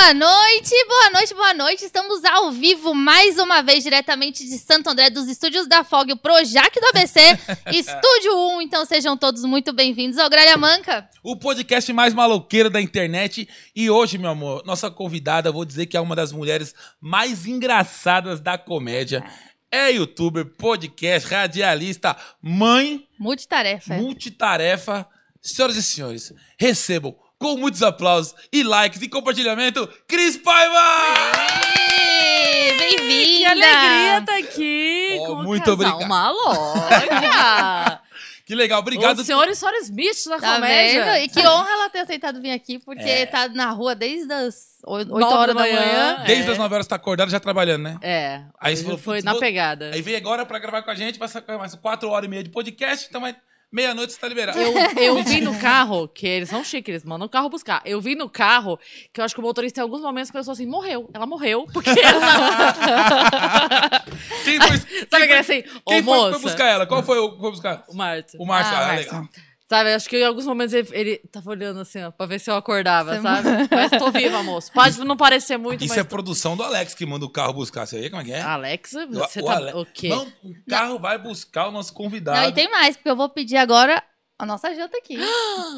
Boa noite, boa noite, boa noite. Estamos ao vivo mais uma vez, diretamente de Santo André, dos estúdios da FOG, o Projac do ABC, Estúdio 1. Então sejam todos muito bem-vindos ao Gralha Manca. O podcast mais maloqueiro da internet. E hoje, meu amor, nossa convidada, vou dizer que é uma das mulheres mais engraçadas da comédia. É youtuber, podcast, radialista, mãe, Multitarefa. multitarefa. Senhoras e senhores, recebam com muitos aplausos e likes e compartilhamento, Cris Paiva! Bem-vinda! Que alegria tá aqui Oh, muito obrigado. Maloca. Que legal, obrigado. o senhor e senhora Smith da Tá comédia. vendo? E que honra ela ter aceitado vir aqui, porque É. tá na rua desde as 8 Nove horas da manhã. manhã. Desde É. as 9 horas tá acordado já trabalhando, né? É, Aí você falou, foi na vou- pegada. Aí veio agora pra gravar com a gente, sacar mais 4 horas e meia de podcast, então vai meia-noite você tá liberado. Eu, eu vi no carro, que eles são chiques, eles mandam o carro buscar. Eu vi no carro que eu acho que o motorista em alguns momentos pensou assim, morreu. Ela morreu, porque ela... Quem foi, Sabe quem que foi, assim, ô quem foi, moça... foi buscar ela? Qual foi o que foi buscar? O Márcio. O Márcio, Ah, ah, legal. Sabe, acho que em alguns momentos ele, ele tava olhando assim, ó, pra ver se eu acordava, Você sabe? Mas tô viva, moço. Pode não parecer muito, Isso mas... é produção do Alex que manda o carro buscar. Você vê como é que é? Alex, O- você o tá... Ale- O quê? Não, o carro vai buscar o nosso convidado. Não, e tem mais, porque eu vou pedir agora a nossa janta aqui.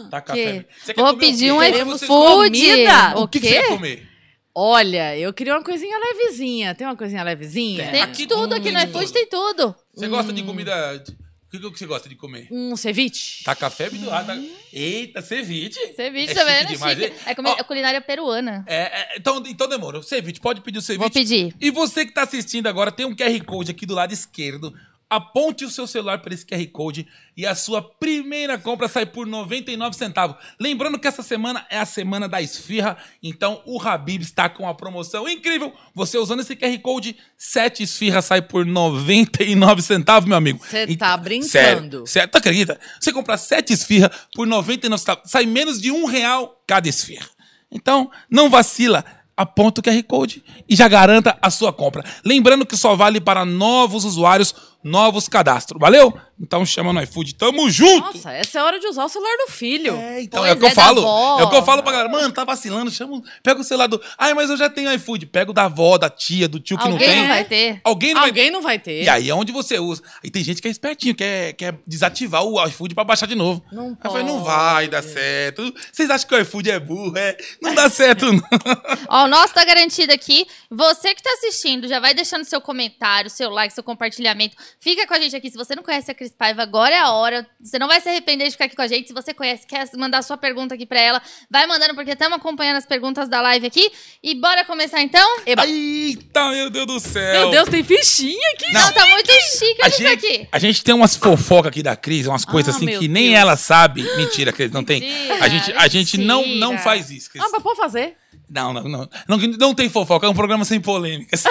Tá Que- café. Você quer Vou comer o pedir um iFood. comida? O que, que você quê? quer comer? Olha, eu queria uma coisinha levezinha. Tem uma coisinha levezinha? Tem Aqui- tudo aqui no hum. iFood, tem tudo. Você gosta de comida... de- O que, que você gosta de comer? Um ceviche? Tá café, me tá... Eita, ceviche. Ceviche É também, né? demais, Chique. É, comi- Ó. é culinária peruana. É, é, então, então demorou. Ceviche, pode pedir o ceviche. Vou pedir. E você que tá assistindo agora, tem um QR Code aqui do lado esquerdo. Aponte o seu celular para esse QR Code e a sua primeira compra sai por 99 centavos. Lembrando que essa semana é a semana da esfirra, então o Habib está com uma promoção incrível. Você usando esse QR Code, 7 esfirras sai por 99 centavos, meu amigo. Cê E- tá brincando. Sério, tu acredita? Você comprar 7 esfirras por 99 centavos, sai menos de um real cada esfirra. Então, não vacila. Aponta o QR Code e já garanta a sua compra. Lembrando que só vale para novos usuários, novos cadastros. Valeu? Então chama no iFood. Tamo junto! Nossa, essa é a hora de usar o celular do filho. É, então Pois é o que eu é, da falo. avó. É o que eu falo pra galera. Mano, tá vacilando, chama, o- pega o celular do. Ai, mas eu já tenho iFood. Pega o da avó, da tia, do tio que Alguém não tem. não vai ter. Alguém não vai Alguém não vai ter. e aí é onde você usa. E tem gente que é espertinho, quer, quer desativar o iFood pra baixar de novo. Não Aí eu falei, não pode. vai dar certo. Vocês acham que o iFood é burro? É. Não dá certo, não. Ó, o nosso tá garantido aqui. Você que tá assistindo, já vai deixando seu comentário, seu like, seu compartilhamento. Fica com a gente aqui. Se você não conhece a Cris Paiva, agora é a hora. Você não vai se arrepender de ficar aqui com a gente. Se você conhece, quer mandar sua pergunta aqui pra ela, vai mandando, porque estamos acompanhando as perguntas da live aqui. E bora começar então? Eba. Eita, meu Deus do céu. Meu Deus, tem fichinha aqui. Não. Não, tá muito chique A isso gente, aqui. a gente tem umas fofocas aqui da Cris, umas coisas Ah, assim que nem Deus. ela sabe. Mentira, Cris, não tem. Mentira, A gente, a gente não, não faz isso, Cris. Ah, mas pode fazer. Não, não, não, não. Não tem fofoca, é um programa sem polêmica. Sem,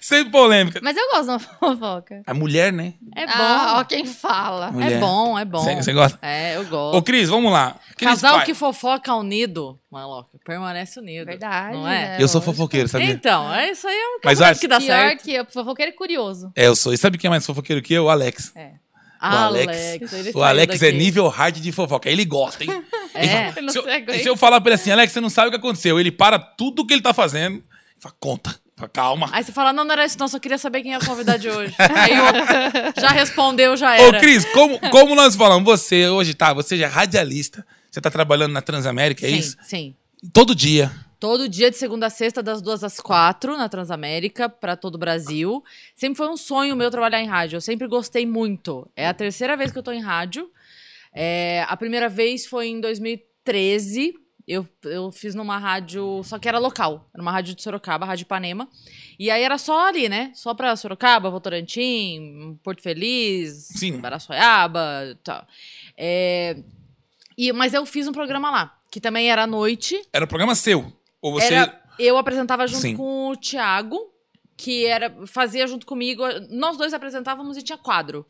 sem polêmica. Mas eu gosto de uma fofoca. A mulher, né? É bom. Ah, ó quem fala. Mulher. É bom, é bom. Você- gosta? É, eu gosto. Ô, Cris, vamos lá. Cris, Casal pai. que fofoca unido, maloca, permanece unido. Verdade, Não é? né? Eu sou lógico. fofoqueiro, sabia? Então, é isso aí é um Mas casamento acho- que dá Pior certo. que eu, fofoqueiro é curioso. É, eu sou. E sabe quem é mais fofoqueiro que eu? O Alex. É. O Alex, ele o Alex é nível hard de fofoca. Ele gosta, hein? Ele É. fala- Eu não se, eu, se eu falar pra ele assim, Alex, você não sabe o que aconteceu. Ele para tudo que ele tá fazendo e fala, conta. Fala, Calma. Aí você fala, não, não era isso, não, só queria saber quem é a convidada de hoje. Aí o outro já respondeu, já Ô, era. Cris, como, como nós falamos, você hoje tá, você já é radialista, você tá trabalhando na Transamérica, é sim, isso? sim. Todo dia. Todo dia, de segunda a sexta, das duas às quatro, na Transamérica, pra todo o Brasil. Sempre foi um sonho meu trabalhar em rádio. Eu sempre gostei muito. É a terceira vez que eu tô em rádio. É, a primeira vez foi em 2013. Eu, eu fiz numa rádio, só que era local. Era uma rádio de Sorocaba, Rádio Ipanema. E aí era só ali, né? Só pra Sorocaba, Votorantim, Porto Feliz, Sim. Baraçoiaba e tal. É, e, mas eu fiz um programa lá, que também era à noite. Era um programa seu. Ou você. Era- eu apresentava junto Sim. com o Thiago, que era fazia junto comigo. Nós dois apresentávamos e tinha quadro.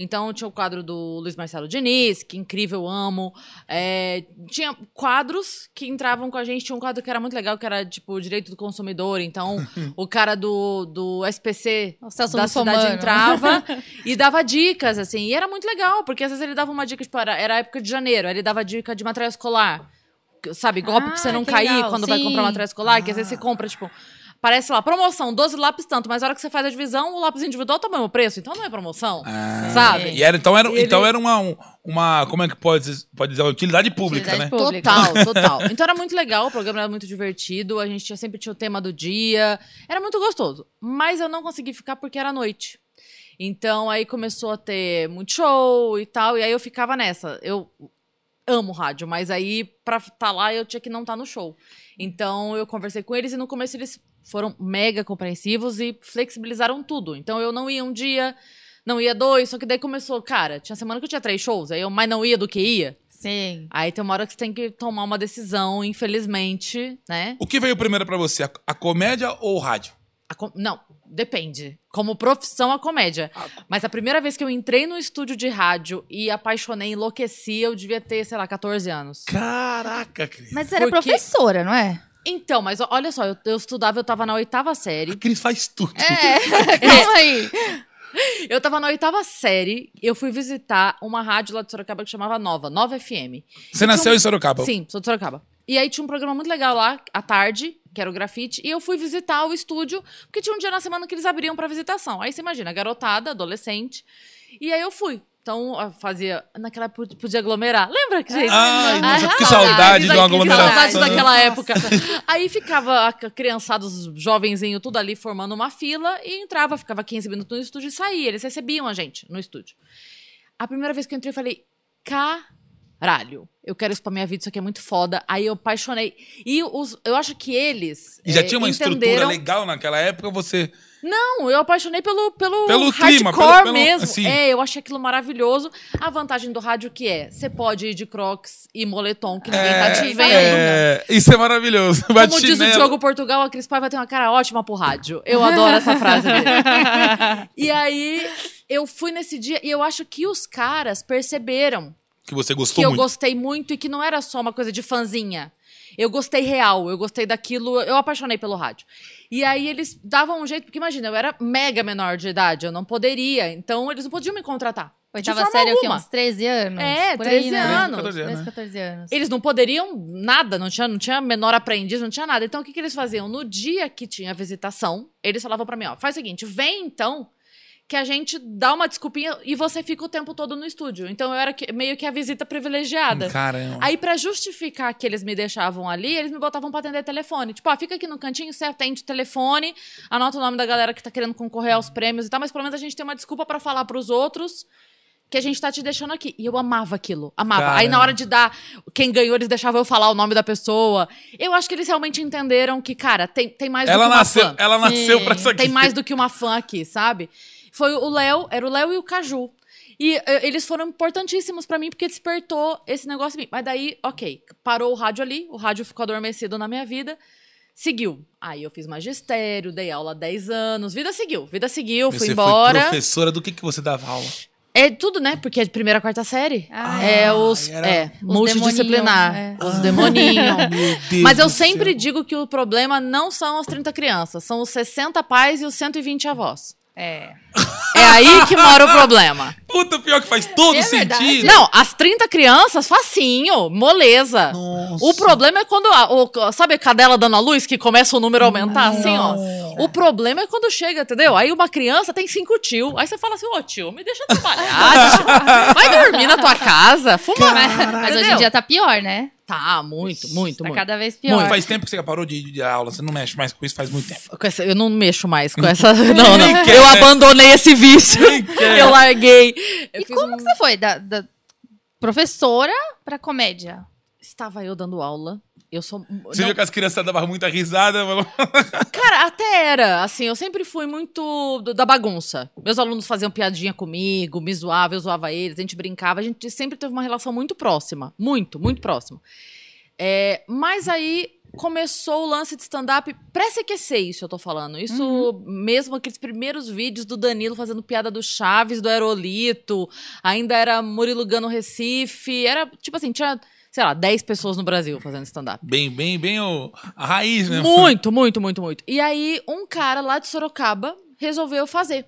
Então tinha o quadro do Luiz Marcelo Diniz, que incrível, amo. É, tinha quadros que entravam com a gente. Tinha um quadro que era muito legal, que era tipo direito do consumidor. Então o cara do, do SPC O Celso da cidade entrava e dava dicas, assim. E era muito legal, porque às vezes ele dava uma dica, tipo, era, era a época de janeiro, ele dava dica de material escolar. Sabe, golpe Ah, pra você não que cair legal, quando vai sim. comprar material escolar, que às vezes você compra, tipo, parece lá, promoção, 12 lápis tanto, mas a hora que você faz a divisão, o lápis individual tá o mesmo preço, então não é promoção, Ah. sabe? E era, então era, Ele- então era uma, um- uma. Como é que pode, dizer- pode dizer? Uma utilidade pública, Utilidade né? pública. Total, total. Então era muito legal, o programa era muito divertido, a gente tinha, sempre tinha o tema do dia, era muito gostoso. Mas eu não consegui ficar porque era noite. Então aí começou a ter muito show e tal, e aí eu ficava nessa. Eu amo rádio, mas aí pra estar lá eu tinha que não estar no show. Então eu conversei com eles e no começo eles foram mega compreensivos e flexibilizaram tudo. Então eu não ia um dia, não ia dois, só que daí começou, cara, tinha semana que eu tinha três shows, aí eu mais não ia do que ia. Sim. Aí tem uma hora que você tem que tomar uma decisão, infelizmente, né? O que veio primeiro pra você? A, a comédia ou o rádio? A com- Não, depende. Como profissão, a comédia. Mas a primeira vez que eu entrei no estúdio de rádio e apaixonei, enlouqueci, eu devia ter, sei lá, 14 anos. Caraca, Cris. Mas você era Porque- professora, não é? Então, mas olha só, eu, eu estudava, eu tava na oitava série. A Cris faz tudo. É, calma aí. Eu tava na oitava série, eu fui visitar uma rádio lá de Sorocaba que chamava Nova, Nova FM. Você nasceu em Sorocaba? Sim, sou de Sorocaba. E aí tinha um programa muito legal lá, à tarde, que era o grafite, e eu fui visitar o estúdio, porque tinha um dia na semana que eles abriam pra visitação. Aí você imagina, garotada, adolescente. E aí eu fui. Então, fazia. Naquela época podia aglomerar. Lembra que gente? Ai, nossa, Ah, que saudade de uma Que aglomeração. saudade daquela época. Aí ficava a criançada, os jovenzinhos, tudo ali formando uma fila e entrava, ficava 15 minutos no estúdio e saía. Eles recebiam a gente no estúdio. A primeira vez que eu entrei, eu falei, caralho, eu quero isso pra minha vida, isso aqui é muito foda. Aí eu apaixonei. E os, eu acho que eles. E já é, tinha uma estrutura entenderam- legal naquela época, você. Não, eu apaixonei pelo, pelo, Pelo hardcore clima, pelo- pelo- mesmo. assim. É, eu achei aquilo maravilhoso. A vantagem do rádio que é, você pode ir de crocs e moletom, que ninguém tá te vendo. é, isso é maravilhoso. Vai Como diz o. Diogo Portugal, a Cris Paiva tem uma cara ótima pro rádio. Eu adoro essa frase dele. e aí, eu fui nesse dia e eu acho que os caras perceberam Que você que gostou eu muito. gostei muito e que não era só uma coisa de fanzinha. Eu gostei real, eu gostei daquilo, eu apaixonei pelo rádio. E aí eles davam um jeito, porque imagina, eu era mega menor de idade, eu não poderia, então eles não podiam me contratar. Oitava série, o quê? alguma. Uns 13 anos? É, Por 13 aí, né? anos. 14 anos, 13, né? 14 anos. Eles não poderiam nada, não tinha, não tinha menor aprendiz, não tinha nada. Então o que, que eles faziam? No dia que tinha visitação, eles falavam pra mim, ó, faz o seguinte, vem então que a gente dá uma desculpinha e você fica o tempo todo no estúdio. Então eu era que- meio que a visita privilegiada. Caramba. Aí, pra justificar que eles me deixavam ali, eles me botavam pra atender telefone. Tipo, ah, fica aqui no cantinho, você atende o telefone, anota o nome da galera que tá querendo concorrer aos prêmios e tal, mas pelo menos a gente tem uma desculpa pra falar pros outros que a gente tá te deixando aqui. E eu amava aquilo, amava. Aí Caramba. na hora de dar quem ganhou, eles deixavam eu falar o nome da pessoa. Eu acho que eles realmente entenderam que, cara, tem, tem mais do ela que uma nasceu, fã. ela nasceu Sim. pra isso aqui. Tem mais do que uma fã aqui, sabe? Foi o Léo, era o Léo e o Caju. E eh, eles foram importantíssimos pra mim porque despertou esse negócio em mim. Mas daí, ok, parou o rádio ali, o rádio ficou adormecido na minha vida. Seguiu. Aí eu fiz magistério, dei aula há 10 anos. Vida seguiu, vida seguiu, Você fui foi embora. professora do que, que você dava aula? É tudo, né? Porque é de primeira a quarta série. Ah, é os. era- É, Os multidisciplinar. é. Os demoninhos. Meu Deus Mas eu sempre céu. digo que o problema não são as 30 crianças, são os 60 pais e os 120 avós. É. É aí que mora o problema. Puta, pior que faz todo É verdade. sentido. Não, as 30 crianças, facinho, moleza. Nossa. O problema é quando. a- o- sabe a cadela dando a luz que começa o número a aumentar assim, ó? O problema é quando chega, entendeu? Aí uma criança tem cinco tio. Aí você fala assim: ô tio, me deixa trabalhar. deixa- Vai dormir na tua casa, fuma. Mas hoje em dia tá pior, né? Tá, muito, muito, Tá muito. cada vez pior. Muito. Faz tempo que você parou de, de aula, você não mexe mais com isso faz muito tempo. Essa- eu não mexo mais com essa. Não, não. Quer, Eu né? abandonei esse vício. Eu larguei. Eu E como um- que você foi da, da professora pra comédia? Estava eu dando aula. Eu sou. Você não- viu que as crianças davam muita risada? falou, Cara, até era. Assim, eu sempre fui muito do- da bagunça. Meus alunos faziam piadinha comigo, me zoavam, eu zoava eles, a gente brincava. A gente sempre teve uma relação muito próxima. Muito, muito próxima. É, mas aí começou o lance de stand-up pré-CQC, isso eu tô falando. Isso mesmo aqueles primeiros vídeos do Danilo fazendo piada do Chaves, do Aerolito. Ainda era Murilo Gano Recife. Era, tipo assim, tinha, sei lá, 10 pessoas no Brasil fazendo stand-up. Bem, bem, bem o, a raiz, né? Muito, muito, muito, muito. E aí, um cara lá de Sorocaba resolveu fazer.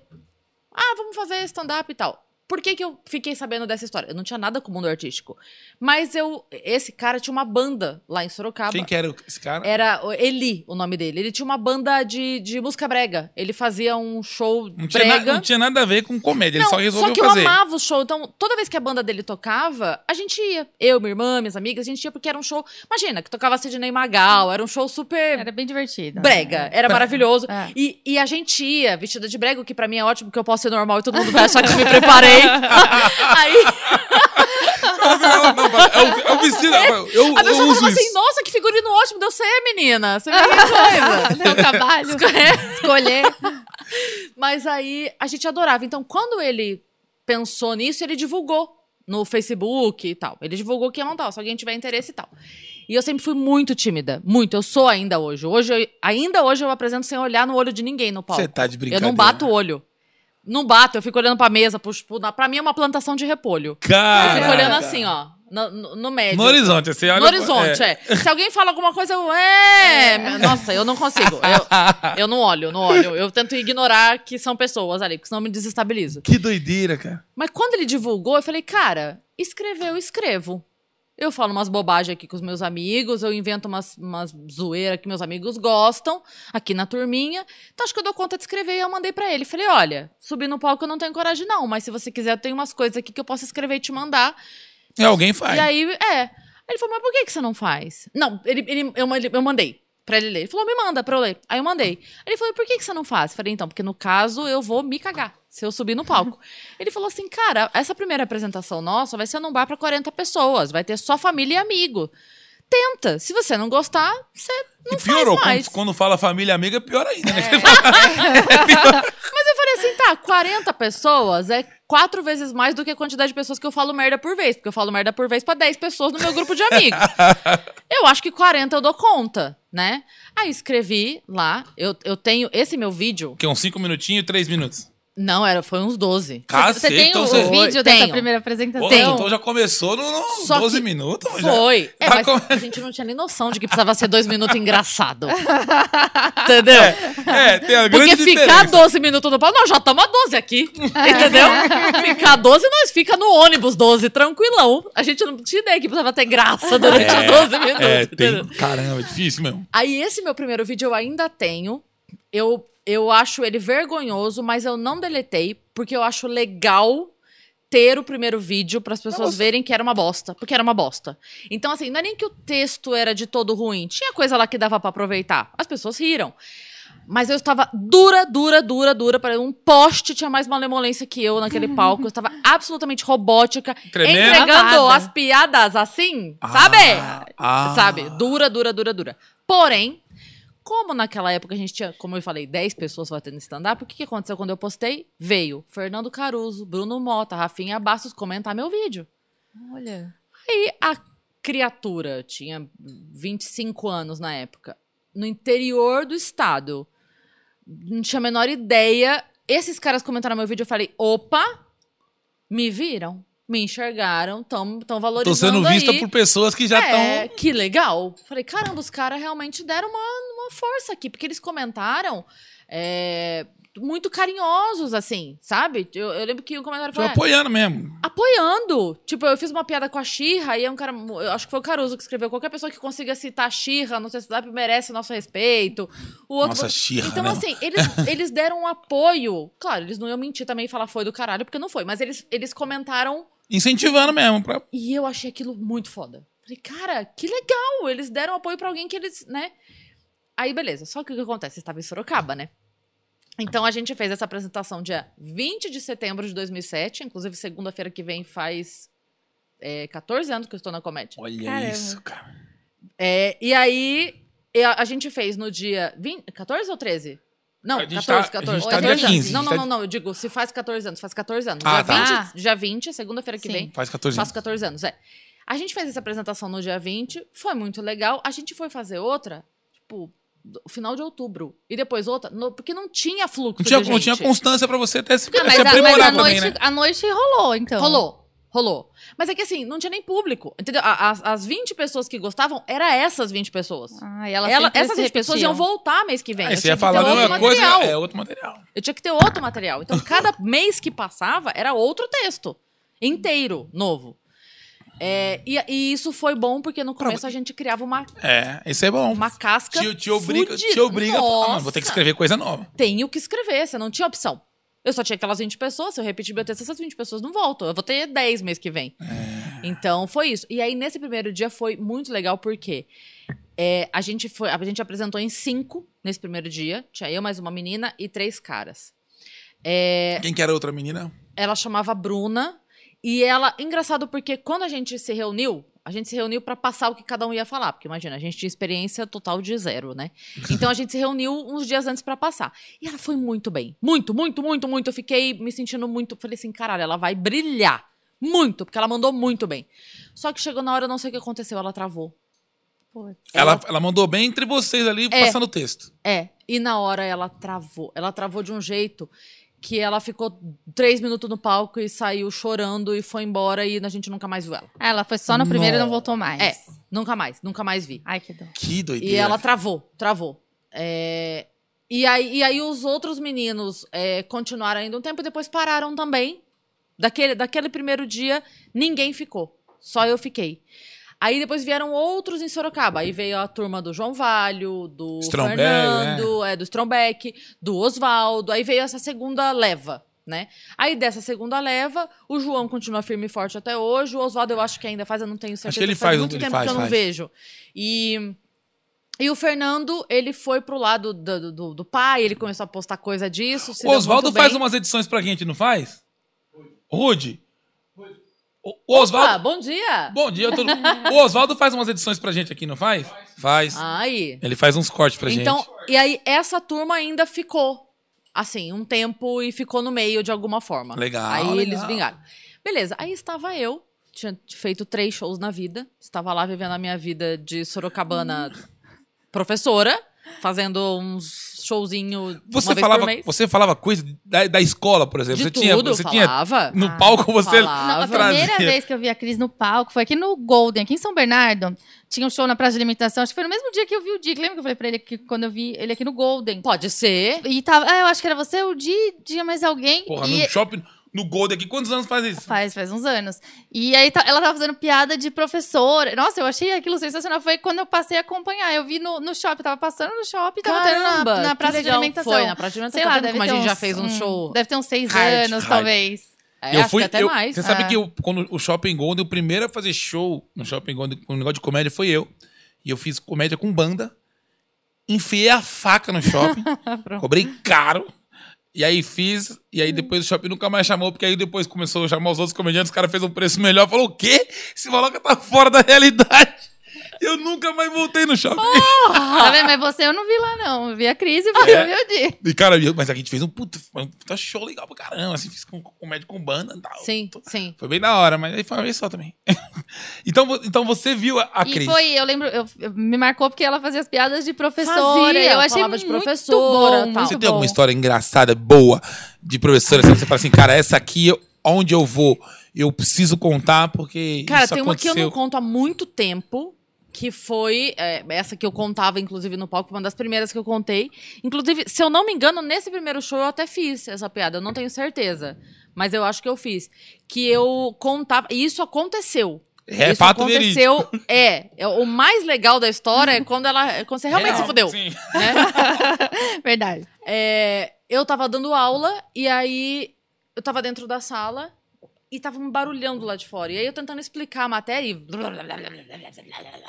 Ah, vamos fazer stand-up e tal. Por que, que eu fiquei sabendo dessa história? Eu não tinha nada com o mundo artístico. Mas eu. Esse cara tinha uma banda lá em Sorocaba. Quem que era esse cara? Era Eli, o nome dele. Ele tinha uma banda de, de música brega. Ele fazia um show Não tinha, na- brega. não tinha nada a ver com comédia, ele Não, só resolveu que fazer. eu amava o show. Então, toda vez que a banda dele tocava, a gente ia. Eu, minha irmã, minhas amigas, a gente ia porque era um show. Imagina, que tocava Sidney Magal, era um show super Era bem divertido. brega. Era maravilhoso. É. E, e a gente ia vestida de brega, o que pra mim é ótimo, porque eu posso ser normal e todo mundo vai achar que eu me preparei. Aí Não, não, não, é o, é o vestido. Eu, eu, a pessoa uso falou isso. assim: nossa, que figurino ótimo, deu você, menina. Você que coisa. Meu trabalho. Escolher. Mas aí a gente adorava. Então, quando ele pensou nisso, ele divulgou no Facebook e tal. Ele divulgou que ia montar, se alguém tiver interesse e tal. E eu sempre fui muito tímida, muito. Eu sou ainda hoje. Hoje, eu- ainda hoje eu apresento sem olhar no olho de ninguém no palco. Você tá de eu brincadeira. não bato o olho. Não bato, eu fico olhando pra mesa, pro, pro, pra mim é uma plantação de repolho. Eu Cara. fico olhando assim, ó, no, no, no médio. No horizonte, você olha. No horizonte, é. Se alguém fala alguma coisa, eu. É. Nossa, eu não consigo. Eu, eu não olho, não olho. Eu tento ignorar que são pessoas ali, porque senão eu me desestabilizo. Que doideira, cara. Mas quando ele divulgou, eu falei, cara, escrever eu escrevo. Eu falo umas bobagens aqui com os meus amigos, eu invento umas, umas zoeiras que meus amigos gostam, aqui na turminha. Então acho que eu dou conta de escrever e eu mandei pra ele. Falei, olha, subir no palco eu não tenho coragem não, mas se você quiser, eu tenho umas coisas aqui que eu posso escrever e te mandar. E alguém faz. E aí, é. Ele falou, mas por que, que você não faz? Não, ele, ele, eu, ele- eu mandei pra ele ler. Ele falou, me manda pra eu ler. Aí eu mandei. Ele falou, por que, que você não faz? Eu falei, então, porque no caso eu vou me cagar se eu subir no palco. ele falou assim, cara, essa primeira apresentação nossa vai ser num bar pra 40 pessoas, vai ter só família e amigo. Tenta. Se você não gostar, você não e piorou. faz mais. Quando, quando fala família amiga, pior ainda, né? Mas eu falei assim, tá, 40 pessoas é quatro vezes mais do que a quantidade de pessoas que eu falo merda por vez. Porque eu falo merda por vez pra 10 pessoas no meu grupo de amigos. eu acho que 40 eu dou conta, né? Aí escrevi lá, eu, eu tenho esse meu vídeo. Que uns 5 minutinhos e 3 minutos. Não, era, foi uns 12. Cacete, Você tem então o, você- o vídeo Tenho. dessa primeira apresentação? Pô, então já começou no, no Só 12 que minutos. já. Foi. É, Tá mas com- a gente não tinha nem noção de que precisava ser dois minutos engraçado. Entendeu? É, tem a Porque grande ficar diferença. 12 minutos no palco, nós já estamos a 12 aqui. Entendeu? ficar 12, nós fica no ônibus 12, tranquilão. A gente não tinha ideia que precisava ter graça durante os 12 minutos. É, tem. Caramba, é difícil mesmo. Aí, esse meu primeiro vídeo eu ainda tenho. Eu, eu acho ele vergonhoso, mas eu não deletei, porque eu acho legal ter o primeiro vídeo para as pessoas Nossa. verem que era uma bosta, porque era uma bosta. Então, assim, não é nem que o texto era de todo ruim, tinha coisa lá que dava para aproveitar. As pessoas riram. Mas eu estava dura, dura, dura, dura. para Um poste tinha mais malemolência que eu naquele palco. Eu estava absolutamente robótica, Tremendo. entregando as piadas assim, sabe? ah. Sabe? Dura, dura, dura, dura. Porém, como naquela época a gente tinha, como eu falei, 10 pessoas fazendo stand-up, o que, que aconteceu quando eu postei? Veio Fernando Caruso, Bruno Mota, Rafinha Bastos comentar meu vídeo. Olha. Aí a criatura tinha 25 anos na época, no interior do estado. Não tinha a menor ideia. Esses caras comentaram meu vídeo, eu falei: opa, me viram, me enxergaram, estão Tô valorizando. sendo vista aí. por pessoas que já estão. É, que legal. Falei, caramba, os caras realmente deram uma, uma força aqui, porque eles comentaram é, muito carinhosos, assim, sabe? Eu, eu lembro que o comentário foi. "Ah, apoiando mesmo. apoiando. Tipo, eu fiz uma piada com a Xirra e é um cara. Eu acho que foi o Caruso que escreveu. Qualquer pessoa que consiga citar a Xirra no stand-up merece nosso respeito. O outro. Nossa, Xirra, Então, né? assim, eles, eles deram um apoio. Claro, eles não iam mentir também e falar foi do caralho, porque não foi. Mas eles, eles comentaram Incentivando mesmo. Pra... e eu achei aquilo muito foda. Falei, cara, que legal! Eles deram apoio pra alguém que eles, né? Aí, beleza. Só que o que acontece? Estava em Sorocaba, né? Então a gente fez essa apresentação dia 20 de setembro de 2007. Inclusive, segunda-feira que vem faz é, 14 anos que eu estou na comédia. Olha Caramba. isso, cara. É, e aí, a, a gente fez no dia 20, 14 ou 13? Não, A gente 14, tá- a 14. gente tá 14 dia anos. 15, Não, a gente não, tá- não, não. Eu digo, se faz 14 anos, faz 14 anos. Ah, dia, tá. 20, dia 20, segunda-feira que Sim. vem. Faz 14 anos. Faço 14 anos, é. A gente fez essa apresentação no dia 20, foi muito legal. A gente foi fazer outra, tipo, no final de outubro. E depois outra, no- porque não tinha fluxo Não tinha, não tinha constância pra você até se, Ah, mas, se a, mas aprimorar a, também, noite, né? a noite rolou, então. Rolou. Rolou. Mas é que assim, não tinha nem público. Entendeu? As, as 20 pessoas que gostavam, era essas 20 pessoas. Ah, e ela Ela- essas se 20 pessoas iam voltar mês que vem. Aí Eu você ia falar a outro coisa, é outro material. Eu tinha que ter outro material. Então, cada mês que passava era outro texto. Inteiro, novo. É, e, e isso foi bom porque no começo a gente criava uma, É, isso é bom. uma casca. Te, te obriga, fudida. te obriga a falar, Nossa, mano, vou ter que escrever coisa nova. Tenho que escrever, você não tinha opção. Eu só tinha aquelas 20 pessoas, se eu repetir meu texto, essas 20 pessoas não voltam. Eu vou ter 10 mês que vem. Então, foi isso. E aí, nesse primeiro dia, foi muito legal, porque é, a, gente foi, a gente apresentou em cinco nesse primeiro dia. Tinha eu, mais uma menina e três caras. É, Quem que era a outra menina? ela chamava Bruna. E ela, engraçado porque quando a gente se reuniu, a gente se reuniu pra passar o que cada um ia falar, porque imagina, a gente tinha experiência total de zero, né? Então a gente se reuniu uns dias antes pra passar. E ela foi muito bem. Muito, muito, muito, muito. Eu fiquei me sentindo muito, falei assim, caralho, ela vai brilhar. Muito, porque ela mandou muito bem. Só que chegou na hora, eu não sei o que aconteceu, ela travou. Putz. Ela, ela mandou bem entre vocês ali, É. passando o texto. É, e na hora ela travou. Ela travou de um jeito que ela ficou três minutos no palco e saiu chorando e foi embora e a gente nunca mais viu ela. Ah, ela foi só no primeiro e não voltou mais. É, nunca mais, nunca mais vi. Ai, que dor. Que doideira. E ela travou, travou. É, e, aí, e aí os outros meninos é, continuaram ainda um tempo e depois pararam também. Daquele, daquele primeiro dia, ninguém ficou. Só eu fiquei. Aí depois vieram outros em Sorocaba. Aí veio a turma do João Valho, do Stromberg, Fernando, é, do Strombeck, do Oswaldo. Aí veio essa segunda leva, né? Aí dessa segunda leva, o João continua firme e forte até hoje. O Oswaldo eu acho que ainda faz, eu não tenho certeza. que ele faz faz, muito tempo faz, que eu não faz. vejo. E e o Fernando, ele foi pro lado do, do, do pai, ele começou a postar coisa disso. O Oswaldo faz umas edições pra gente, não faz? Rude. O, Oswaldo. bom dia! Bom dia, todo O Oswaldo faz umas edições pra gente aqui, não faz? Faz. Aí. Ele faz uns cortes pra então, gente. e aí, essa turma ainda ficou, assim, um tempo e ficou no meio de alguma forma. Legal, Aí legal. eles vingaram. Beleza, aí estava eu, tinha feito três shows na vida, estava lá vivendo a minha vida de Sorocabana professora, fazendo uns showzinho Você uma vez falava, por mês. você falava coisa da, da escola, por exemplo. De você tudo, tinha, você tinha falava. no Ah, palco você falava. Não, a primeira vez que eu vi a Cris no palco foi aqui no Golden, aqui em São Bernardo. Tinha um show na Praça de Alimentação. Acho que foi no mesmo dia que eu vi o Dick. Lembra que eu falei pra ele que quando eu vi ele aqui no Golden? Pode ser. E tava. Ah, eu acho que era você, o Di, tinha mais alguém. Porra, e no shopping, no Gold aqui, quantos anos faz isso? Faz, faz uns anos. E aí tá- ela tava fazendo piada de professora. Nossa, eu achei aquilo sensacional. Foi quando eu passei a acompanhar. Eu vi no, no shopping, tava passando no shopping, tava tendo Caramba, na, na que praça de alimentação. Foi, na praça de alimentação. Sei lá, deve como a ter gente já uns- fez um show Deve ter uns seis Hard, anos, hard. talvez. É, eu acho fui, que até eu- mais. Você sabe É. que eu, quando o Shopping Golden, o primeiro a fazer show no Shopping Golden, com um negócio de comédia, foi eu. E eu fiz comédia com banda. Enfiei a faca no shopping. Cobrei caro. E aí fiz, e aí depois o shopping nunca mais chamou, porque aí depois começou a chamar os outros comediantes, o cara fez um preço melhor, falou, o quê? Esse maloca tá fora da realidade. Eu nunca mais voltei no shopping. Tá vendo? Mas você eu não vi lá, não. Eu vi a Cris e vi É. o meu Di. E cara, eu- mas a gente fez um puta, um puta show legal pra caramba, assim, fiz com, comédia com banda e tal. Sim, sim. Foi bem da hora, mas aí foi uma vez só também. então, então você viu a, a E Cris. foi, eu lembro, eu, me marcou porque ela fazia as piadas de professora. Fazia, eu achei falava de muito professora, bom, tal. Você muito tem alguma história engraçada, boa, de professora, assim, que você fala assim, cara, essa aqui, eu- onde eu vou, eu preciso contar, porque Cara, isso tem uma que eu não conto há muito tempo. Que foi é, essa que eu contava, inclusive, no palco, uma das primeiras que eu contei. Inclusive, se eu não me engano, nesse primeiro show eu até fiz essa piada, eu não tenho certeza. Mas eu acho que eu fiz. Que eu contava. E isso aconteceu. É isso fato aconteceu. É, é. O mais legal da história é quando ela. é Quando você realmente Real, se fudeu. sim. Né? Verdade. É, eu tava dando aula e aí eu tava dentro da sala e tava um barulhão do lado de fora. E aí eu tentando explicar a matéria e.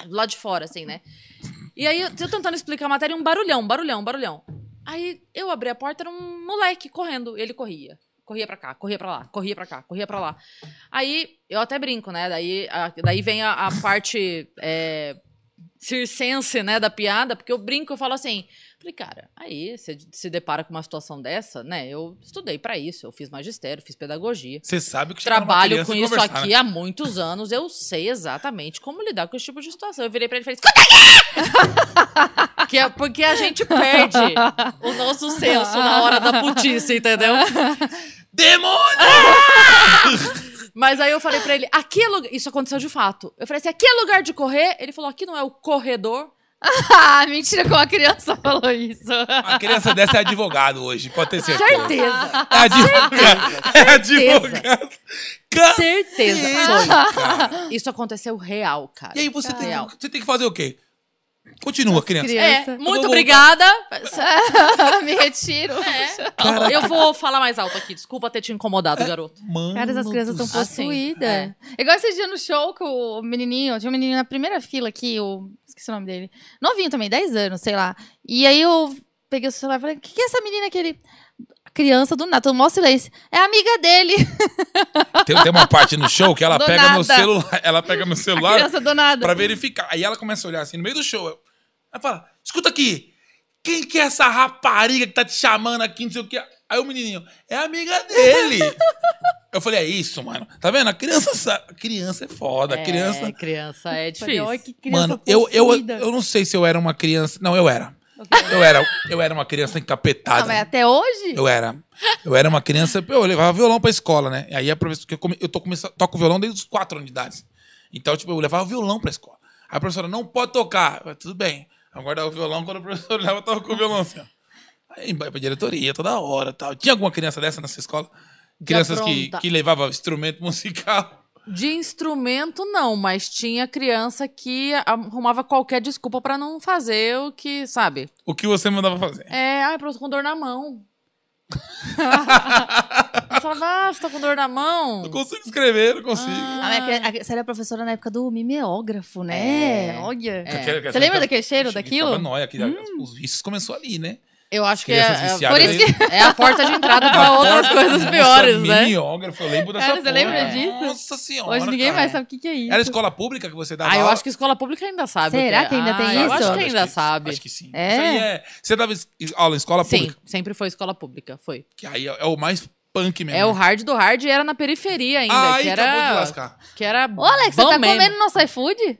Do lado de fora, assim, né? E aí eu, eu tentando explicar a matéria e um barulhão, barulhão, barulhão. Aí eu abri a porta, era um moleque correndo. Ele corria. Corria pra cá, corria pra lá, corria pra cá, corria pra lá. Aí eu até brinco, né? Daí, a- daí vem a, a parte é, circense, né, da piada, porque eu brinco, eu falo assim. Falei, cara, aí você se depara com uma situação dessa, né? Eu estudei pra isso, eu fiz magistério, fiz pedagogia. Você sabe que Trabalho com isso aqui né? há muitos anos, eu sei exatamente como lidar com esse tipo de situação. Eu virei pra ele e falei, escuta que é porque a gente perde o nosso senso na hora da putice, entendeu? Demônio! Mas aí eu falei pra ele, aqui é lugar. Isso aconteceu de fato. Eu falei assim: aqui é lugar de correr. Ele falou: aqui não é o corredor. Ah, mentira, como a criança falou isso. A criança dessa é advogado hoje, pode ter certeza. Certeza. É advogado. É advogado. Certeza. Foi. Isso aconteceu real, cara. E aí você tem, Real. você tem que fazer o quê? Continua, criança. criança. É, muito obrigada. Me retiro. Eu vou falar mais alto aqui. Desculpa ter te incomodado, garoto. Mano Cara, essas crianças estão Assim, possuídas. é. Igual esse dia no show que o menininho, tinha um menininho na primeira fila aqui, o. Esqueci o nome dele. Novinho também, 10 anos, sei lá. E aí eu peguei o celular e falei: o que, que é essa menina que ele. A criança do nada, todo maior silêncio. É amiga dele. Tem, tem uma parte no show que ela Do pega meu nada. celular, ela pega meu A celular criança do nada. pra verificar. Aí ela começa a olhar assim no meio do show. Ela fala: escuta aqui, quem que é essa rapariga que tá te chamando aqui, não sei o quê? Aí o menininho, é amiga dele. eu falei, é isso, mano. Tá vendo? A criança, a criança é foda. A criança. É, criança é Falei, difícil. "Olha que criança Mano, eu, eu, possuída." eu não sei se eu era uma criança. Não, eu era. Eu era, eu era uma criança encapetada. mas até hoje? Eu era. Eu era uma criança. Eu levava violão pra escola, né? Aí a professora. Eu, come- eu tô começando, toco violão desde os 4 anos de idade. Então, tipo, eu levava violão pra escola. Aí a professora não pode tocar. Eu tudo bem. Eu guardava o violão quando o professor olhava, eu tava com o violão assim, ó. Aí vai pra diretoria toda hora e tal. Tinha alguma criança dessa nessa escola? Crianças que, que levavam instrumento musical. De instrumento, não, mas tinha criança que arrumava qualquer desculpa pra não fazer o que, sabe? O que você mandava fazer? É, ai, pronto, com dor na mão. Eu falava, ah, você tá com dor na mão? Não consigo escrever, não consigo. Ah, mas a- a- Você era professora na época do mimeógrafo, né? É. Olha. É. Você lembra daquele cheiro daquilo? ficava nóia, que Os vícios começou ali, né? Eu acho que é, é, viciadas. por isso que- é a porta de entrada pra outras coisas piores, né? Mimeógrafo, eu lembro dessa Cara, você lembra disso? Nossa senhora, Hoje ninguém cara. mais sabe o que, que é isso. Era escola pública que você dava Ah, eu aula? acho que escola pública ainda sabe. Será é. que ainda tem Ah, Eu isso? acho que ainda sabe. Acho que sim. É? Isso aí é... Você dava aula em escola Sim, pública? sempre foi escola pública, foi. Que aí é é o mais punk mesmo. É o né? hard do hard e era na periferia ainda, Ai, que acabou de era lascar. que era Ô, Alex, você tá mesmo. comendo nosso iFood?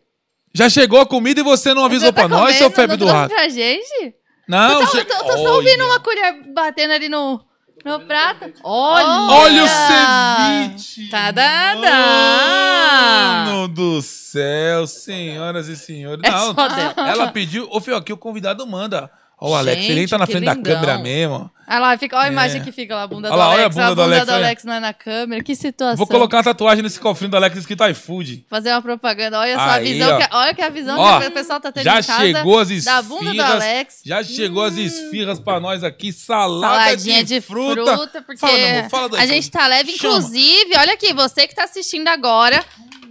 Já chegou a comida e você não avisou Você tá pra nós, seu febre não do rato? pra gente? Não, Eu tô, che- eu tô- eu tô só ouvindo uma colher batendo ali no, no prato. Olha! Olha o ceviche! Tadadá! Mano do céu, senhoras e senhores. É Não, só dela. ela pediu... Ô, Fio, aqui o convidado manda. Ó, o Alex, ele Gente, tá na frente da lindão. câmera mesmo. Olha lá, fica, olha a É. imagem que fica lá, a bunda Olha do lá, olha a Alex. bunda do Alex, olha. Alex lá na câmera. Que situação. Vou colocar uma tatuagem nesse cofrinho do Alex escrito iFood. Fazer uma propaganda. Olha só a Aí, visão. ó. Que, olha que a visão Ó, que o pessoal tá tendo Já em casa. chegou as esfirras. Da bunda do Alex. Já chegou as esfirras pra nós aqui. Salada Saladinha de, de fruta. fruta, porque Fala, amor, fala do a gente tá leve. Chama. Inclusive, olha aqui, você que tá assistindo agora,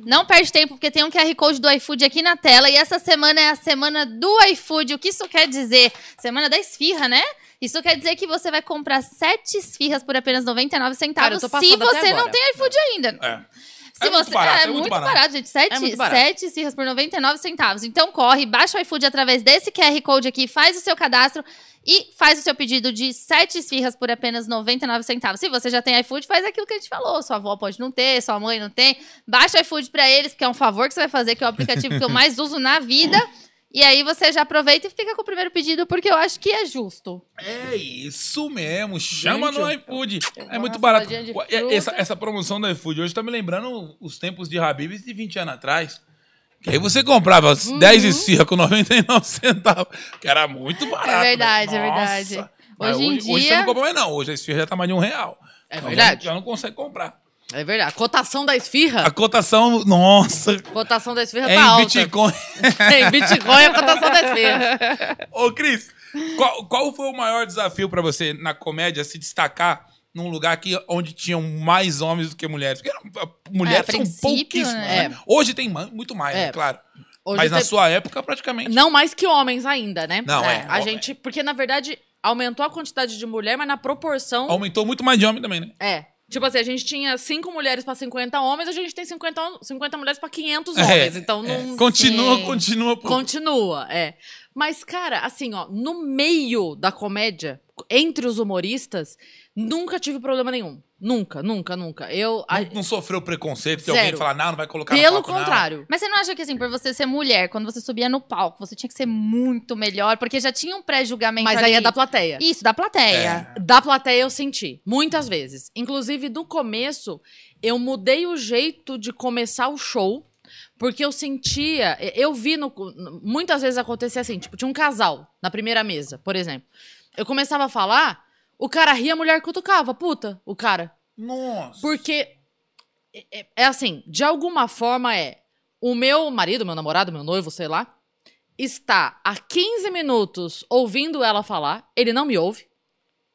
não perde tempo, porque tem um QR Code do iFood aqui na tela. E essa semana é a semana do iFood. O que isso quer dizer? Semana da esfirra, né? Isso quer dizer que você vai comprar sete esfirras por apenas 99 Cara, eu centavos tô se você não tem iFood ainda. É. Se É muito você, barato, é, é muito muito barato. barato, gente. Sete, É muito barato. sete esfirras por 99 centavos. Então corre, baixa o iFood através desse QR Code aqui, faz o seu cadastro e faz o seu pedido de sete esfirras por apenas 99 centavos. Se você já tem iFood, faz aquilo que a gente falou. Sua avó pode não ter, sua mãe não tem. Baixa o iFood pra eles, porque é um favor que você vai fazer, que é o aplicativo que eu mais uso na vida. E aí você já aproveita e fica com o primeiro pedido, porque eu acho que é justo. É isso mesmo. Chama Gente, no iFood. É muito barato. Essa, essa promoção do iFood hoje tá me lembrando os tempos de Habibs de 20 anos atrás. Que aí você comprava Uhum. 10 esfirras com 99 centavos. Que era muito barato. É verdade, né? é verdade. Nossa. Mas Hoje em Hoje você dia- não compra mais, não. Hoje a esfirra já tá mais de um real. É Então verdade. Já não consegue comprar. É verdade. A cotação da esfirra, A cotação, nossa, a cotação da esfirra é tá em alta. Bitcoin. em Bitcoin a cotação da esfirra. Ô, Cris, qual, qual foi o maior desafio pra você na comédia se destacar num lugar que, onde tinham mais homens do que mulheres? Porque ah, mulheres É, a são pouquíssimas, né? né? Hoje tem muito mais, É. né? Claro. Hoje Mas na tem- sua época, praticamente. Não mais que homens ainda, né? Não, é. A Ó, gente, porque na verdade aumentou a quantidade de mulher, mas na proporção Aumentou muito mais de homem também, né? é. Tipo assim, a gente tinha 5 mulheres pra 50 homens, a gente tem 50, hom- 50 mulheres pra 500 É, homens. então é. não Continua, Sim. continua. pô. continua, é. Mas, cara, assim, ó, no meio da comédia, entre os humoristas, nunca tive problema nenhum. Nunca, nunca, nunca. Eu. a- Não, não sofreu preconceito de alguém falar, não, não vai colocar no pelo palco, não. contrário. Mas você não acha que, assim, por você ser mulher, quando você subia no palco, você tinha que ser muito melhor? Porque já tinha um pré-julgamento Mas aí ali. é da plateia. Isso, da plateia. Da plateia eu senti, muitas vezes. Inclusive, no começo, eu mudei o jeito de começar o show, porque eu sentia. Eu vi no- muitas vezes acontecer assim: tipo, tinha um casal na primeira mesa, por exemplo. Eu começava a falar, o cara ria, a mulher cutucava, puta, o cara. Nossa. Porque é- é, é assim, de alguma forma é o meu marido, meu namorado, meu noivo, sei lá, está há 15 minutos ouvindo ela falar, ele não me ouve.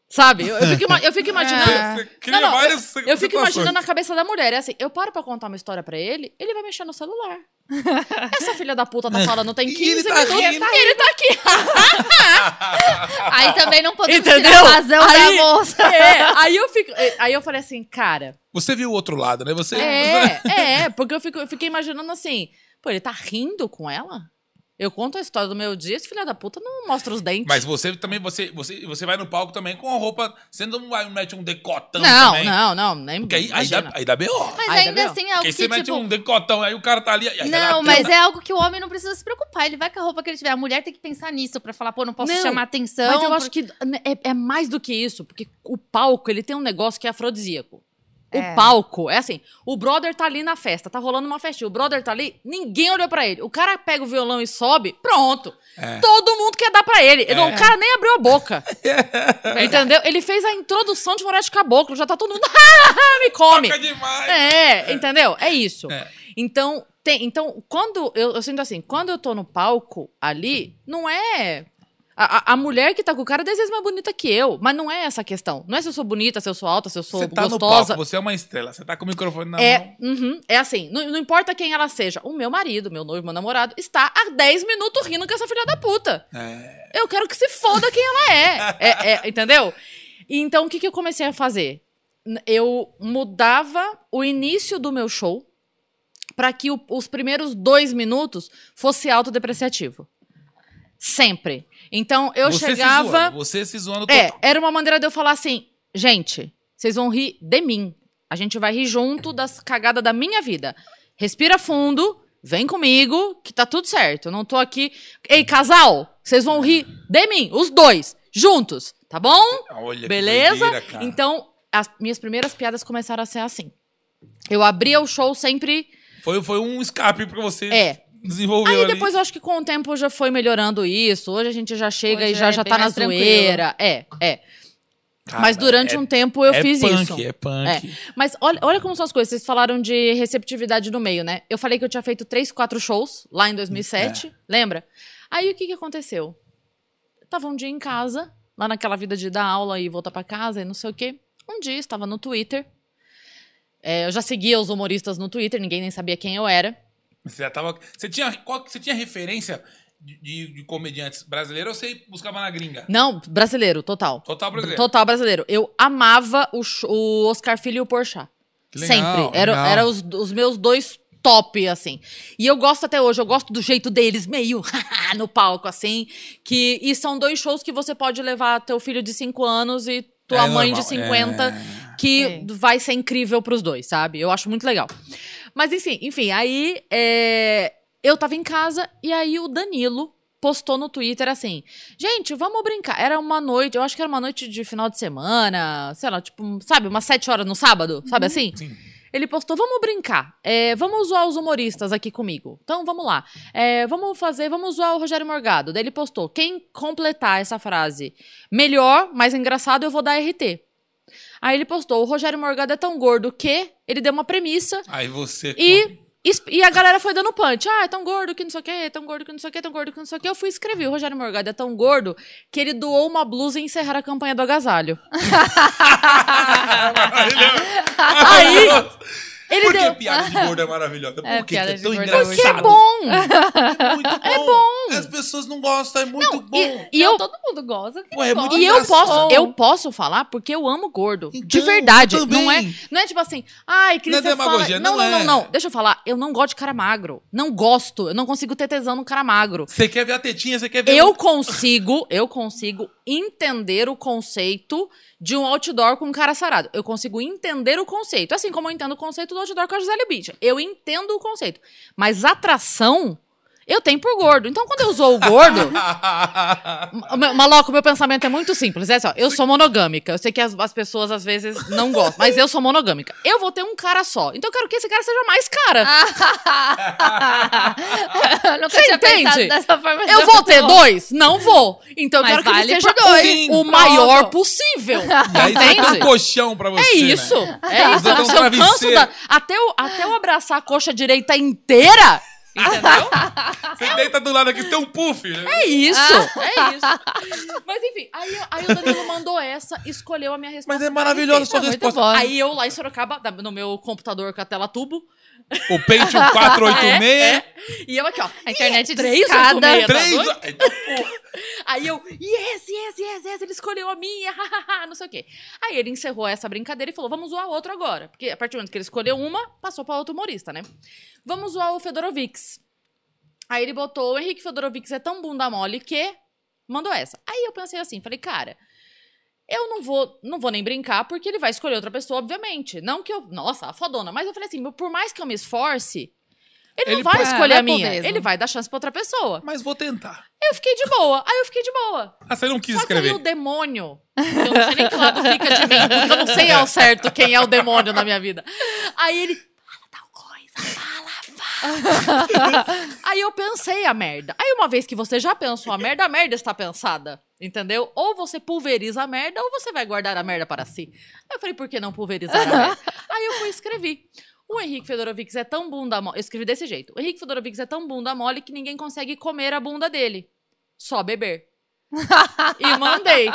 Sabe? Eu, eu fico, eu fico imaginando. É. Não, não, várias Eu fico imaginando a cabeça da mulher. É assim, eu paro pra contar uma história pra ele, ele vai mexer no celular. Essa filha da puta tá falando, tem E 15 ele tá minutos. rindo. e ele tá aqui. Aí também não podemos Entendeu? tirar a razão Aí- da moça. É, aí eu fico. Aí eu falei assim, cara, Você viu o outro lado, né? Você. É, é, porque eu, fico, eu fiquei imaginando assim, pô, ele tá rindo com ela? Eu conto a história do meu dia, esse filho da puta não mostra os dentes. Mas você também, você, você, você vai no palco também com a roupa. Você não vai mete um decotão não, também. não, não, nem Porque aí, aí, dá, aí dá B.O. Mas Ai, ainda assim é algo Porque que, você mete tipo... um decotão, aí o cara tá ali. Aí Não, aí mas é algo que o homem não precisa se preocupar. Ele vai com a roupa que ele tiver. A mulher tem que pensar nisso pra falar, pô, não posso Não, chamar atenção. Mas eu acho porque- que é, é mais do que isso, porque o palco, ele tem um negócio que é afrodisíaco. O É. palco, é assim, o brother tá ali na festa, tá rolando uma festinha, o brother tá ali, ninguém olhou pra ele. O cara pega o violão e sobe, pronto. É. Todo mundo quer dar pra ele. Não, o cara nem abriu a boca. É. Entendeu? Ele fez a introdução de Moraes de Caboclo, já tá todo mundo, me come. Toca demais. É, entendeu? É isso. É. Então, tem, então quando eu, eu sinto assim, quando eu tô no palco ali, não é. A, a- mulher que tá com o cara, às vezes, é mais bonita que eu. Mas não é essa a questão. Não é se eu sou bonita, se eu sou alta, se eu sou Você tá no gostosa. palco, você é uma estrela. Você tá com o microfone na É, mão. uhum, é assim, não, não importa quem ela seja. O meu marido, meu noivo, meu namorado, está há 10 minutos rindo com essa filha da puta. É. Eu quero que se foda quem ela é. É, é, entendeu? Então, o que, que eu comecei a fazer? Eu mudava o início do meu show para que o- os primeiros dois minutos fosse autodepreciativo. Sempre. Então, eu você chegava. Se zoando, você se zoando É, total. era uma maneira de eu falar assim, gente, vocês vão rir de mim. A gente vai rir junto das cagadas da minha vida. Respira fundo, vem comigo, que tá tudo certo. Eu não tô aqui. Ei, casal, vocês vão rir de mim, os dois, juntos, tá bom? Olha Beleza? doideira. Então, as minhas primeiras piadas começaram a ser assim. Eu abria o show sempre. Foi, foi um escape pra você É. desenvolver Aí ali. depois eu acho que com o tempo já foi melhorando isso. Hoje a gente já chega Hoje e já, é já tá na tranquilo. zoeira. É, é. Cara, Mas durante é- um tempo eu é fiz punk, isso. É punk, É. Mas olha, olha como são as coisas. Vocês falaram de receptividade no meio, né? Eu falei que eu tinha feito três, quatro shows lá em 2007. Lembra? Aí o que, que aconteceu? Eu tava um dia em casa, lá naquela vida de dar aula e voltar pra casa e não sei o quê. Um dia estava no Twitter. É, eu já seguia os humoristas no Twitter, ninguém nem sabia quem eu era. Você já tava. Você tinha, qual, você tinha referência de, de- de comediantes brasileiros ou você buscava na gringa? Não, brasileiro, total. Total brasileiro. Total brasileiro. Eu amava o, o Oscar Filho e o Porchat. Que legal, Sempre. Era, legal. era os, os meus dois top, assim. E eu gosto até hoje, eu gosto do jeito deles, meio no palco, assim. Que, e são dois shows que você pode levar teu filho de 5 anos e tua É mãe normal, de 50, é. que Sim. vai ser incrível pros dois, sabe? Eu acho muito legal. Mas enfim, enfim, aí é, eu tava em casa e aí o Danilo postou no Twitter assim: gente, vamos brincar. Era uma noite, eu acho que era uma noite de final de semana, sei lá, tipo, sabe, umas sete horas no sábado, sabe assim? Sim. Ele postou, vamos brincar. É, vamos zoar os humoristas aqui comigo. Então, vamos lá. É, vamos fazer, vamos zoar o Rogério Morgado. Daí ele postou, quem completar essa frase melhor, mais engraçado, eu vou dar RT. Aí ele postou, o Rogério Morgado é tão gordo que... Ele deu uma premissa Aí você. e... E a galera foi dando punch. Ah, é tão gordo que não sei o quê, é tão gordo que não sei o quê, é tão gordo que não sei o quê. Eu fui escrever. O Rogério Morgado é tão gordo que ele doou uma blusa e encerrar a campanha do agasalho. Aí, ele Por que deu- piada de gordo é maravilhosa? Por É, que é de tão é engraçado? Porque é bom. Muito bom. É bom. As pessoas não gostam, é muito Não, bom. e, e Não, eu, todo mundo gosta. Pô, é e eu posso, eu posso falar porque eu amo gordo. de Então, verdade. eu também. Não é, não é tipo assim, ai, Cris, Não é demagogia, não, não não, não, é. não. Deixa eu falar. Eu não gosto de cara magro. Não gosto. Eu não consigo ter tesão no cara magro. Você quer ver a tetinha, você quer ver Eu consigo, eu consigo entender o conceito de um outdoor com um cara sarado. Eu consigo entender o conceito. Assim como eu entendo o conceito do outdoor com a Gisele Bündchen. Eu entendo o conceito. Mas atração, eu tenho por gordo. Então, quando eu usou o gordo... Ma- Maloco, meu pensamento é muito simples. É só, eu sou monogâmica. Eu sei que as, as pessoas às vezes não gostam, mas eu sou monogâmica. Eu vou ter um cara só. Então eu quero que esse cara seja mais cara. Eu nunca Você tinha entende? dessa forma. Eu vou ter dois? Não vou. Então eu Mas quero que vale ele seja dois. O Pronto. maior possível. E aí você tem um Entende? colchão pra você, É isso. né? É isso. Se eu canso da, até, eu, até eu abraçar a coxa direita inteira. Entendeu? Você deita do lado aqui, tem um puff. né? É isso. É isso. Mas enfim, aí, aí o Danilo mandou essa, escolheu a minha resposta. Mas é maravilhosa a sua É resposta. bom. Aí eu lá em Sorocaba, no meu computador com a tela tubo, O Pentium 486. É, e eu aqui, ó. A internet de escada. oito, meia, tá? Então. Aí eu, yes, yes, yes, yes, ele escolheu a minha, hahaha, não sei o quê. Aí ele encerrou essa brincadeira e falou, vamos zoar outro agora. Porque a partir do momento que ele escolheu uma, passou pra outro humorista, né? Vamos zoar o Fedorovics. Aí ele botou, o Henrique Fedorovics é tão bunda mole que mandou essa. Aí eu pensei assim, falei, cara, eu não vou, não vou nem brincar porque ele vai escolher outra pessoa, obviamente. Não que eu, nossa, a fodona. Mas eu falei assim, por mais que eu me esforce, ele, Ele não vai escolher vai a por minha. mesmo. Ele vai dar chance pra outra pessoa. Mas vou tentar. Eu fiquei de boa. Aí eu fiquei de boa. Ah, você não quis Só que aí escrever. o demônio, eu não sei nem que lado fica de mim, porque eu não sei ao certo quem é o demônio na minha vida. Aí ele, fala tal coisa, fala, fala. aí eu pensei a merda. Aí uma vez que você já pensou a merda, a merda está pensada, entendeu? Ou você pulveriza a merda, ou você vai guardar a merda para si. Aí eu falei, por que não pulverizar a merda? Aí eu fui e escrevi. O Henrique Fedorovics é tão bunda mole. Eu escrevi desse jeito. O Henrique Fedorovics é tão bunda mole que ninguém consegue comer a bunda dele. Só beber. e mandei.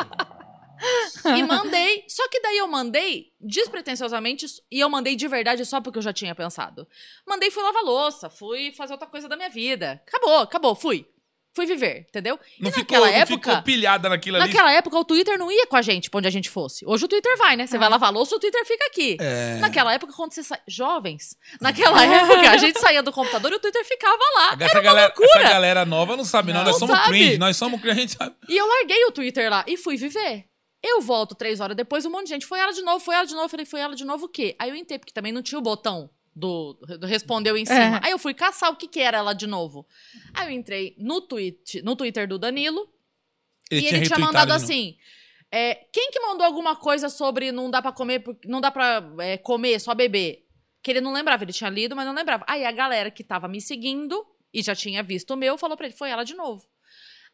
E mandei. Só que daí eu mandei despretensiosamente e eu mandei de verdade só porque eu já tinha pensado. Mandei, fui lavar louça, fui fazer outra coisa da minha vida. Acabou, acabou, fui. Fui viver, entendeu? Não, e ficou, naquela não época. ficou pilhada naquilo ali. Naquela época, o Twitter não ia com a gente pra onde a gente fosse. Hoje o Twitter vai, né? Você vai lavar louça, o Twitter fica aqui. É. Naquela época, quando você sa... Jovens, naquela época, a gente saía do computador e o Twitter ficava lá. Essa, Era galera, loucura. essa galera nova não sabe, não. Não Nós somos sabe. cringe. Nós somos cringe, a gente sabe. E eu larguei o Twitter lá e fui viver. Eu volto três horas depois, um monte de gente. Foi ela de novo, foi ela de novo. Eu falei, foi ela de novo o quê? Aí eu entrei, porque também não tinha o botão do, do respondeu em cima. É. Aí eu fui caçar o que, que era ela de novo. Aí eu entrei no, tweet, no Twitter do Danilo Ele e ele tinha mandado assim. é, quem que mandou alguma coisa sobre não dá pra comer, não dá pra é, comer, só beber? Que ele não lembrava, ele tinha lido, mas não lembrava. Aí a galera que tava me seguindo e já tinha visto o meu, falou pra ele, foi ela de novo.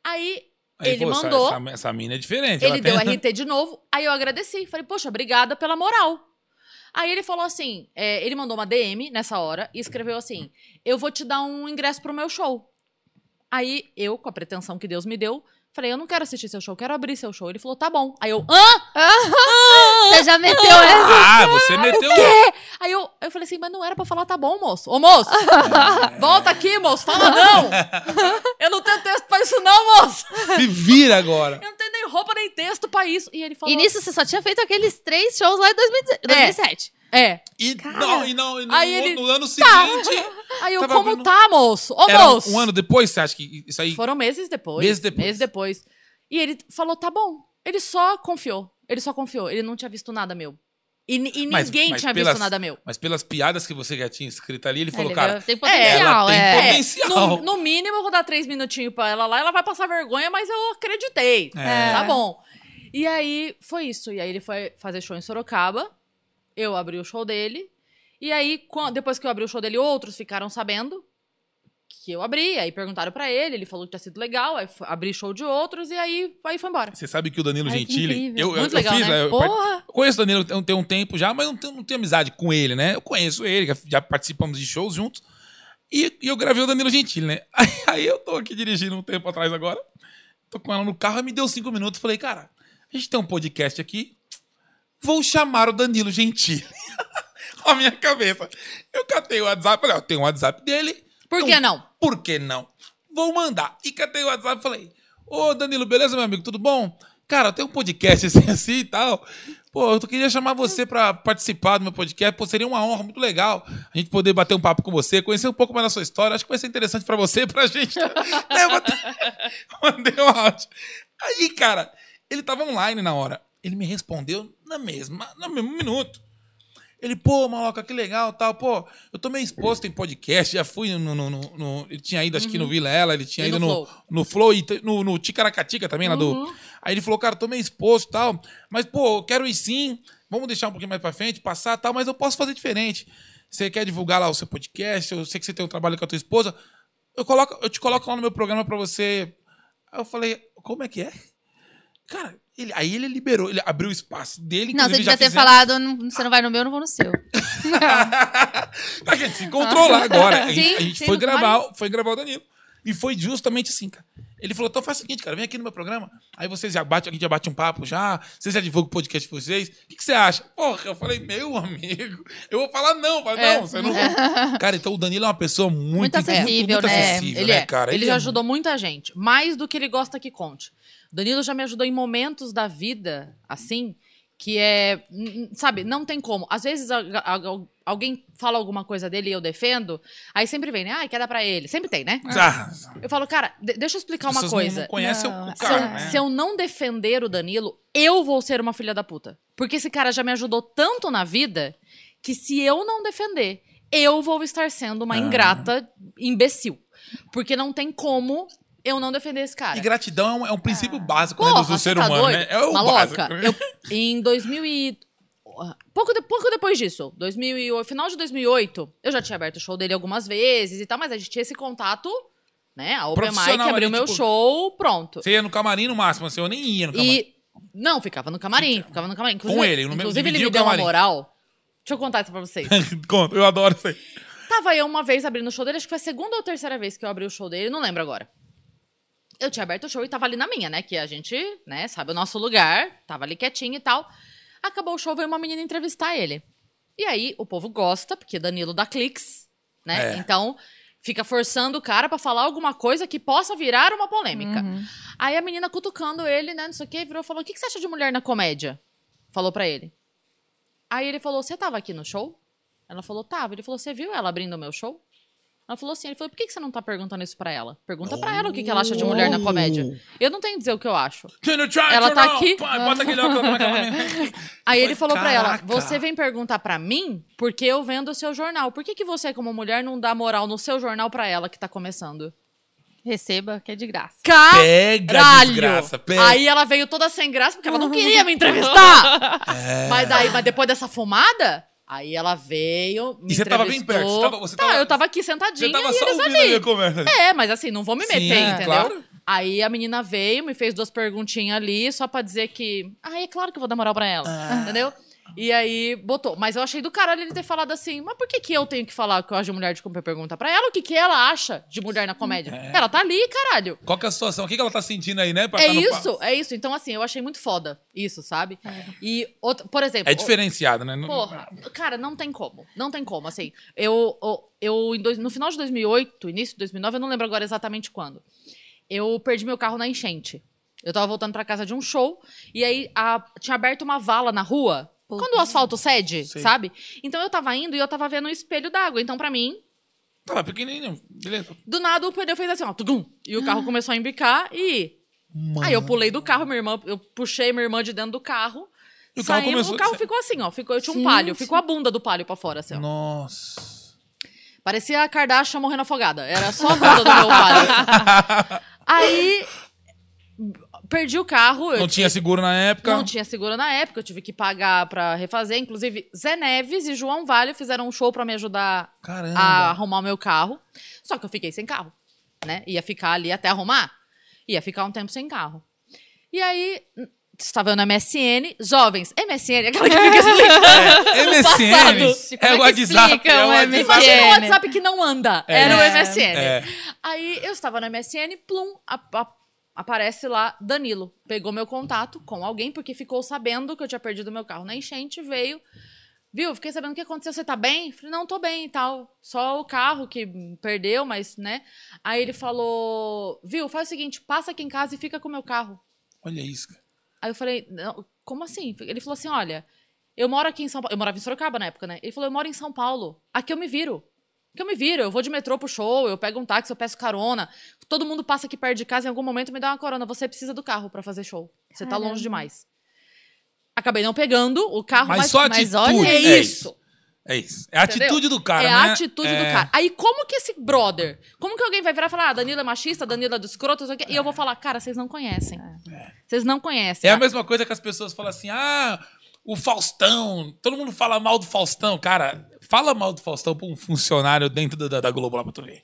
Aí Aí, ele pô, essa- mandou. Essa, essa mina é diferente. Ele deu tem- RT de novo, aí eu agradeci. Falei, poxa, obrigada pela moral. Aí ele falou assim: é, ele mandou uma DM nessa hora e escreveu assim: Eu vou te dar um ingresso pro meu show. Aí eu, com a pretensão que Deus me deu, falei: Eu não quero assistir seu show, quero abrir seu show. Ele falou: Tá bom. Aí eu, hã? Você já meteu essa? Ah, você meteu. Aí eu, eu falei assim: Mas não era pra falar, tá bom, moço. Ô, moço, volta aqui, moço, fala não. Eu não tenho texto pra isso, não, moço. Se vira agora. Eu não tenho nem roupa nem texto pra isso. E ele falou: E nisso você só tinha feito aqueles três shows lá em 2017 2007. É. E, Cara. não, e, não, e no, Aí ele- no ano seguinte. Aí eu, como abrindo- tá, moço? Ô, Era moço. um ano depois, você acha que isso aí. Foram meses depois. Meses depois. Meses depois. E ele falou, tá bom. Ele só confiou. Ele só confiou. Ele não tinha visto nada meu. E, e Mas- ninguém mas tinha pelas- visto nada meu. Mas pelas piadas que você já tinha escrito ali, ele falou, Ele cara. tem ela potencial, tem é. poten- Potencial. No, no mínimo, eu vou dar três minutinhos pra ela lá. Ela vai passar vergonha, mas eu acreditei. É. Tá bom. E aí, foi isso. E aí, ele foi fazer show em Sorocaba. Eu abri o show dele. E aí, depois que eu abri o show dele, outros ficaram sabendo que eu abri. Aí perguntaram pra ele, ele falou que tinha sido legal. Aí f- abri show de outros e aí, aí foi embora. Você sabe que o Danilo Ai, Gentili. Eu, eu, Muito eu legal, fiz, né? eu, part- Porra! eu conheço o Danilo tem, tem um tempo já, mas não tenho, não tenho amizade com ele, né? Eu conheço ele, já, já participamos de shows juntos. E, e eu gravei o Danilo Gentili, né? Aí, aí eu tô aqui dirigindo um tempo atrás agora. Tô com ela no carro e me deu cinco minutos. Falei, cara, a gente tem um podcast aqui. Vou chamar o Danilo Gentili. a minha cabeça. Eu catei o WhatsApp, falei, ó, tem o WhatsApp dele. Por Então, que não? Por que não? vou mandar. E catei o WhatsApp e falei, ô Danilo, beleza, meu amigo, tudo bom? Cara, tem um podcast assim, assim e tal. Pô, eu queria chamar você pra participar do meu podcast. Pô, seria uma honra muito legal a gente poder bater um papo com você, conhecer um pouco mais da sua história. Acho que vai ser interessante pra você e pra gente. né? Mandei um áudio. Aí, cara, ele tava online na hora. Ele me respondeu na mesma, no mesmo minuto. Ele, pô, maloca, que legal, tal. Pô, eu tô meio exposto em podcast, já fui no... no, no- no- ele tinha ido, acho que no Vila Ela, ele tinha E ido no no, Flow. no Flow e no, no Ticaracatica também, lá do... Aí ele falou, cara, tô meio exposto e tal, mas, pô, eu quero ir sim, vamos deixar um pouquinho mais pra frente, passar tal, mas eu posso fazer diferente. Você quer divulgar lá o seu podcast, eu sei que você tem um trabalho com a tua esposa, eu, coloco, eu te coloco lá no meu programa pra você... Aí eu falei, como é que é? Cara, ele- aí ele liberou, ele abriu o espaço dele, Não, você devia ter falado, "Não- você não vai no meu, eu não vou no seu. a gente se encontrou lá agora. A gente, a gente foi, gravar, foi gravar o Danilo. E foi justamente assim, cara. Ele falou: então faz o seguinte, cara, vem aqui no meu programa. Aí vocês já batem, a gente já bate um papo já. Vocês já divulgam o podcast de vocês. O que, que você acha? Porra, eu falei, meu amigo, eu vou falar não. Falei, É. não, você não. Cara, então o Danilo é uma pessoa muito, Muito acessível, muito né? acessível, Ele né, é. cara? ele é já ajudou muita gente. Mais do que ele gosta que conte. Danilo já me ajudou em momentos da vida, assim, que é. Sabe, não tem como. Às vezes a- a- a- alguém fala alguma coisa dele e eu defendo, aí sempre vem, né? Ah, quer dar pra ele. Sempre tem, né? Ah, Eu falo, cara, de- deixa eu explicar uma coisa. Não conhecem Não, o Se eu, cara, né? se eu não defender o Danilo, eu vou ser uma filha da puta. Porque esse cara já me ajudou tanto na vida que se eu não defender, eu vou estar sendo uma Ah. ingrata imbecil. Porque não tem como eu não defender esse cara. E gratidão é um, é um princípio básico né, Porra, do, do ser tá humano, doido? né? É o Maloca, eu, em 2000 e... Pouco, de- pouco depois disso, 2008, final de 2008, eu já tinha aberto o show dele algumas vezes e tal, mas a gente tinha esse contato, né? A Open Mic abriu ali, meu tipo, show, pronto. Você ia no camarim no máximo, assim, eu nem ia no camarim. E. Não, ficava no camarim, ficava no camarim. Inclusive, Com ele, no mesmo- inclusive ele me deu uma moral. Deixa eu contar isso pra vocês. Conta, eu adoro isso aí. Tava eu uma vez abrindo o show dele, acho que foi a segunda ou terceira vez que eu abri o show dele, não lembro agora. Eu tinha aberto o show e tava ali na minha, né? Que a gente, né, sabe o nosso lugar, tava ali quietinho e tal. Acabou o show, veio uma menina entrevistar ele. E aí, o povo gosta, porque Danilo dá cliques, né? É. Então, fica forçando o cara pra falar alguma coisa que possa virar uma polêmica. Aí a menina cutucando ele, né, não sei o quê, virou e falou: O que, que você acha de mulher na comédia? Falou pra ele. Aí ele falou: Você tava aqui no show? Ela falou: Tava. Ele falou: Você viu ela abrindo o meu show? Ela falou assim: Ele falou: Por que, você não tá perguntando isso pra ela? Pergunta pra ela o que, que ela acha de mulher na comédia. Eu não tenho que dizer o que eu acho. Ela tá aqui. Bota aquele. Aí ele falou pra ela. Você vem perguntar pra mim porque eu vendo o seu jornal. Por que, que você, como mulher, não dá moral no seu jornal pra ela que tá começando? Receba, que é de graça. Pega, Caralho! desgraça, pega. Aí ela veio toda sem graça porque ela não queria me entrevistar. É. Mas daí, mas depois dessa fumada, aí ela veio, me E você tava bem perto, você tava- você Tá, tava- eu tava aqui Você sentadinha tava e só eles ouvindo ali. ali a conversa. É, mas assim, não vou me meter, Sim, entendeu? claro. Aí a menina veio, me fez duas perguntinhas ali, só pra dizer que. Ah, é claro que eu vou dar moral pra ela. Ah. Entendeu? E aí botou. Mas eu achei do caralho ele ter falado assim: mas por que, que eu tenho que falar que eu acho de mulher de comer? Pergunta pra ela o que, que ela acha de mulher na comédia. Ela tá ali, caralho. Qual que é a situação? O que que ela tá sentindo aí, né? pra É isso, é isso. Então, assim, eu achei muito foda isso, sabe? E, outro, por exemplo. É diferenciado, né? Porra, cara, não tem como. Não tem como, assim. Eu, eu, eu dois- no final de 2008, início de 2009, eu não lembro agora exatamente quando, eu perdi meu carro na enchente. Eu tava voltando pra casa de um show, e aí a- tinha aberto uma vala na rua, Quando o asfalto cede, Sei. sabe? Então eu tava indo e eu tava vendo um espelho d'água. Então, pra mim, Tava pequenininho, beleza. do nada o pneu fez assim, ó, tugum, e o carro começou a embicar e... Aí eu pulei do carro, minha irmã, eu puxei minha irmã de dentro do carro, E o carro saímos, começou- o carro ficou assim, ó, ficou, eu tinha um Gente. palio, ficou a bunda do palio pra fora, assim, ó. Nossa. Parecia a Kardashian morrendo afogada. Era só a bunda do meu pai. Aí, perdi o carro. eu Não tinha seguro na época. Não tinha seguro na época, eu tive que pagar pra refazer. Inclusive, Zé Neves e João Vale fizeram um show pra me ajudar Caramba. a arrumar o meu carro. Só que eu fiquei sem carro, né? Ia ficar ali até arrumar. Ia ficar um tempo sem carro. E aí, estava eu no MSN. Jovens, MSN, aquela que fica explicando. É, MSN. passado. É o é que WhatsApp. É o um WhatsApp. MSN? Imagina o WhatsApp que não anda. É. Era o MSN. É. Aí eu estava no MSN, plum, a- a- aparece lá Danilo. Pegou meu contato com alguém, porque ficou sabendo que eu tinha perdido meu carro na enchente, veio. viu, fiquei sabendo o que aconteceu, você tá bem? Falei, não, tô bem e tal. Só o carro que perdeu, mas, né? Aí ele falou, viu, faz o seguinte, passa aqui em casa e fica com o meu carro. Olha isso, cara. Aí eu falei, como assim? Ele falou assim, olha, eu moro aqui em São Paulo. Eu morava em Sorocaba na época, né? Ele falou, eu moro em São Paulo. Aqui eu me viro. Aqui eu me viro. Eu vou de metrô pro show, eu pego um táxi, eu peço carona. Todo mundo passa aqui perto de casa em algum momento me dá uma corona. Você precisa do carro pra fazer show. Você tá Caramba. longe demais. Acabei não pegando o carro, Mas mas, só a mas atitude. olha é é isso. É isso. É a Entendeu? atitude do cara, é né? a atitude É. do cara. Aí, como que esse brother, como que alguém vai virar e falar, ah, Danilo é machista, Danilo é do escroto, não sei o quê, e eu vou falar, cara, vocês não conhecem. Vocês não conhecem. É a mesma coisa que as pessoas falam assim: ah, o Faustão. Todo mundo fala mal do Faustão. Cara, fala mal do Faustão pra um funcionário dentro da, da Globo lá pra tu ver.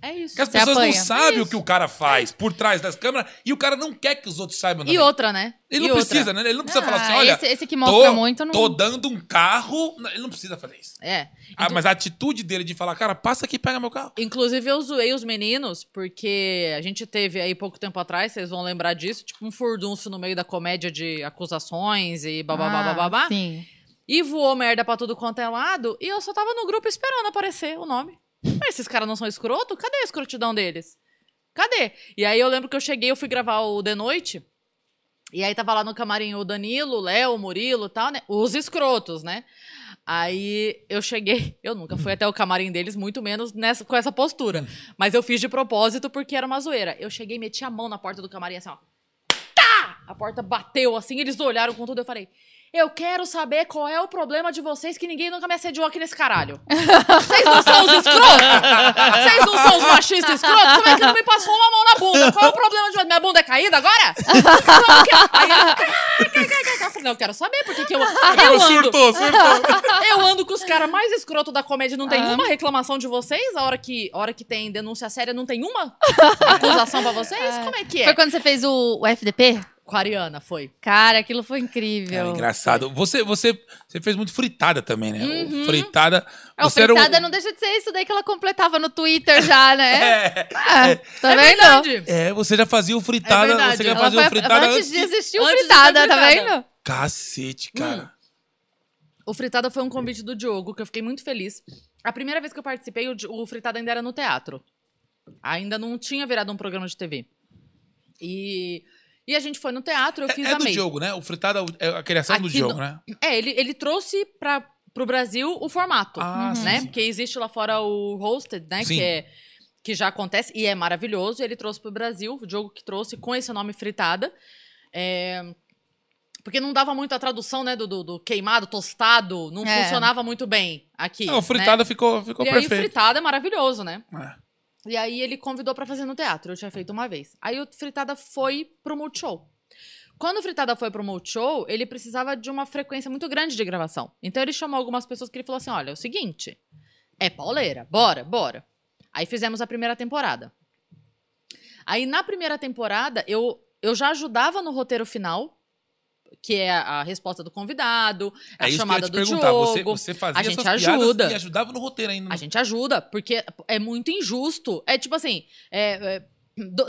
É isso. Porque as Você pessoas apanha. não sabem Isso. o que o cara faz por trás das câmeras e o cara não quer que os outros saibam. E também. outra, né? Ele E não outra. precisa, né? Ele não precisa Ah, falar assim: olha. esse- esse que mostra tô, muito não- Tô dando um carro. Ele não precisa fazer isso. É. Ah, mas a atitude dele de falar, cara, passa aqui e pega meu carro. Inclusive, eu zoei os meninos, porque a gente teve aí pouco tempo atrás, vocês vão lembrar disso, tipo um furdunço no meio da comédia de acusações e bababá, Ah, bababá. Sim. E voou merda pra tudo quanto é lado, e eu só tava no grupo esperando aparecer o nome. Mas esses caras não são escroto? Cadê a escrotidão deles? Cadê? E aí eu lembro que eu cheguei, eu fui gravar o The Noite, e aí tava lá no camarim o Danilo, o Léo, o Murilo e tal, né? Os escrotos, né? Aí eu cheguei, eu nunca fui até o camarim deles, muito menos nessa, com essa postura. Mas eu fiz de propósito porque era uma zoeira. Eu cheguei, meti a mão na porta do camarim assim, ó. Tá! A porta bateu assim, eles olharam com tudo, eu falei. Eu quero saber qual é o problema de vocês que ninguém nunca me assediou aqui nesse caralho. Vocês não são os escrotos? Vocês não são os machistas escrotos? Como é que não me passou uma mão na bunda? Qual é o problema de vocês? Minha bunda é caída agora? Como que é? Aí. Eu falei, não, eu quero saber por que eu... Eu ando, surtou, surtou. eu ando com os caras mais escrotos da comédia, não tem Ah. uma reclamação de vocês? A hora que, a hora que tem denúncia séria, não tem uma acusação pra vocês? Como é que é? Foi quando você fez o, o FDP? Com a Ariana, foi. Cara, aquilo foi É incrível. engraçado. Você, você, você fez muito fritada também, né? Uhum. O Fritada. Você era fritada o... não deixa de ser isso daí que ela completava no Twitter já, né? É, Ah, tá é vendo? verdade. é, você já fazia o fritada. É você já Ela fazia o foi fritada antes antes de existir o fritada, tá fritada. vendo? Cacete, cara. O Fritada foi um convite do Diogo, que eu fiquei muito feliz. A primeira vez que eu participei, o, o Fritada ainda era no teatro. Ainda não tinha virado um programa de TV. E, e a gente foi no teatro, eu É, fiz é a do May. Diogo, né? O fritada é a criação do Aqui Diogo, no- né? É, ele, ele trouxe para pro Brasil o formato, Ah, sim, né? sim. Porque existe lá fora o Hosted, né? Sim. Que, é, que já acontece e é maravilhoso. Ele trouxe pro Brasil, o Diogo que trouxe com esse nome Fritada. É, porque não dava muito a tradução, né? Do, do, do queimado, tostado. Não É. funcionava muito bem aqui. Não, o fritada né? ficou, ficou E aí, perfeito. fritada é maravilhoso, né? É. E aí ele convidou pra fazer no teatro. Eu tinha feito uma vez. Aí o Fritada foi pro Multishow. Quando o Fritada foi pro Multishow, ele precisava de uma frequência muito grande de gravação. Então ele chamou algumas pessoas que ele falou assim: olha, é o seguinte, é pauleira, bora, bora. Aí fizemos a primeira temporada. Aí na primeira temporada, eu, eu já ajudava no roteiro final, que é a, a resposta do convidado, a É ia chamada do perguntar. Você, jogo. você fazia a gente ajuda. e ajudava no roteiro ainda. A gente ajuda, porque é muito injusto. É tipo assim, é, é,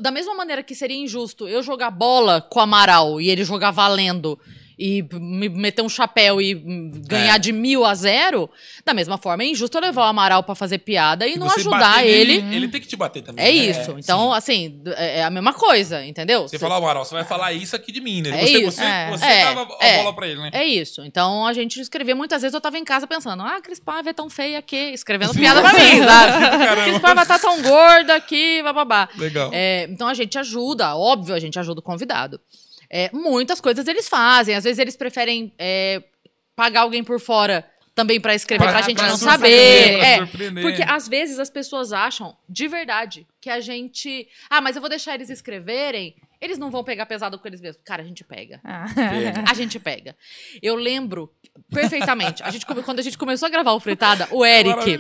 da mesma maneira que seria injusto eu jogar bola com o Amaral e ele jogar valendo e me meter um chapéu e hum, ganhar É. de mil a zero, da mesma forma é injusto eu levar o Amaral pra fazer piada e, E não você ajudar ele. nele, Ele tem que te bater também. É né? isso. Então, sim. assim, é é a mesma coisa, entendeu? Você fala, Amaral, você vai falar isso aqui de mim, né? É você isso. você, É. você É, dava a é. bola pra ele, né? É isso. Então a gente escrevia muitas vezes, eu tava em casa pensando, ah, Cris Paiva é tão feia que. Escrevendo piada pra mim, sabe? Cris Paiva tá tão gorda aqui, bababá. Legal. É, então a gente ajuda, óbvio, a gente ajuda o convidado. É, muitas coisas eles fazem, às vezes eles preferem é, pagar alguém por fora também pra escrever Pra- pra, gente pra não saber. pra É, porque às vezes as pessoas acham, de verdade, que a gente. Ah, mas eu vou deixar eles escreverem, eles não vão pegar pesado com eles mesmos. Cara, a gente pega. Ah. A gente pega. Eu lembro perfeitamente. A gente, quando a gente começou a gravar o Fritada, o Eric.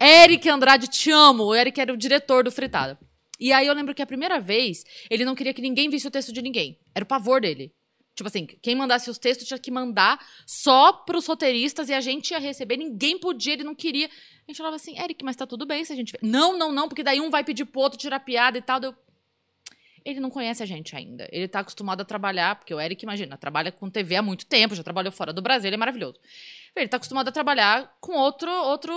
Eric Andrade, te amo. O Eric era o diretor do Fritada. E aí eu lembro que a primeira vez, ele não queria que ninguém visse o texto de ninguém. Era o pavor dele. Tipo assim, quem mandasse os textos tinha que mandar só pros roteiristas e a gente ia receber. Ninguém podia, ele não queria. A gente falava assim, Eric, mas tá tudo bem se a gente... vê." Não, não, não, porque daí um vai pedir pro outro tirar piada e tal. Ele não conhece a gente ainda. Ele tá acostumado a trabalhar, porque o Eric, imagina, trabalha com TV há muito tempo, já trabalhou fora do Brasil, ele é maravilhoso. Ele tá acostumado a trabalhar com outro, outro,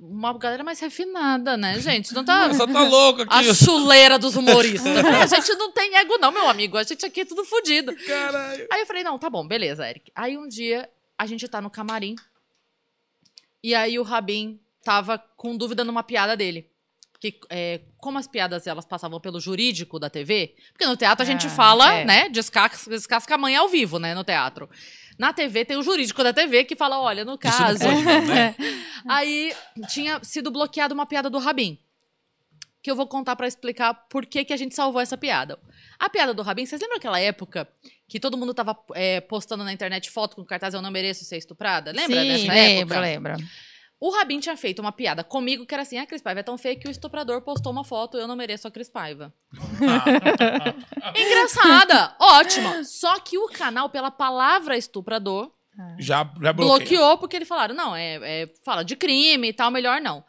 uma galera mais refinada, né, gente? Não tá Você tá louco aqui. a chuleira dos humoristas. a gente não tem ego não, meu amigo, a gente aqui é tudo fodido. Caralho. Aí eu falei, não, tá bom, beleza, Eric. Aí um dia a gente tá no camarim. E aí o Rabin tava com dúvida numa piada dele. Porque é, como as piadas elas passavam pelo jurídico da TV, porque no teatro a gente Ah, fala, é. né, descasca, descasca a mãe ao vivo, né, no teatro. Na TV tem o jurídico da TV que fala, olha, no Isso não caso... pode, não, né? Aí tinha sido bloqueada uma piada do Rabin. Que eu vou contar pra explicar por que, que a gente salvou essa piada. A piada do Rabin, vocês lembram aquela época que todo mundo tava é, postando na internet foto com cartaz Eu não mereço ser estuprada? Lembra Sim, dessa lembro, época? lembro. O Rabin tinha feito uma piada comigo que era assim: a Cris Paiva é tão feia que o estuprador postou uma foto Eu não mereço a Cris Paiva. Engraçada, ótima. Só que o canal, pela palavra estuprador, Já, já bloqueou. porque eles falaram, não, é, é- fala de crime e tal, melhor não.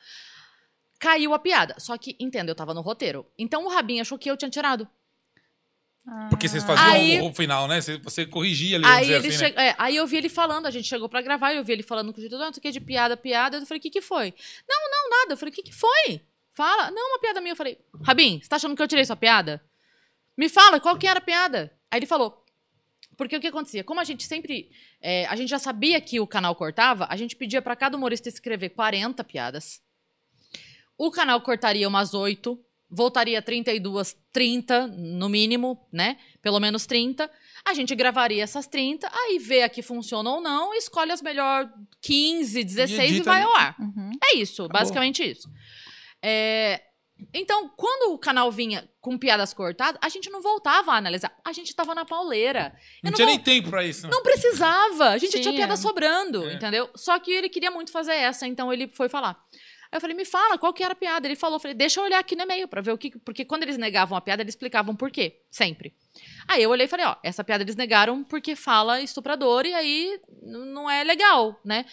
Caiu a piada. Só que, entenda, eu tava no roteiro. Então o Rabin achou que eu tinha tirado. Porque vocês faziam Aí- o, o final, né? Você, você corrigia ali, Aí, ele assim, né? é, aí eu vi ele falando, a gente chegou pra gravar, eu vi ele falando com o diretor, não sei o que, de piada, piada. Eu falei, o que que foi? Não, não, nada. Eu falei, o que que foi? Fala. Não, uma piada minha. Eu falei, Rabin, você tá achando que eu tirei sua piada? Me fala, qual que era a piada? Aí ele falou, porque o que acontecia? Como a gente sempre. é, a gente já sabia que o canal cortava, a gente pedia pra cada humorista escrever 40 piadas. O canal cortaria umas 8, voltaria 32, 30 no mínimo, né? Pelo menos 30. A gente gravaria essas 30, aí vê a que funciona ou não, escolhe as melhor 15, 16 e, vai ao ar. Uhum. É isso, basicamente isso. É, Então, quando o canal vinha com piadas cortadas, a gente não voltava a analisar. A gente tava na pauleira. Eu Não não tinha nem tempo pra isso. né? não precisava. A gente tinha Tinha. piada sobrando, É. entendeu? Só que ele queria muito fazer essa, então ele foi falar. Aí eu falei, me fala, qual que era a piada? Ele falou, falei, deixa eu olhar aqui no e-mail pra ver o que... Porque quando eles negavam a piada, eles explicavam por quê, sempre. Aí eu olhei e falei, ó, essa piada eles negaram porque fala estuprador e aí não é legal, né?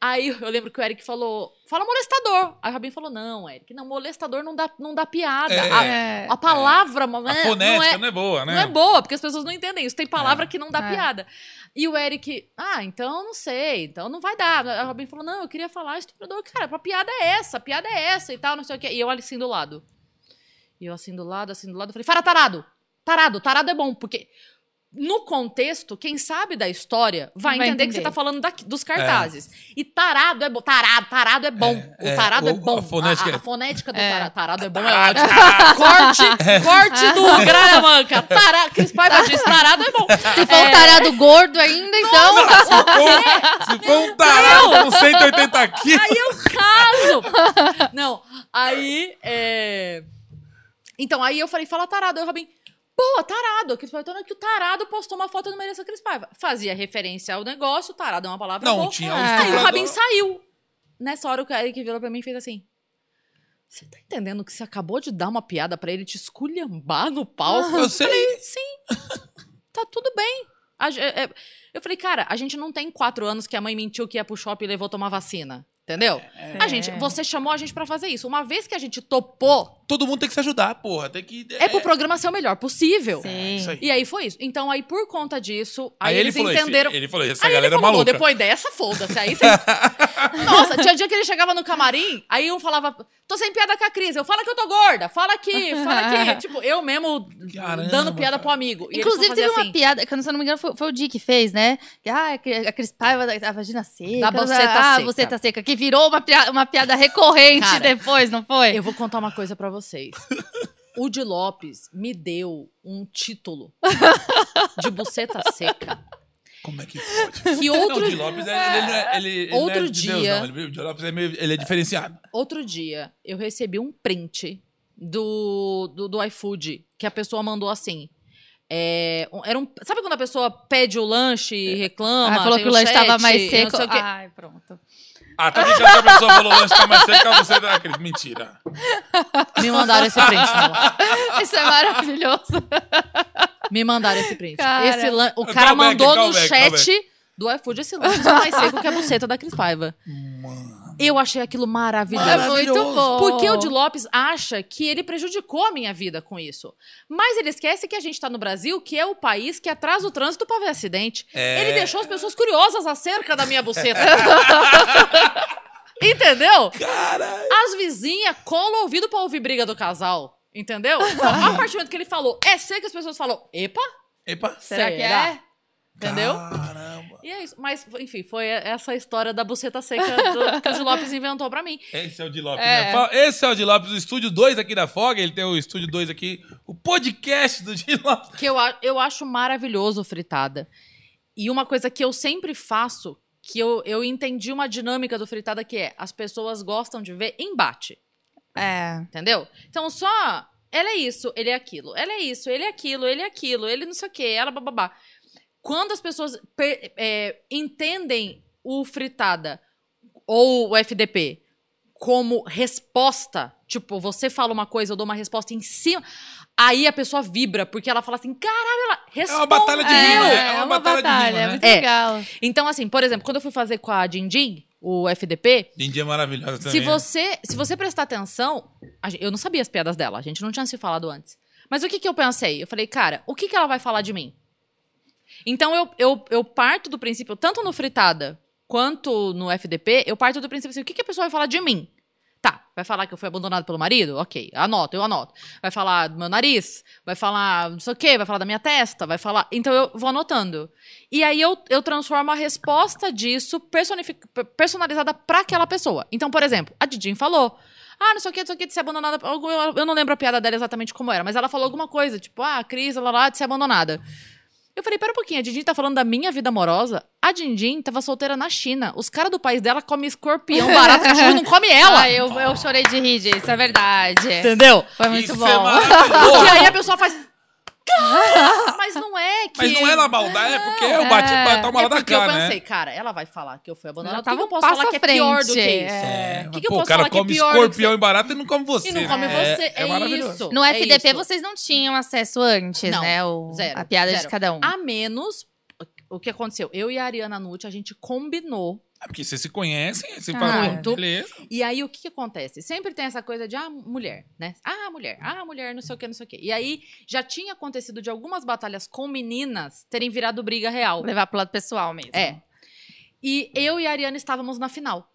Aí eu lembro que o Eric falou, fala molestador. Aí o Rabin falou, não, Eric, não, molestador não dá, não dá piada. É, a, É. a palavra... A né, fonética não é, não é boa, né? não é boa, porque as pessoas não entendem isso. Tem palavra É. que não dá É. piada. E o Eric, ah, então não sei, então não vai dar. A Robin falou, não, eu queria falar estuprador. Cara, a piada é essa, a piada é essa e tal, não sei o quê. E eu assim do lado. E eu assim do lado, assim do lado, eu falei, fala tarado. Tarado, tarado é bom, porque no contexto, quem sabe da história vai, Vai entender, que entender. você tá falando daqui- dos cartazes. E tarado é bom. Tarado, tarado é bom. É, o tarado é, é, o- bom. a fonética a, é- a fonética do É. tarado. Tarado é bom, é ótimo. corte, corte do Granamanca. Tarado, Cris Paiva diz, tarado é bom. Se for um tarado gordo ainda, então. Se for, se for um tarado com 180 quilos. Aí eu caso! Não, aí. É... Então, aí eu falei, fala tarado. Aí o Robin, pô, tarado. Cris Paiva, então é que o tarado postou uma foto no Mereça Cris Paiva. Fazia referência ao negócio, tarado é uma palavra Não, boa. tinha o Ah. Aí o estuprador. Rabin saiu. Nessa hora o Eric virou pra mim e fez assim. Você tá entendendo que você acabou de dar uma piada pra ele te esculhambar no palco? Eu sei. Sim. Tá tudo bem. A ge- é- eu falei, cara, a gente não tem quatro anos que a mãe mentiu que ia pro shopping e levou tomar vacina. Entendeu? A gente, você chamou a gente pra fazer isso. Uma vez que a gente topou, Todo mundo tem que se ajudar, porra. Tem que. é pro programa ser o melhor possível. Sim. Isso aí. E aí foi isso. Então, aí, por conta disso, aí, Aí ele eles falou, entenderam. esse- ele falou, essa Aí galera ele é falou, maluca. depois dessa, foda-se. Aí você... Nossa, tinha dia que ele chegava no camarim, aí um falava, tô sem piada com a Cris. Eu, fala que eu tô gorda, fala aqui, fala aqui. tipo, eu mesmo Caramba, dando piada cara. pro amigo. E Inclusive, teve faziam uma assim, piada, que se eu não me engano, foi, foi o Di que fez, né? Que, ah, a Cris Paiva da a vagina seca. Da buceta ah, seca. você tá seca. Que virou uma piada, uma piada recorrente Cara, depois, não foi? Eu vou contar uma coisa pra vocês. O Di Lopes me deu um título de buceta seca. Como é que pode? Que Não, outro, o Di Lopes, ele, ele, não é- ele, ele Outro não é de Deus, dia- não. Ele- o Di Lopes é, meio, ele é diferenciado. outro dia eu recebi um print do, do, do iFood que a pessoa mandou assim. É, era um, sabe quando a pessoa pede o lanche e reclama? ah, falou que o lanche chat, tava mais não seco. Ai, pronto. Ah, tá brincando que a pessoa falou lanche tá mais seco que você da Cris. Mentira. Me mandaram esse print, meu amor. Isso é maravilhoso. Me mandaram esse print. Cara. Esse lan- o cara back, mandou no back, chat do iFood esse lanche mais seco que a buceta da Cris Paiva. Mano. Eu achei aquilo maravilhoso. É muito bom. Porque o Di Lopes acha que ele prejudicou a minha vida com isso. Mas ele esquece que a gente tá no Brasil, que é o país que atrasa o trânsito pra ver acidente. É. Ele deixou as pessoas curiosas acerca da minha buceta. Entendeu? Caralho. As vizinhas colam o ouvido pra ouvir briga do casal. Entendeu? A partir do momento que ele falou, é ser que as pessoas falam, epa, Epa. Será que Será? é? entendeu? Caramba. E é isso. Mas, enfim, foi essa história da buceta seca do- que o Di Lopes inventou pra mim. Esse é o de Lopes, É. né? Esse é o de Lopes, o estúdio 2 aqui da Fog. Ele tem o estúdio 2 aqui, o podcast do de Lopes. Que eu, eu acho maravilhoso fritada. E uma coisa que eu sempre faço, que eu, eu entendi uma dinâmica do fritada que é, as pessoas gostam de ver embate. É. Entendeu? Então só. Ela é isso, ele é aquilo. Ela é isso, ele é aquilo, ele é aquilo, ele não sei o quê, ela bababá. Quando as pessoas per- é, entendem o fritada ou o FDP como resposta, tipo, você fala uma coisa, eu dou uma resposta em cima, aí a pessoa vibra, porque ela fala assim, caralho, ela É respondeu. uma batalha de rima, né? É, é uma batalha, de é rima, muito né? É. legal. Então, assim, por exemplo, quando eu fui fazer com a Dindim, o FDP, Dindy é maravilhosa também. se você, se você prestar atenção, eu não sabia as piadas dela, a gente não tinha se falado antes. Mas o que, que eu pensei? Eu falei, cara, o que, que ela vai falar de mim? Então eu, eu, eu parto do princípio, tanto no Fritada quanto no FDP, eu parto do princípio assim, o que, a pessoa vai falar de mim? Tá, vai falar que eu fui abandonado pelo marido? Ok, anoto, eu anoto. Vai falar do meu nariz, vai falar não sei o quê, vai falar da minha testa, vai falar. Então eu vou anotando. E aí eu, eu transformo a resposta disso personific- personalizada pra aquela pessoa. Então, por exemplo, a Didin falou. Ah, não sei o que, não sei o que, de ser abandonada. Eu, não lembro a piada dela exatamente como era, mas ela falou alguma coisa, tipo, ah, Cris, lá, lá, de ser abandonada. Eu falei, pera um pouquinho, a Dindin tá falando da minha vida amorosa? A Dindin tava solteira na China. Os caras do país dela comem escorpião, barato, cachorro não come ela. Ah, eu, eu chorei de rir disso, é verdade. Entendeu? Foi muito Isso bom. é. E aí a pessoa faz. "Cara, Mas não é que. Mas não é na maldade, é porque é o bate é. toma lá É da porque eu cara, pensei, né? cara, ela vai falar que eu fui abandonada. O que, que tava eu posso falar que é pior do que frente, isso? é. O que, que eu Pô, o posso cara falar que é come pior do que escorpião você- e barata e não come você. E não né? come É- você. É, É, maravilhoso. isso. No é FDP isso. vocês não tinham acesso antes, Não, né? O, zero, a piada de zero. cada um. A menos. O que aconteceu? Eu e a Ariana Nucci, a gente combinou. É porque vocês se conhecem, você Ah, fala, muito. beleza. E aí, o que, que acontece? Sempre tem essa coisa de, ah, mulher, né? Ah, mulher, ah, mulher, não sei o que, não sei o que. E aí, já tinha acontecido de algumas batalhas com meninas terem virado briga real. Levar pro lado pessoal mesmo. É. E eu e a Ariana estávamos na final.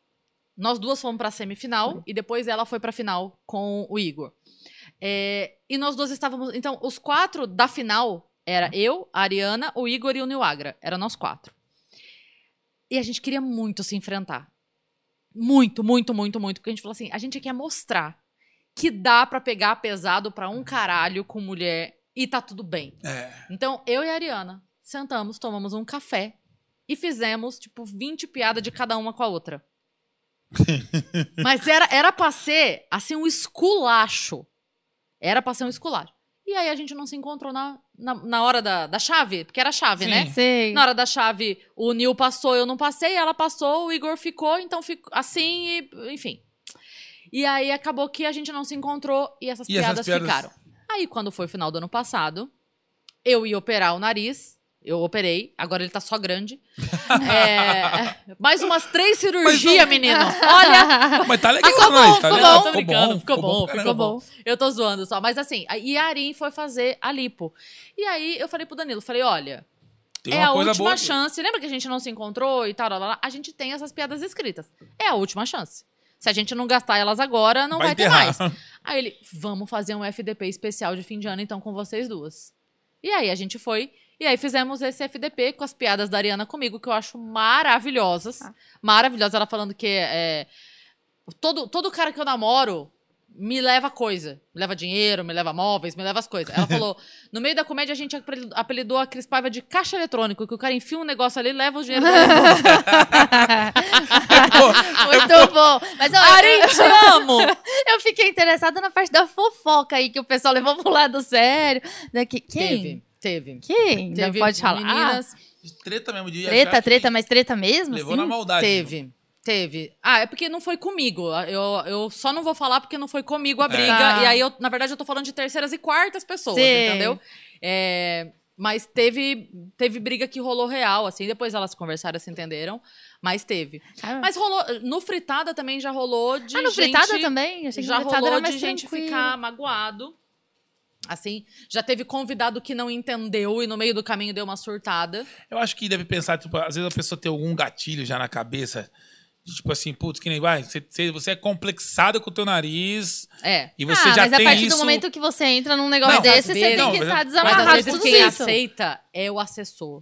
Nós duas fomos pra semifinal e depois ela foi pra final com o Igor. É, e nós duas estávamos. Então, os quatro da final era eu, a Ariana, o Igor e o Nilagra. Era nós quatro. E a gente queria muito se enfrentar. Muito, muito, muito, muito. Porque a gente falou assim: a gente quer mostrar que dá pra pegar pesado pra um caralho com mulher e tá tudo bem. É. Então, eu e a Ariana sentamos, tomamos um café e fizemos, tipo, 20 piadas de cada uma com a outra. Mas era, era pra ser, assim, um esculacho. Era pra ser um esculacho. E aí a gente não se encontrou na, na, na hora da, da chave, porque era chave, Sim. né? Sei. Na hora da chave, o Nil passou, eu não passei, ela passou, o Igor ficou, então ficou assim, e, enfim. E aí acabou que a gente não se encontrou e essas, E essas piadas, piadas- ficaram. Aí, quando foi o final do ano passado, eu ia operar o nariz. Eu operei, agora ele tá só grande. É, mais umas três cirurgias, não- menino. Olha, Mas tá legal, Ficou né? bom, tá ficou legal, bom. Tô brincando, ficou bom, ficou bom. Eu tô zoando só. Mas assim, a- e a Arin foi fazer a lipo. E aí eu falei pro Danilo, falei, olha, Tem é a última boa. chance. Lembra que a gente não se encontrou e tal, lá, lá, lá? A gente tem essas piadas escritas. É a última chance. Se a gente não gastar elas agora, não vai, ter enterrar. mais. Aí ele, vamos fazer um FDP especial de fim de ano, então, com vocês duas. E aí a gente foi. E aí fizemos esse FDP com as piadas da Ariana comigo, que eu acho maravilhosas. Ah. Maravilhosas. Ela falando que é, todo, todo cara que eu namoro me leva coisa. Me leva dinheiro, me leva móveis, me leva as coisas. Ela falou, no meio da comédia a gente apel- apelidou a Cris Paiva de caixa eletrônico, que o cara enfia um negócio ali e leva o dinheiro. Muito bom. Mas ó, Arin, te amo! eu fiquei interessada na parte da fofoca aí, que o pessoal levou pro lado sério. Daqui, quem? Teve, teve. Quem? Teve pode falar. meninas... Treta mesmo de treta, treta, mas treta mesmo? Levou assim? na maldade. Teve. Teve. Ah, é porque não foi comigo. Eu, eu só não vou falar porque não foi comigo a briga. Tá. E aí, eu, na verdade, eu tô falando de terceiras e quartas pessoas, Sei. entendeu? É, Mas teve, teve briga que rolou real, assim. Depois elas conversaram, se entenderam. Mas teve. Ah. Mas rolou. No fritada também já rolou de. ah, no gente, fritada também? Achei que já rolou era mais de gente tranquilo. ficar magoado. Assim, já teve convidado que não entendeu e no meio do caminho deu uma surtada. Eu acho que deve pensar, tipo, às vezes a pessoa tem algum gatilho já na cabeça. de, Tipo assim, putz, que nem vai. Você, você- é complexado com o teu nariz. É. E você ah, já mas tem a partir isso. do momento que você entra num negócio Não, desse, você tem que mas- estar mas Mas desamarrado vezes tudo quem isso. aceita é o assessor.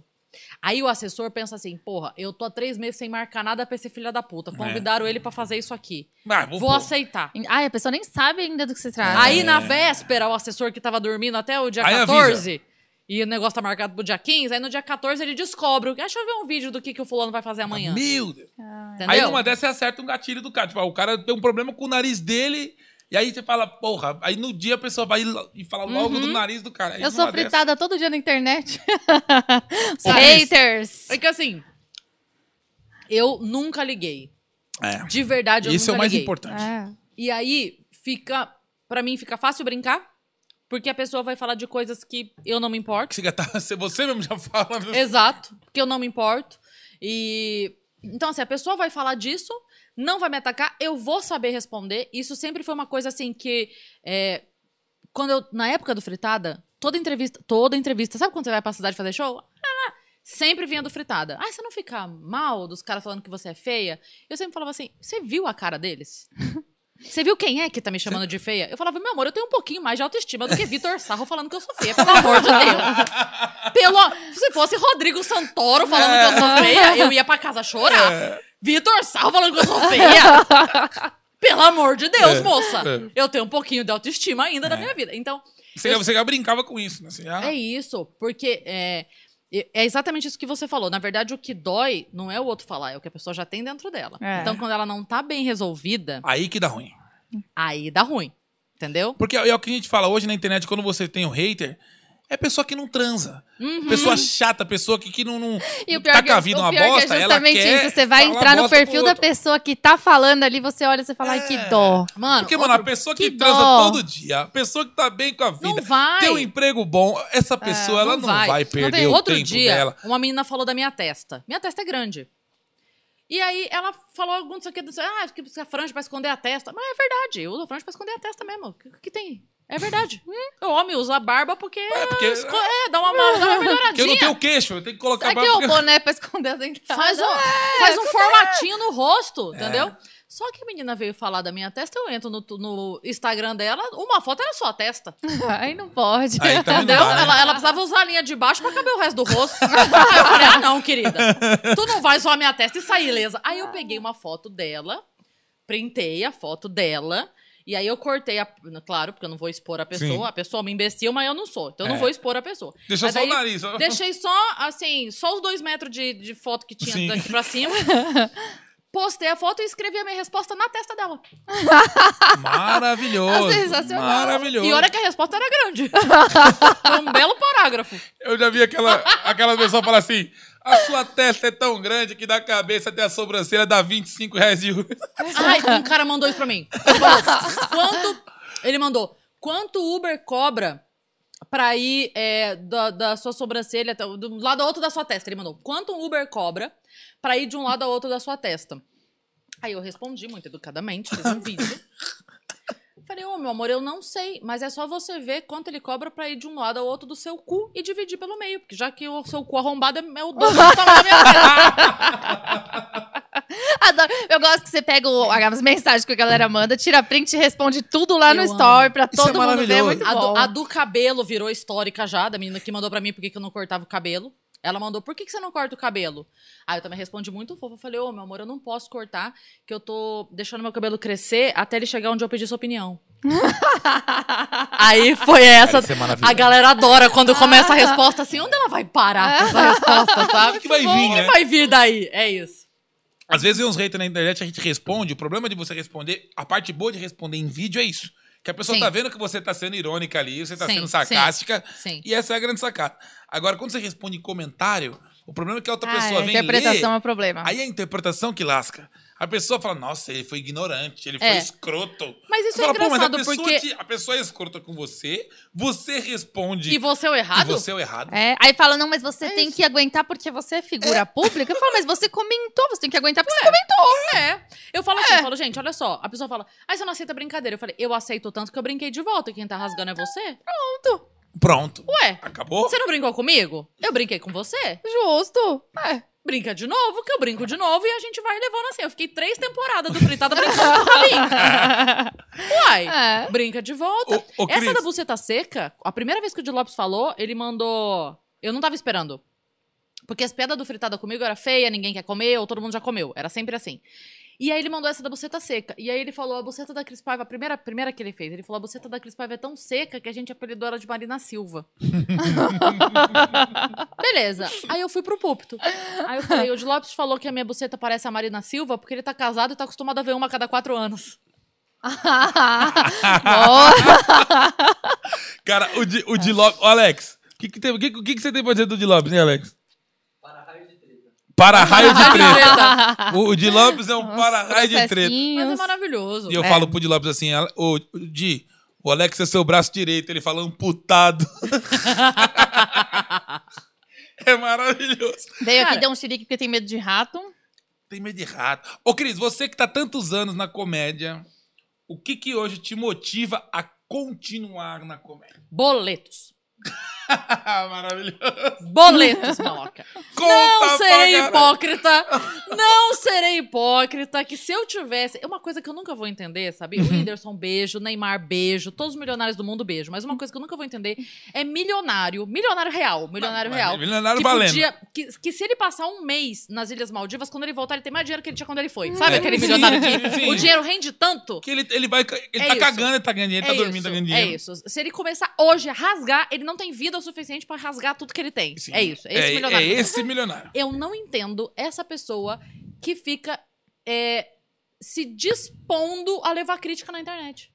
Aí o assessor pensa assim, porra, eu tô há três meses sem marcar nada pra esse filho da puta. Convidaram ele pra fazer isso aqui. Ah, vou Vou aceitar. Ai, a pessoa nem sabe ainda do que se trata. Aí na véspera, o assessor que tava dormindo até o dia Aí 14, e o negócio tá marcado pro dia 15, aí no dia 14 ele descobre. o que- Deixa eu ver um vídeo do que, que o fulano vai fazer amanhã. Meu Deus. Entendeu? Aí numa dessas você acerta um gatilho do cara. Tipo, ah, o cara tem um problema com o nariz dele. E aí você fala, porra. Aí no dia a pessoa vai e fala logo do nariz do cara. Aí Eu sou fritada todo dia na internet. Os haters. É que assim, eu nunca liguei. É. De verdade, eu Esse é nunca o mais liguei. importante. É. E aí, fica. Pra mim, fica fácil brincar. Porque a pessoa vai falar de coisas que eu não me importo. Que Você, já tá- você mesmo já fala. viu? Exato, porque eu não me importo. E. Então, assim, a pessoa vai falar disso, não vai me atacar, eu vou saber responder. Isso sempre foi uma coisa assim que. é, quando eu. Na época do Fritada, toda entrevista. Toda entrevista. Sabe quando você vai pra cidade fazer show? Ah, sempre vinha do Fritada. Ah, você não fica mal dos caras falando que você é feia? Eu sempre falava assim: você viu a cara deles? Você viu quem é que tá me chamando de feia? Eu falava, meu amor, eu tenho um pouquinho mais de autoestima do que Vitor Sarro falando que eu sou feia, pelo amor de Deus. Pelo, se fosse Rodrigo Santoro falando que eu sou feia, eu ia pra casa chorar. Vitor Sarro falando que eu sou feia. Pelo amor de Deus, É, moça. é. Eu tenho um pouquinho de autoestima ainda na minha vida. Então, Você, você já brincava com isso, né? Assim, ah, é isso, porque é, é exatamente isso que você falou. Na verdade, o que dói não é o outro falar, é o que a pessoa já tem dentro dela. É. Então, quando ela não tá bem resolvida, Aí que dá ruim. aí dá ruim. Entendeu? Porque é o que a gente fala hoje na internet, quando você tem um hater, é pessoa que não transa. Uhum. Pessoa chata, pessoa que, que não, não E o tá pior, com a que, vida o uma pior bosta, que é ela justamente quer isso. Você vai entrar no perfil da outro. pessoa que tá falando ali, você olha e você fala, ai, que É. dó. Mano, Porque, mano, a outro- pessoa que, que transa dó. todo dia, a pessoa que tá bem com a vida, Não vai. tem um emprego bom, essa pessoa, ela não vai, perder tem. o Outro tempo dia, dela. uma menina falou da minha testa. Minha testa é grande. E aí ela falou algum disso aqui, ah, que precisa franja pra esconder a testa. Mas é verdade, eu uso franja pra esconder a testa mesmo. O que, que tem? É verdade. o homem usa a barba porque. É, porque- esco- é, dá uma, dá uma Porque eu não melhoradinha. tenho queixo, eu tenho que colocar Será a que é barba- o boné pra esconder as entradas? Faz um, É, faz um formatinho no rosto, É. entendeu? Só que a menina veio falar da minha testa, eu entro no, no Instagram dela, uma foto era só a testa. Aí não pode. Aí também não Entendeu? dá, né? ela, ela precisava usar a linha de baixo pra caber o resto do rosto. Aí eu falei, ah, não, querida. Tu não vai zoar minha testa e sair ilesa. Aí eu peguei uma foto dela, printei a foto dela, e aí eu cortei a. Claro, porque eu não vou expor a pessoa. Sim. A pessoa me imbecil, mas eu não sou. Então eu É. não vou expor a pessoa. Deixou Mas só o nariz. Deixei só, assim, só os dois metros de, de foto que tinha Sim. daqui pra cima. Postei a foto e escrevi a minha resposta na testa dela. Maravilhoso. É sensacional. Maravilhoso. E olha que a resposta era grande. Foi um belo parágrafo. Eu já vi aquela, aquela pessoa falar assim: a sua testa é tão grande que da cabeça até a sobrancelha dá 25 reais de juros. Ai, um cara mandou isso pra mim. Quanto. Ele mandou. Quanto Uber cobra pra ir é, da, da sua sobrancelha, até- do lado ao outro da sua testa? Ele mandou. Quanto Uber cobra pra ir de um lado ao outro da sua testa? Aí eu respondi muito educadamente, fiz um vídeo. Falei, ô meu amor, eu não sei, mas é só você ver quanto ele cobra pra ir de um lado ao outro do seu cu e dividir pelo meio, porque já que o seu cu arrombado é é o dobro do tamanho da minha testa. Adoro. Eu gosto que você pega o- as mensagens que a galera manda, tira print e responde tudo lá no Eu story amo. pra Isso é todo mundo ver. É muito A bom. do, a do cabelo virou histórica já, da menina que mandou pra mim por que que eu não cortava o cabelo. Ela mandou, por que, que você não corta o cabelo? Aí eu também respondi muito fofo. Eu falei, ô, meu amor, eu não posso cortar, que eu tô deixando meu cabelo crescer até ele chegar onde eu pedi sua opinião. Aí foi essa. É. A galera adora quando começa a resposta assim, onde ela vai parar com essa resposta, sabe? O que vai vir, O que né? vai vir daí? É isso. Às vezes vem uns haters na internet, a gente responde. O problema de você responder, a parte boa de responder em vídeo é isso. Que a pessoa Sim. tá vendo que você tá sendo irônica ali, você tá Sim, sendo sarcástica. sim. E essa é a grande sacada. Agora, quando você responde em comentário, o problema é que a outra Ah, pessoa a vem interpretação ler, é o problema. Aí é a interpretação que lasca. A pessoa fala, nossa, ele foi ignorante, ele foi É. escroto. Mas isso é fala, "Pô, mas a engraçado, pessoa porque... te- a pessoa é escrota com você, você responde E você é o errado? e você é o errado. É, aí fala, não, mas você É tem isso. que aguentar porque você é figura pública. Eu falo, mas você comentou, você tem que aguentar porque você comentou. É. Eu falo assim, eu falo, gente, olha só. A pessoa fala, ah, você não aceita brincadeira. Eu falei, eu aceito tanto que eu brinquei de volta. E quem tá rasgando é você? Pronto. Ué, Acabou? você não brincou comigo? Eu brinquei com você? Justo. É. Brinca de novo, que eu brinco de novo e a gente vai levando assim. Eu fiquei três temporadas do Fritada brincando com o Rabinho. Uai, É. brinca de volta. Ô, ô, Essa Cris. da buceta seca, a primeira vez que o Di Lopes falou, ele mandou... Eu não tava esperando. Porque as piadas do Fritada comigo era feia, ninguém quer comer, ou todo mundo já comeu. Era sempre assim. E aí ele mandou essa da buceta seca. E aí ele falou, a buceta da Cris Paiva, a primeira, a primeira que ele fez, ele falou, a buceta da Cris Paiva é tão seca que a gente apelidou ela de Marina Silva. Beleza. Aí eu fui pro púlpito. Aí eu falei, o Di Lopes falou que a minha buceta parece a Marina Silva porque ele tá casado e tá acostumado a ver uma a cada quatro anos. Cara, o Di, o Di Lopes. Ô, Alex, o que, que, tem- que, que, que você tem pra dizer do Di Lopes, hein, Alex? Para-raio de treta. O, o Di Lopes é um para-raio de treta. Mas é maravilhoso. E eu É. falo pro Di Lopes assim, "Ale- ô, ô, Di, o Alex é seu braço direito. Ele fala amputado. é maravilhoso. Veio aqui, deu um xerique porque tem medo de rato. Tem medo de rato. Ô, Cris, você que tá tantos anos na comédia, o que que hoje te motiva a continuar na comédia? Boletos. Maravilhoso. Boletos, maloca. Conta Não serei hipócrita. Não serei hipócrita. Que se eu tivesse. É uma coisa que eu nunca vou entender, sabe? O Whindersson, beijo. Neymar, beijo. Todos os milionários do mundo, beijo. Mas uma coisa que eu nunca vou entender é milionário. Milionário real. Milionário Não, real. milionário que valendo. podia- que, que se ele passar um mês nas Ilhas Maldivas, quando ele voltar, ele tem mais dinheiro que ele tinha quando ele foi. Sabe É. aquele Sim, milionário que sim. o dinheiro rende tanto? Que ele, ele vai. Ele É tá isso. cagando, ele tá ganhando dinheiro, ele tá é dormindo, tá isso, ganhando é dinheiro. isso. Se ele começar hoje a rasgar, ele não tem vida o suficiente pra rasgar tudo que ele tem. Sim. É isso. É esse é, milionário. É esse milionário. Eu não entendo essa pessoa que fica é, se dispondo a levar crítica na internet.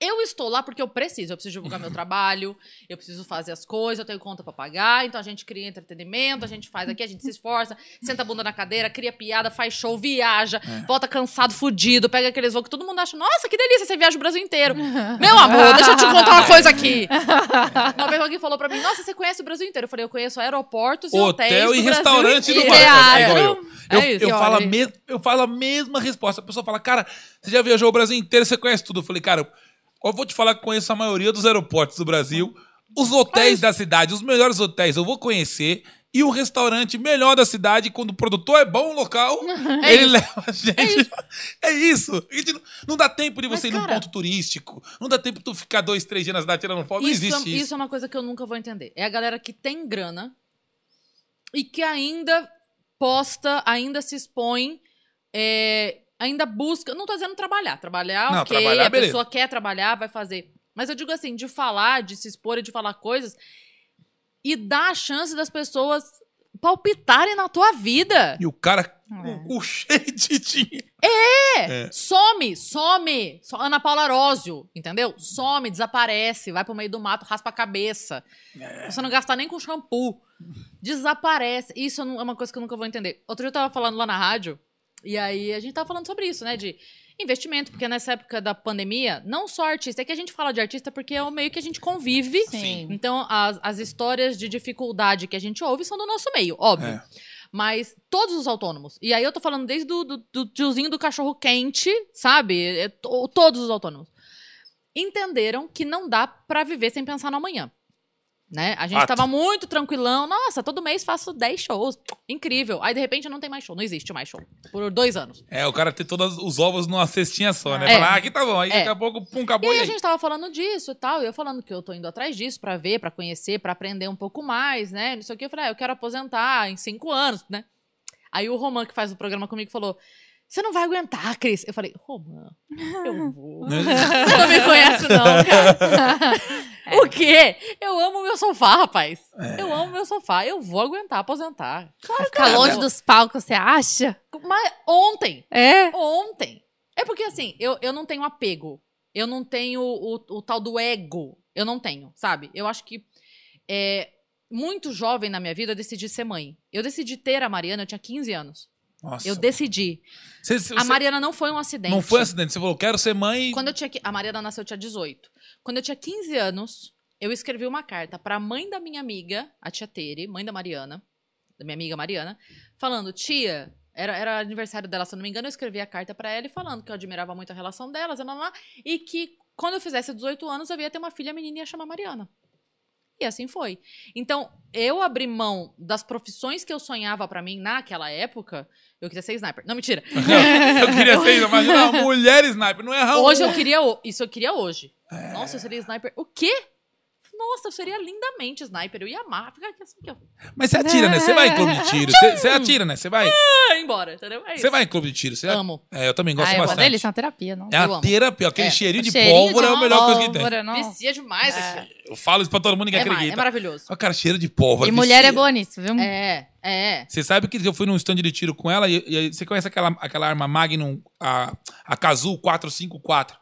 Eu estou lá porque eu preciso. Eu preciso divulgar meu trabalho, eu preciso fazer as coisas, eu tenho conta pra pagar, então a gente cria entretenimento, a gente faz aqui, a gente se esforça, senta a bunda na cadeira, cria piada, faz show, viaja, É. volta cansado, fudido, pega aqueles voos que todo mundo acha, nossa, que delícia, você viaja o Brasil inteiro. Meu amor, deixa eu te contar uma coisa aqui. Uma vez alguém falou pra mim, nossa, você conhece o Brasil inteiro. Eu falei, eu conheço aeroportos e hotéis Hotel e restaurante do. Brasil. É igual Teatro. eu. Eu, É isso, eu, falo a mes- eu falo a mesma resposta. A pessoa fala, cara, você já viajou o Brasil inteiro, você conhece tudo. Eu falei, cara, eu vou te falar que conheço a maioria dos aeroportos do Brasil, os hotéis da cidade, os melhores hotéis eu vou conhecer. E o restaurante melhor da cidade, quando o produtor é bom o local, É ele isso. leva a gente. É isso. A gente não, não dá tempo de Mas, você ir num cara- ponto turístico. Não dá tempo de tu ficar dois, três dias na cidade tirando foto. Não Isso, existe é, isso. isso é uma coisa que eu nunca vou entender. É a galera que tem grana e que ainda posta, ainda se expõe, é, ainda busca. Não tô dizendo trabalhar. Trabalhar, Não, ok. trabalhar, a beleza. pessoa quer trabalhar, vai fazer. Mas eu digo assim, de falar, de se expor e de falar coisas e dar a chance das pessoas palpitarem na tua vida. E o cara É. com o cu cheio de dinheiro. É. Some, some. So- Ana Paula Arósio, entendeu? Some, desaparece, vai pro meio do mato, raspa a cabeça. Você não gasta nem com shampoo. Desaparece. Isso é uma coisa que eu nunca vou entender. Outro dia eu tava falando lá na rádio, e aí a gente tava falando sobre isso, né? De investimento, porque nessa época da pandemia, não só artista, é que a gente fala de artista porque é o meio que a gente convive. Sim. Então, as, as histórias de dificuldade que a gente ouve são do nosso meio, óbvio. É. Mas todos os autônomos. E aí eu tô falando desde do, do, do tiozinho do cachorro quente, sabe? É to- todos os autônomos. Entenderam que não dá pra viver sem pensar no amanhã. Né? A gente Fato. tava muito tranquilão. Nossa, todo mês faço 10 shows. Incrível. Aí, de repente, não tem mais show. Não existe mais show. Por dois anos. É, o cara ter todos os ovos numa cestinha só, né? É. Falar, ah, aqui tá bom. Aí É. daqui a pouco, pum, E acabou. aí E a aí? gente tava falando disso e tal, e eu falando que eu tô indo atrás disso pra ver, pra conhecer, pra aprender um pouco mais, né? Não sei o que. Eu falei, ah, eu quero aposentar em cinco anos, né? Aí o Roman, que faz o programa comigo, falou: Você não vai aguentar, Cris. Eu falei, Roman, eu vou. Você não me conhece, não, cara. O quê? Eu amo meu sofá, rapaz. É. Eu amo meu sofá. Eu vou aguentar aposentar. Ficar longe dos palcos, você acha? Mas ontem, É. Ontem. É porque, assim, eu, eu não tenho apego. Eu não tenho o, o tal do ego. Eu não tenho, sabe? Eu acho que é, muito jovem na minha vida eu decidi ser mãe. Eu decidi ter a Mariana, eu tinha 15 anos. Nossa. Eu decidi. A Mariana não foi um acidente. Não foi acidente. Você falou, quero ser mãe. Quando eu tinha. A Mariana nasceu, eu tinha 18. Quando eu tinha 15 anos, eu escrevi uma carta pra mãe da minha amiga, a tia Tere, mãe da Mariana, da minha amiga Mariana, falando: tia. Era, era aniversário dela, se eu não me engano, eu escrevi a carta pra ela e falando que eu admirava muito a relação delas, lá, lá, lá, e que quando eu fizesse 18 anos eu ia ter uma filha menina e ia chamar Mariana. E assim foi. Então, eu abri mão das profissões que eu sonhava pra mim naquela época. Eu queria ser sniper. Não, mentira. eu queria ser, imagina uma mulher sniper, não é erra Hoje eu queria. Isso eu queria hoje. É. Nossa, eu seria sniper. O quê? Nossa, eu seria lindamente sniper. Eu ia amar. Ficar aqui assim, eu Mas você atira, né? Você vai em clube de tiro. Você, você atira, né? Você vai. Embora, entendeu? É isso. Você vai em clube de tiro. Você Amo. É, eu também gosto Ah, é uma bastante. delícia, uma terapia, não? É Eu uma amo. terapia. Aquele É. cheirinho de Cheirinho pólvora é a melhor coisa que tem. pólvora, não. Vicia demais aqui. Eu falo isso pra todo mundo que É, acredita. é maravilhoso. Ó, cara, cheiro de pólvora. E mulher é vicia. boa nisso, viu? É, é. Você sabe que eu fui num stand de tiro com ela e, e aí você conhece aquela, aquela arma Magnum, a, a Kazoo 454?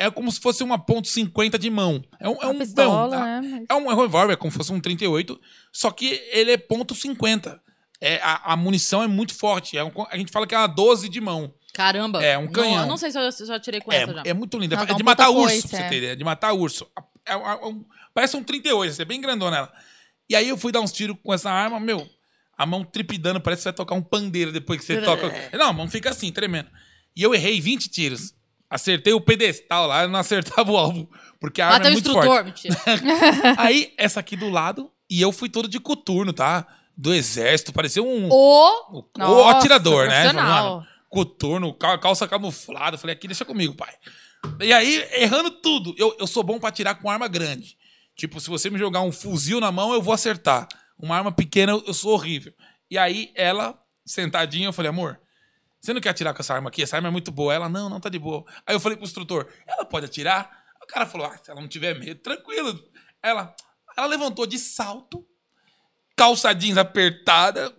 É como se fosse uma ponto .50 de mão. É um, é um pistola, não, né? Mas- É um revólver, é como se fosse um 38, só que ele é ponto .50. É, a, a munição é muito forte. É um- a gente fala que é uma 12 de mão. Caramba. É, um Não, canhão. eu não sei se eu já tirei com essa já. É, é muito linda. É de matar urso, pra você é. ter ideia. É de matar urso. É- é- é parece um 38, você é bem grandona ela. E aí eu fui dar uns tiros com essa arma, meu, a mão tripidando, parece que você vai tocar um pandeiro depois que você toca. Não, a mão fica assim, tremendo. E eu errei 20 tiros. Acertei o pedestal lá, eu não acertava o alvo. Porque a arma é muito forte. Aí, essa aqui do lado, e eu fui todo de coturno, tá? Do exército, parecia um. O... O, o Nossa, atirador, né? Mano, coturno, cal- calça camuflada. Falei, aqui, deixa comigo, pai. E aí, errando tudo. Eu, eu sou bom pra atirar com arma grande. Tipo, se você me jogar um fuzil na mão, eu vou acertar. Uma arma pequena, eu, eu sou horrível. E aí, ela, sentadinha, eu falei, amor, você não quer atirar com essa arma aqui? Essa arma é muito boa. Ela, não, não tá de boa. Aí eu falei pro instrutor, ela pode atirar? O cara falou, ah, se ela não tiver medo, tranquilo. Ela, ela levantou de salto, calça jeans apertada,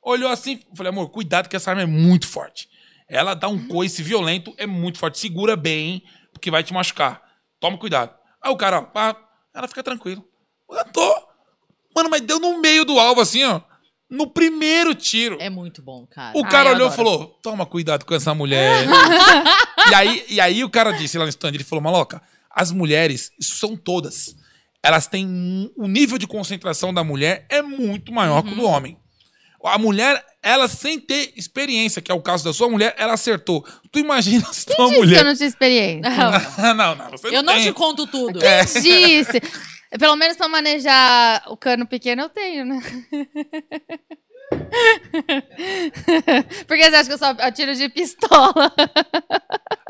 olhou assim, falei, amor, cuidado que essa arma é muito forte. Ela dá um coice violento, é muito forte. Segura bem, porque vai te machucar. Toma cuidado. Aí o cara, ó, pá, ela fica tranquilo. Eu tô. Mano, mas deu no meio do alvo, assim, ó. No primeiro tiro. É muito bom, cara. O Ai, cara eu olhou e falou: toma cuidado com essa mulher. e, aí, e aí o cara disse lá no stand, ele falou, maloca, as mulheres, isso são todas. Elas têm. um- O nível de concentração da mulher é muito maior que o do Uhum. homem. A mulher, ela sem ter experiência, que é o caso da sua mulher, ela acertou. Tu imagina se tua Disse que eu mulher. não tinha experiência. não, não, você Eu não tem. te conto tudo. É. Disse. Pelo menos pra manejar o cano pequeno eu tenho, né? Porque você acha que eu só atiro de pistola?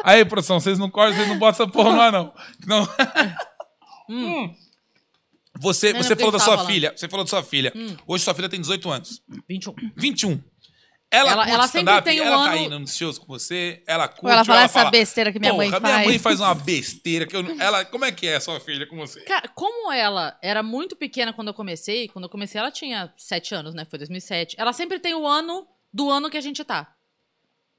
Aí, produção, vocês não cortam, vocês não botam essa porra ar, não. não. Hum. Você, Não, você não, falou da sua filha. Você falou da sua filha. Hoje sua filha tem 18 anos. 21. 21. Ela, Ela- ela sempre tem um ela tá ano- indo nos shows com você? Ela curte? Ela fala ou essa besteira que minha mãe "Porra, faz?" minha mãe faz uma besteira que eu não... Ela, como é que é a sua filha com você? Cara, como ela era muito pequena quando eu comecei, quando eu comecei ela tinha 7 anos, né? Foi 2007. Ela sempre tem o ano do ano que a gente tá.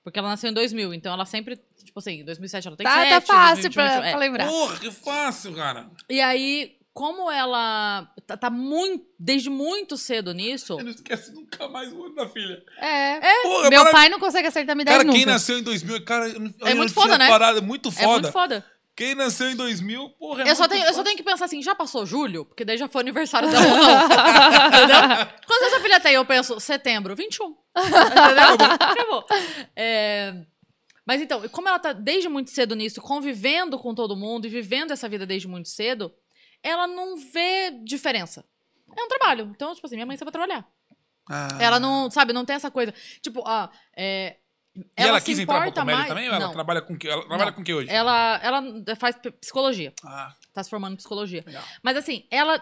Porque ela nasceu em 2000, então ela sempre, tipo assim, em 2007 ela tem Tá, 7, tá fácil 2021, pra, é. pra lembrar. Porra, que fácil, cara. E aí, como ela tá, tá muito, desde muito cedo nisso, Eu não esquece nunca mais o ano da filha. É. Porra, Meu marav- pai não consegue acertar minha idade Cara, nunca. quem nasceu em 2000, cara, não- eu É muito tinha foda, né? parado, é muito é foda. muito foda. Quem nasceu em 2000, porra, é Eu só, muito tenho, eu só foda. tenho que pensar assim, já passou julho? Porque daí já foi aniversário dela ou não. Entendeu? Quantos anos a filha tem? Eu penso, setembro, 21. Entendeu? Acabou. É, Mas então, como ela tá desde muito cedo nisso, convivendo com todo mundo e vivendo essa vida desde muito cedo, ela não vê diferença. É um trabalho. Então, tipo assim, minha mãe sabe trabalhar. Ah. Ela não, sabe, não tem essa coisa. Tipo, ah, é, E ela, se quis entrar pra comédia mais- também? Ou ela Não. trabalha com que? Ela trabalha Não. com que hoje? Ela, ela faz psicologia. Ah, Tá se formando em psicologia. legal. Mas assim, ela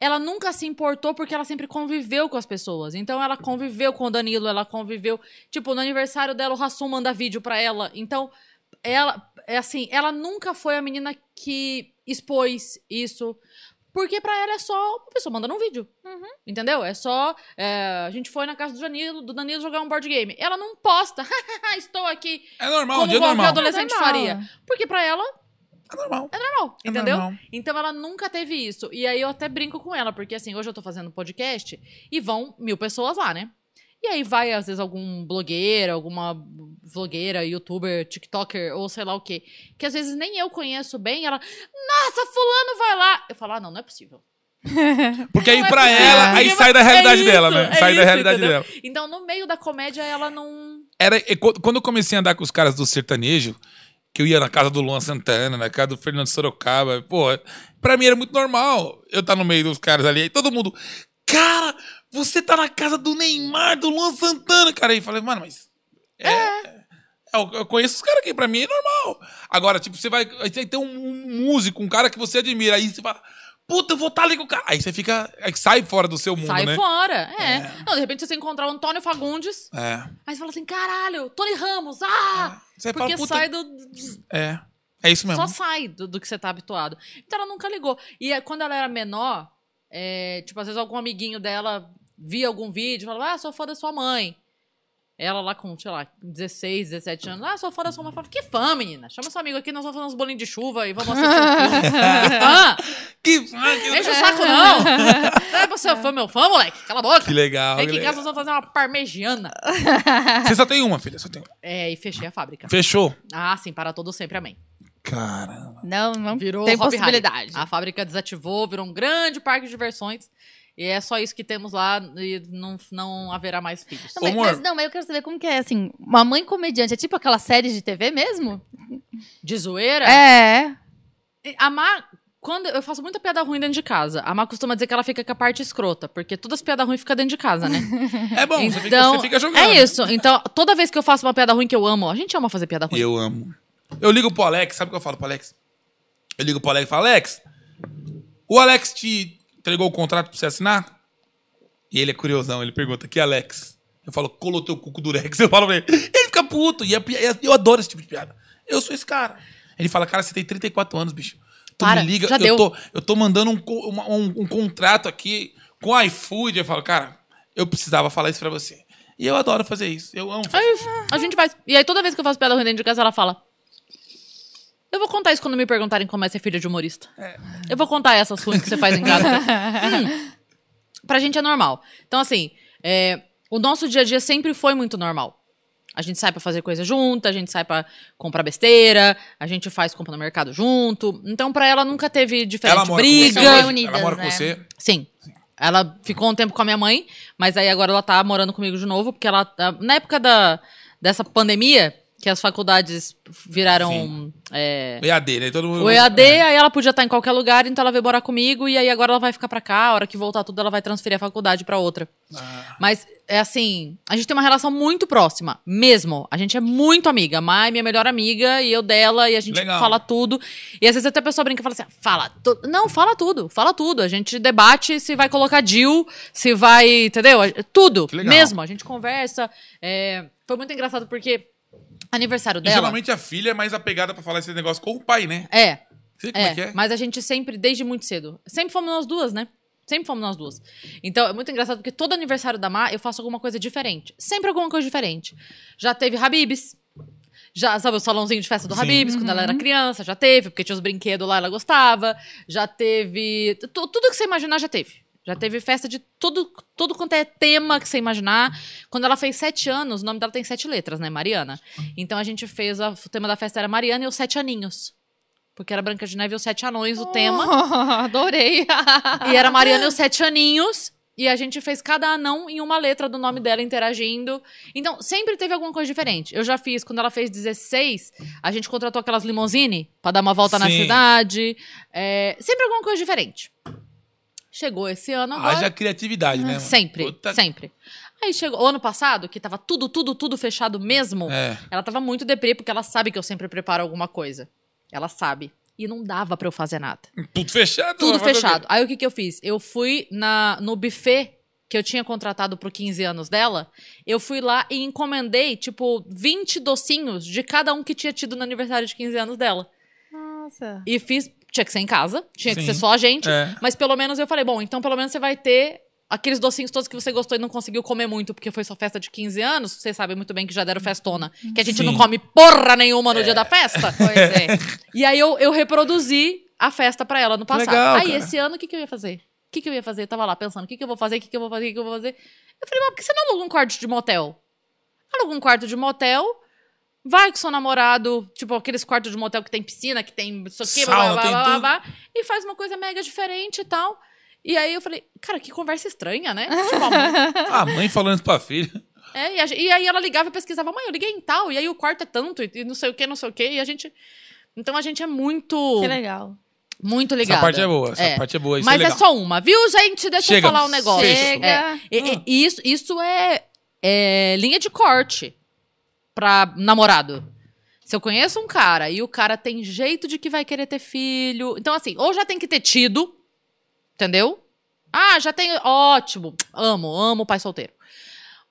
ela nunca se importou porque ela sempre conviveu com as pessoas. Então ela conviveu com o Danilo, ela conviveu, tipo, no aniversário dela o Rassum manda vídeo pra ela. Então, ela é assim, ela nunca foi a menina que expôs isso. Porque pra ela é só uma pessoa mandando um vídeo. Entendeu? É só. é, a gente foi na casa do Danilo, do Danilo jogar um board game. Ela não posta. Estou aqui. É normal, um como dia normal. adolescente É normal. faria. Porque pra ela É normal. normal, É entendeu? normal. Então ela nunca teve isso. E aí eu até brinco com ela, porque assim, hoje eu tô fazendo podcast e vão mil pessoas lá, né? E aí vai, às vezes, algum blogueiro, alguma vlogueira, youtuber, tiktoker, ou sei lá o quê. Que às vezes nem eu conheço bem. Ela, nossa, fulano vai lá. Eu falo, ah, não, não é possível. Porque aí Não é pra possível. ela, aí sai da é realidade isso, dela, né? é sai da isso, realidade entendeu? dela. Então, no meio da comédia, ela não. Era, qu- quando eu comecei a andar com os caras do sertanejo, que eu ia na casa do Luan Santana, na casa do Fernando Sorocaba, pô, pra mim era muito normal eu estar no meio dos caras ali. Aí todo mundo, cara, você tá na casa do Neymar, do Luan Santana, cara. Aí eu falei, mano, mas. É. é, Eu, eu conheço os caras aqui, pra mim é normal. Agora, tipo, você vai. Aí tem um, músico, um cara que você admira, aí você fala. Puta, eu vou estar ali com o cara. Aí você fica. Aí sai fora do seu mundo, sai né? fora. É. Não, de repente você encontrar o Antônio Fagundes. É. Aí você fala assim: caralho, Tony Ramos, ah! Você Porque fala, sai do. É. É isso mesmo. Só sai do, do que você tá habituado. Então ela nunca ligou. E é, quando ela era menor, é, tipo, às vezes algum amiguinho dela via algum vídeo e falava, ah, sou fã da sua mãe. Ela lá com, sei lá, 16, 17 anos, ah, sou fã da sua mãe. Falava, que fã, menina? Chama seu amigo aqui, nós vamos fazer uns bolinhos de chuva e vamos assistir um filme. que fã? Que, que, Enche o saco, não! Não é você fã, meu fã, moleque. Cala a boca. que legal. Vem que aqui em casa, nós vamos fazer uma parmegiana. Você só tem uma, filha. Só tem uma. É, e fechei a fábrica. Fechou? Ah, sim, para todo sempre, amém. Caramba. Não, não Virou tem Hop possibilidade. A fábrica desativou, virou um grande parque de diversões. E é só isso que temos lá e não, não haverá mais filhos. Não, mas, mas não, mas eu quero saber como que é, assim, uma mãe comediante, é tipo aquela série de TV mesmo? De zoeira? É. A Má, quando eu faço muita piada ruim dentro de casa, a Má costuma dizer que ela fica com a parte escrota, porque todas as piadas ruins ficam dentro de casa, né? É bom, você, fica, Então, você fica jogando. é isso. Então, toda vez que eu faço uma piada ruim que eu amo, a gente ama fazer piada ruim. Eu amo. Eu ligo pro Alex, sabe o que eu falo pro Alex? Eu ligo pro Alex e falo, Alex, o Alex te entregou o contrato pra você assinar? E ele é curiosão, ele pergunta, que Alex? Eu falo, colou teu cuco durex. Eu falo pra ele, ele fica puto. E é pi- eu adoro esse tipo de piada. Eu sou esse cara. Ele fala, cara, você tem 34 anos, bicho. Tu Para, me liga, já eu deu. tô, eu tô mandando um, uma- um- um contrato aqui com iFood. Eu falo, cara, eu precisava falar isso pra você. E eu adoro fazer isso. Eu amo fazer É isso. A gente faz. E aí, toda vez que eu faço piada ruim dentro de casa, ela fala. Eu vou contar isso quando me perguntarem como é ser filha de humorista. Eu vou contar essas ruins que você faz em casa. Hum. Pra gente é normal. Então, assim, é, o nosso dia a dia sempre foi muito normal. A gente sai pra fazer coisa junto, a gente sai pra comprar besteira, a gente faz compra no mercado junto. Então, pra ela nunca teve diferente Ela mora briga. com você reunidas, Ela mora né? com você? Sim. Ela ficou um tempo com a minha mãe, mas aí agora ela tá morando comigo de novo, porque ela. tá- Na época da, dessa pandemia, que as faculdades viraram. é, O EAD, né? Todo mundo... o EAD, aí ela podia estar em qualquer lugar, então ela veio morar comigo, e aí agora ela vai ficar pra cá, a hora que voltar tudo, ela vai transferir a faculdade pra outra. Ah. Mas, é assim, a gente tem uma relação muito próxima, mesmo. A gente é muito amiga. Mai, minha melhor amiga, e eu dela, e a gente Legal. fala tudo. E às vezes até a pessoa brinca e fala assim: fala. tu- Não, fala tudo, fala tudo. A gente debate se vai colocar Jill, se vai. Entendeu? Tudo. Mesmo. A gente conversa. é, Foi muito engraçado porque aniversário E dela. geralmente a filha é mais apegada pra falar esse negócio com o pai, né? É, Sei como é, que é, é. mas a gente sempre, desde muito cedo, sempre fomos nós duas, né? Sempre fomos nós duas. Então, é muito engraçado porque todo aniversário da Má, eu faço alguma coisa diferente. Sempre alguma coisa diferente. Já teve Habibs. Já, sabe, o salãozinho de festa do Sim. Habibs, quando ela era criança, já teve, porque tinha os brinquedos lá, ela gostava. Já teve. tu- Tudo que você imaginar já teve. Já teve festa de tudo, tudo quanto é tema que você imaginar. Quando ela fez sete anos, o nome dela tem sete letras, né? Mariana. Então a gente fez. a- o tema da festa era Mariana e os Sete Aninhos. Porque era Branca de Neve e os Sete Anões o tema. Adorei. E era Mariana e os Sete Aninhos. E a gente fez cada anão em uma letra do nome dela interagindo. Então, sempre teve alguma coisa diferente. Eu já fiz, quando ela fez 16, a gente contratou aquelas limousine pra dar uma volta na Sim. cidade. É, sempre alguma coisa diferente. Chegou esse ano agora. Haja criatividade, né? mano? Sempre, Puta- sempre. Aí chegou o ano passado, que tava tudo, tudo, tudo fechado mesmo. É. Ela tava muito deprê, porque ela sabe que eu sempre preparo alguma coisa. Ela sabe. E não dava pra eu fazer nada. Tudo fechado. Tudo fechado. Aí o que, que eu fiz? Eu fui na, no buffet que eu tinha contratado pro 15 anos dela. Eu fui lá e encomendei, tipo, 20 docinhos de cada um que tinha tido no aniversário de 15 anos dela. Nossa. E fiz. Tinha que ser em casa, tinha que Sim. ser só a gente. É. Mas pelo menos eu falei, bom, então pelo menos você vai ter aqueles docinhos todos que você gostou e não conseguiu comer muito porque foi sua festa de 15 anos. Vocês sabem muito bem que já deram festona. Que a gente Sim. não come porra nenhuma no dia da festa. Pois é. E aí eu, eu reproduzi a festa pra ela no passado. Legal, aí cara. esse ano o que, que eu ia fazer? que, que eu ia fazer? Eu tava lá pensando, o que, que eu vou fazer, o que, que eu vou fazer, o que, que eu vou fazer. Eu falei, mas por que você não aluga um quarto de motel? Aluga um quarto de motel, vai com seu namorado, tipo aqueles quartos de motel que tem piscina, que tem isso aqui, blá, blá, blá, blá, blá, e faz uma coisa mega diferente e tal. E aí eu falei, cara, que conversa estranha, né? Tipo, a mãe- A mãe falando isso pra filha. é, e, a e aí ela ligava e pesquisava, mãe, eu liguei em tal, e aí o quarto é tanto, e, e não sei o que, não sei o que, e a gente. Então a gente é muito. Que legal. Muito ligada. Essa parte é boa, essa É. parte é boa. Isso Mas é é, legal. só uma, viu, gente? Deixa Chega, eu falar um negócio. Chega. É. E isso, isso é, é linha de corte pra namorado. Se eu conheço um cara e o cara tem jeito de que vai querer ter filho. Então, assim, ou já tem que ter tido, entendeu? Ah, já tem. Ótimo. Amo, amo o pai solteiro.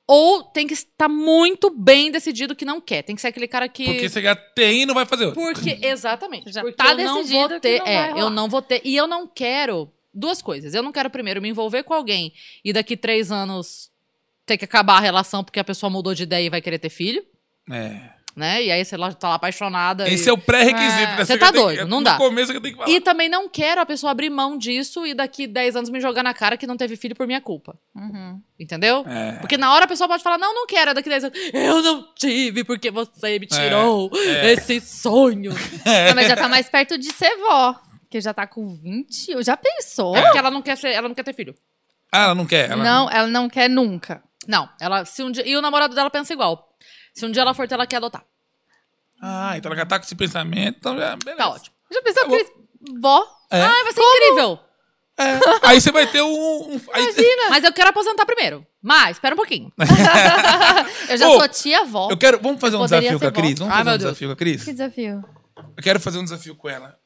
Ou tem que estar muito bem decidido que não quer. Tem que ser aquele cara que. Porque você já tem e não vai fazer outro. Porque, exatamente. Já porque tá eu não decidido vou que ter. não vai é, rolar. eu não vou ter. E eu não quero. Duas coisas. Eu não quero, primeiro, me envolver com alguém e daqui três anos ter que acabar a relação porque a pessoa mudou de ideia e vai querer ter filho, É. né? E aí você lá tá lá apaixonada. Esse e... é o pré-requisito. É. né? Você tá doido, que- não no dá. começo que eu tenho que falar. E também não quero a pessoa abrir mão disso e daqui 10 anos me jogar na cara que não teve filho por minha culpa. Uhum. Entendeu? É. Porque na hora a pessoa pode falar, não, não quero. Daqui 10 anos, eu não tive porque você me tirou é. esse sonho. Ah, mas já tá mais perto de ser vó. Que já tá com 20. Já pensou? É porque ela não quer ser, ela não quer ter filho. Ah, ela não quer. Ela Não, ela não quer nunca. Não, ela se um dia, e o namorado dela pensa igual. Se um dia ela for ter, ela quer adotar. Ah, então ela já tá com esse pensamento, então já. Beleza. Tá ótimo. Já pensou Tá que vó? É. Ah, vai ser incrível. É. Aí você vai ter um. um aí- Mas eu quero aposentar primeiro. Mas, espera um pouquinho. Eu já Ô, sou tia-vó. Eu quero. Vamos fazer um Poderia desafio com a. Cris? Vamos Ai, fazer um Deus. desafio com a Cris? Que desafio? Eu quero fazer um desafio com ela.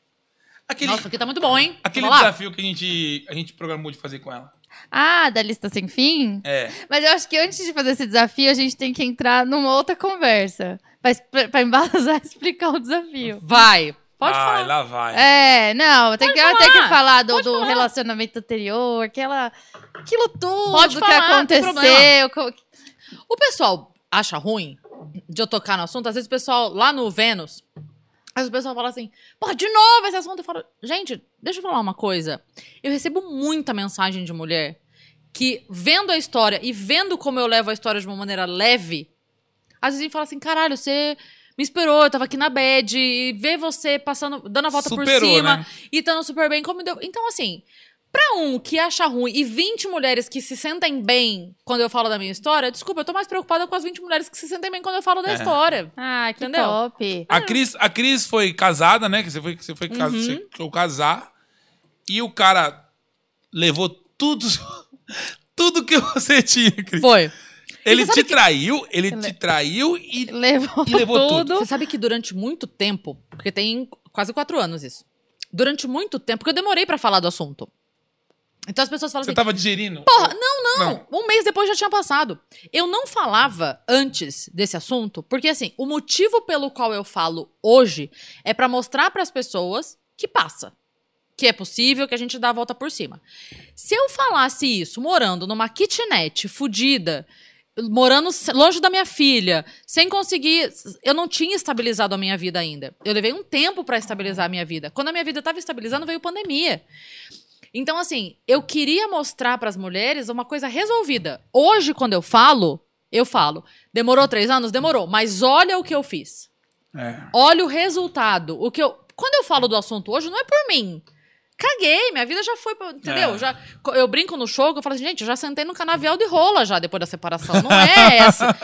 Aquele, Nossa, aqui tá muito bom, hein? aquele Vamos lá. desafio que a gente, a gente programou de fazer com ela. Ah, da lista sem fim? É. Mas eu acho que antes de fazer esse desafio, a gente tem que entrar numa outra conversa. Pra, pra, embasar e explicar o desafio. Vai. Pode Ai, falar. lá vai. É, não, tem que, eu falar. tenho que falar do, do falar. relacionamento anterior, aquela, aquilo tudo Pode que falar, tem aconteceu. co- O pessoal acha ruim de eu tocar no assunto. Às vezes o pessoal lá no Vênus, às vezes o pessoal fala assim, porra, de novo esse assunto. Eu falo, gente, deixa eu falar uma coisa. Eu recebo muita mensagem de mulher que, vendo a história e vendo como eu levo a história de uma maneira leve, às vezes fala assim, caralho, você me esperou, eu tava aqui na bed, e ver você passando, dando a volta por Superou, cima né? e estando super bem, como deu. Então, assim, pra um que acha ruim e 20 mulheres que se sentem bem quando eu falo da minha história, desculpa, eu tô mais preocupada com as 20 mulheres que se sentem bem quando eu falo da É. história. Ah, que Entendeu? top. A Cris, a Cris foi casada, né? Que você foi, que você foi, Uhum. você foi casar. E o cara levou tudo. Tudo que você tinha, Cris. Foi. Ele você te traiu, ele Ele- te traiu e. Levou, E levou tudo. tudo. Você sabe que durante muito tempo, porque tem quase quatro anos isso, durante muito tempo, porque eu demorei pra falar do assunto. Então as pessoas falam Você assim, tava digerindo? Porra, não, não, Um mês depois já tinha passado. Eu não falava antes desse assunto, porque assim, o motivo pelo qual eu falo hoje é pra mostrar pras pessoas que passa. Que é possível, que a gente dá a volta por cima. Se eu falasse isso morando numa kitnet fudida, morando longe da minha filha, sem conseguir. Eu não tinha estabilizado a minha vida ainda. Eu levei um tempo pra estabilizar a minha vida. Quando a minha vida estava estabilizando, veio pandemia. Então, assim, eu queria mostrar pras mulheres uma coisa resolvida. Hoje, quando eu falo, eu falo. Demorou três anos? Demorou. Mas olha o que eu fiz. É. Olha o resultado. O que eu. Quando eu falo do assunto hoje, não é por mim. Caguei, minha vida já foi, entendeu? É. Já, eu brinco no show, eu falo assim, gente, eu já sentei no canavial de rola já depois da separação. Não é essa.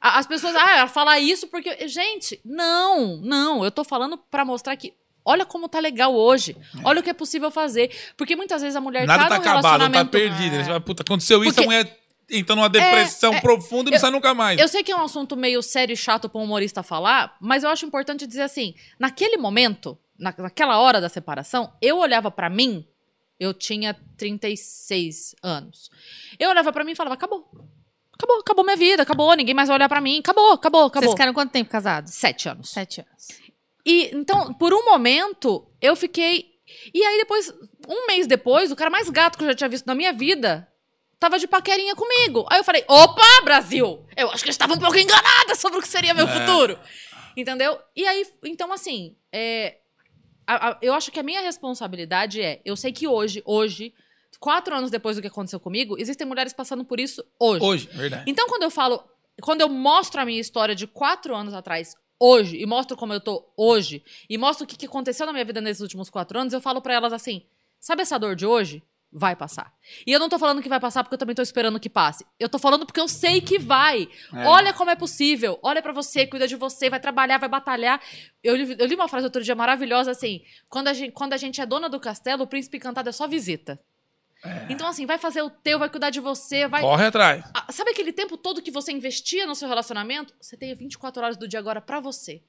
As pessoas, ah, ela fala isso porque. Gente, não, não. Eu tô falando pra mostrar que. Olha como tá legal hoje. Olha o que é possível fazer. Porque muitas vezes a mulher Nada tá tá acabado, tá relacionamento. perdido. Você fala, puta, aconteceu isso, Porque- a mulher entra numa depressão é, profunda e não eu- sai nunca mais. Eu sei que é um assunto meio sério e chato para um humorista falar, mas eu acho importante dizer assim: naquele momento, na- naquela hora da separação, eu olhava pra mim, eu tinha 36 anos. Eu olhava pra mim e falava: acabou. Acabou, acabou minha vida, acabou, ninguém mais vai olhar pra mim, acabou, acabou, acabou. Vocês ficaram quanto tempo casados? Sete anos. Sete anos. E então, por um momento, eu fiquei. E aí, depois, um mês depois, o cara mais gato que eu já tinha visto na minha vida tava de paquerinha comigo. Aí eu falei: opa, Brasil! Eu acho que eu estava um pouco enganada sobre o que seria meu É. futuro. Entendeu? E aí, então, assim, é, a- a- eu acho que a minha responsabilidade é. Eu sei que hoje, hoje, quatro anos depois do que aconteceu comigo, existem mulheres passando por isso hoje. Hoje, verdade. Então, quando eu falo, quando eu mostro a minha história de quatro anos atrás, hoje, e mostro como eu tô hoje, e mostro o que, que aconteceu na minha vida nesses últimos quatro anos, eu falo pra elas assim: sabe essa dor de hoje? Vai passar. E eu não tô falando que vai passar porque eu também tô esperando que passe. Eu tô falando porque eu sei que vai. É. Olha como é possível. Olha pra você, cuida de você, vai trabalhar, vai batalhar. Eu, li- eu li uma frase outro dia maravilhosa assim: quando a, gente, quando a gente é dona do castelo, o príncipe encantado é só visita. Então, assim, vai fazer o teu, vai cuidar de você, vai. Corre atrás. Ah, Sabe aquele tempo todo que você investia no seu relacionamento? Você tem 24 horas do dia agora pra você.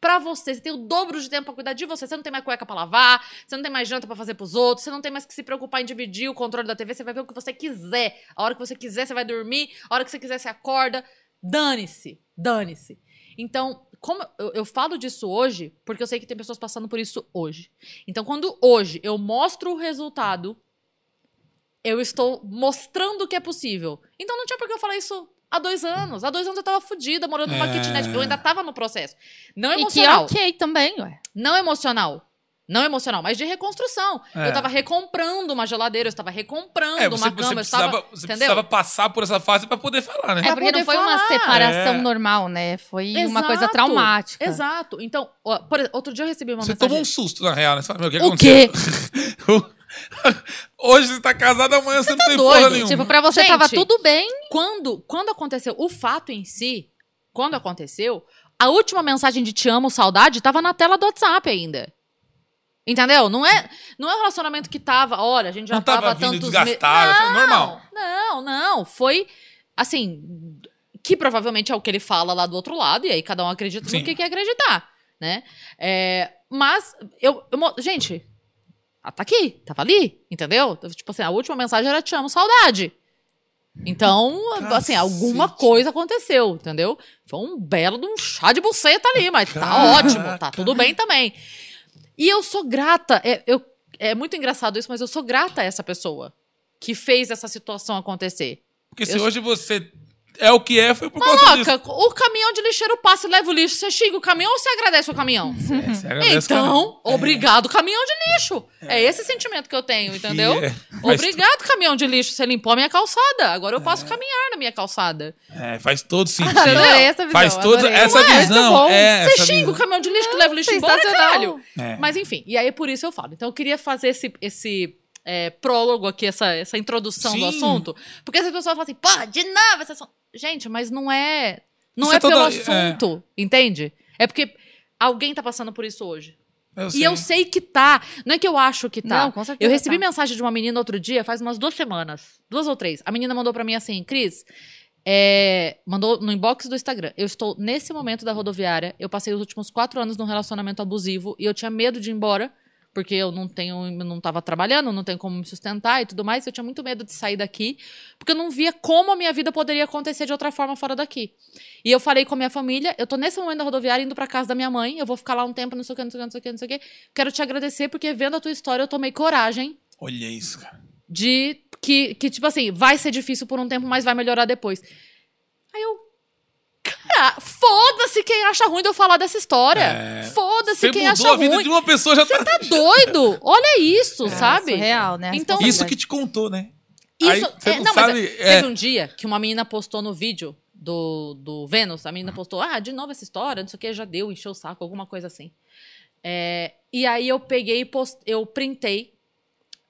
Pra você. Você tem o dobro de tempo pra cuidar de você. Você não tem mais cueca pra lavar, você não tem mais janta pra fazer pros outros, você não tem mais que se preocupar em dividir o controle da TV, você vai ver o que você quiser. A hora que você quiser, você vai dormir, a hora que você quiser, você acorda. Dane-se. Dane-se. Então, como eu, eu falo disso hoje, porque eu sei que tem pessoas passando por isso hoje. Então, quando hoje eu mostro o resultado, eu estou mostrando que é possível. Então não tinha por que eu falar isso há dois anos. Há dois anos eu tava fudida, morando numa É. kitnet. Eu ainda tava no processo. Não E que emocional. ok também, ué. Não emocional. Não emocional, mas de reconstrução. É. Eu tava recomprando uma geladeira, eu estava recomprando É, você, uma você, cama, eu precisava, estava. você entendeu? precisava passar por essa fase pra poder falar, né? É porque não foi uma falar. separação É. normal, né? Foi uma coisa Exato. traumática. Exato. Então, ó, por exemplo, outro dia eu recebi uma Você mensagem. tomou um susto, na real, né? Você fala, meu, o que O aconteceu? Hoje você tá casado, amanhã você, não tem porra doido? nenhuma. Tipo, pra você Gente, tava tudo bem. Quando, quando aconteceu o fato em si, quando aconteceu, a última mensagem de te amo, saudade, tava na tela do WhatsApp ainda. Entendeu? Não é, não é um relacionamento que tava, olha, a gente já Não tava tava, vindo tantos desgastado, me- assim, normal. Não, não, foi assim, que provavelmente é o que ele fala lá do outro lado, e aí cada um acredita Sim. no que quer acreditar, né? É, mas eu, eu mo- gente, ela tá aqui, tava ali, entendeu? Tipo assim, a última mensagem era te amo, saudade. Então, assim, alguma Cacete. coisa aconteceu, entendeu? Foi um belo de um chá de buceta ali, mas tá Caraca. ótimo, tá tudo bem também. E eu sou grata, é, eu, é muito engraçado isso, mas eu sou grata a essa pessoa que fez essa situação acontecer. Porque se Eu- hoje você é o que é, foi por causa disso. Coloca, o caminhão de lixeiro passa e leva o lixo, você xinga o caminhão ou você agradece o caminhão? É, você agradece, Então, obrigado, caminhão de lixo. É. esse sentimento que eu tenho, entendeu? é, Obrigado, caminhão de lixo. Você limpou a minha calçada. Agora eu posso caminhar na minha calçada. É, faz todo sentido. Adorei essa visão. Faz toda essa Não é? visão. É, Você essa xinga visão. o caminhão de lixo que leva o lixo embora, caralho. É. Mas enfim, e aí por isso eu falo. Então eu queria fazer esse, esse é, prólogo aqui, essa, essa introdução do Sim. assunto. Porque as pessoas falam assim, pô, de novo esse assunto. Gente, mas não é. Não Isso é, é toda- pelo é. assunto, entende? É porque alguém tá passando por isso hoje. Eu E eu sei que tá. Não é que eu acho que tá. Não, com certeza Eu recebi tá. mensagem de uma menina outro dia, faz umas duas semanas. Duas ou três. A menina mandou pra mim assim, Cris. é, mandou no inbox do Instagram. Eu estou nesse momento da rodoviária. Eu passei os últimos quatro anos num relacionamento abusivo e eu tinha medo de ir embora. Porque eu não tenho, eu não tava trabalhando, não tenho como me sustentar e tudo mais. Eu tinha muito medo de sair daqui, porque eu não via como a minha vida poderia acontecer de outra forma fora daqui. E eu falei com a minha família, eu tô nesse momento da rodoviária indo pra casa da minha mãe, eu vou ficar lá um tempo, não sei o que, não sei o que, não sei o que, não sei o que. Quero te agradecer, porque vendo a tua história, eu tomei coragem Olha isso, cara. de que, que, tipo assim, vai ser difícil por um tempo, mas vai melhorar depois. Aí eu. Cara, foda-se quem acha ruim de eu falar dessa história. É. Foda-se Você quem mudou acha a vida ruim. de uma pessoa, já tá... Tá doido? Olha isso, sabe? Real, né? Então- Isso que te contou, né? Isso, Aí, você é, não não, mas sabe, é, é. teve um dia que uma menina postou no vídeo do, do Vênus, a menina postou, ah, de novo essa história, não sei o que, já deu, encheu o saco, alguma coisa assim. É, e aí eu peguei e post, eu printei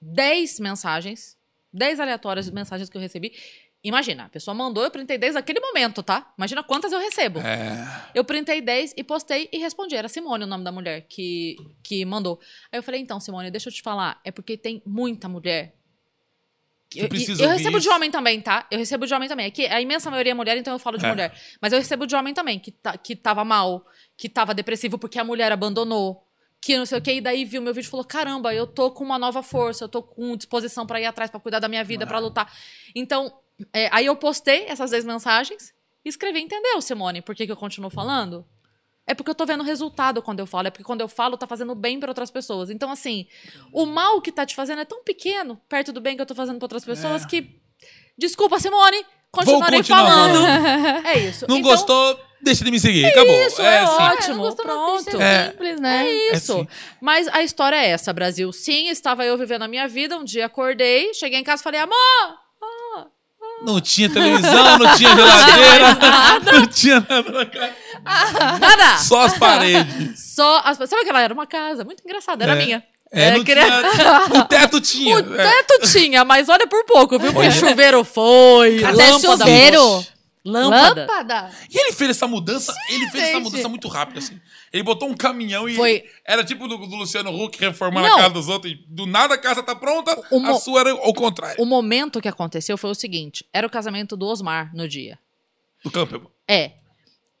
10 mensagens, 10 aleatórias de mensagens que eu recebi. Imagina, a pessoa mandou, eu printei 10 naquele momento, tá? Imagina quantas eu recebo. É. Eu printei 10 e postei e respondi. Era Simone o nome da mulher que, que mandou. Aí eu falei, então, Simone, deixa eu te falar. É porque tem muita mulher. Que Eu, precisa eu recebo de isso. homem também, tá? Eu recebo de homem também. É que a imensa maioria é mulher, então eu falo de É. mulher. Mas eu recebo de homem também, que, tá, que tava mal, que tava depressivo porque a mulher abandonou. Que não sei o que, e daí viu meu vídeo e falou: caramba, eu tô com uma nova força, eu tô com disposição pra ir atrás, pra cuidar da minha vida, pra lutar. Então, é, aí eu postei essas 10 mensagens e escrevi: entendeu, Simone, por que, que eu continuo falando? É porque eu tô vendo resultado quando eu falo, é porque quando eu falo tá fazendo bem pra outras pessoas. Então, assim, o mal que tá te fazendo é tão pequeno perto do bem que eu tô fazendo pra outras pessoas que. Desculpa, Simone, continuarei continuar falando. falando. É isso. Não Então, gostou? deixa de me seguir. Acabou. isso, é assim. ótimo. É, pronto. É É. simples, né? É isso. assim. Mas a história é essa, Brasil. Sim, estava eu vivendo a minha vida. Um dia acordei, cheguei em casa e falei, amor, Não tinha televisão, não tinha geladeira, não tinha nada na casa. nada. Só as paredes. Só as Sabe que ela era uma casa muito engraçada, era É. minha. É, não queria- tinha, o teto tinha. O é. teto tinha, mas olha por pouco, viu? Porque chuveiro foi, Até lâmpada. chuveiro. Lâmpada. Lâmpada. E ele fez essa mudança, ele fez essa gente. mudança muito rápido, assim. Ele botou um caminhão e Foi- era tipo do, do Luciano Huck reformando Não. a casa dos outros. E do nada a casa tá pronta, O a sua era o contrário. O momento que aconteceu foi o seguinte: era o casamento do Osmar no dia. Do campo. É.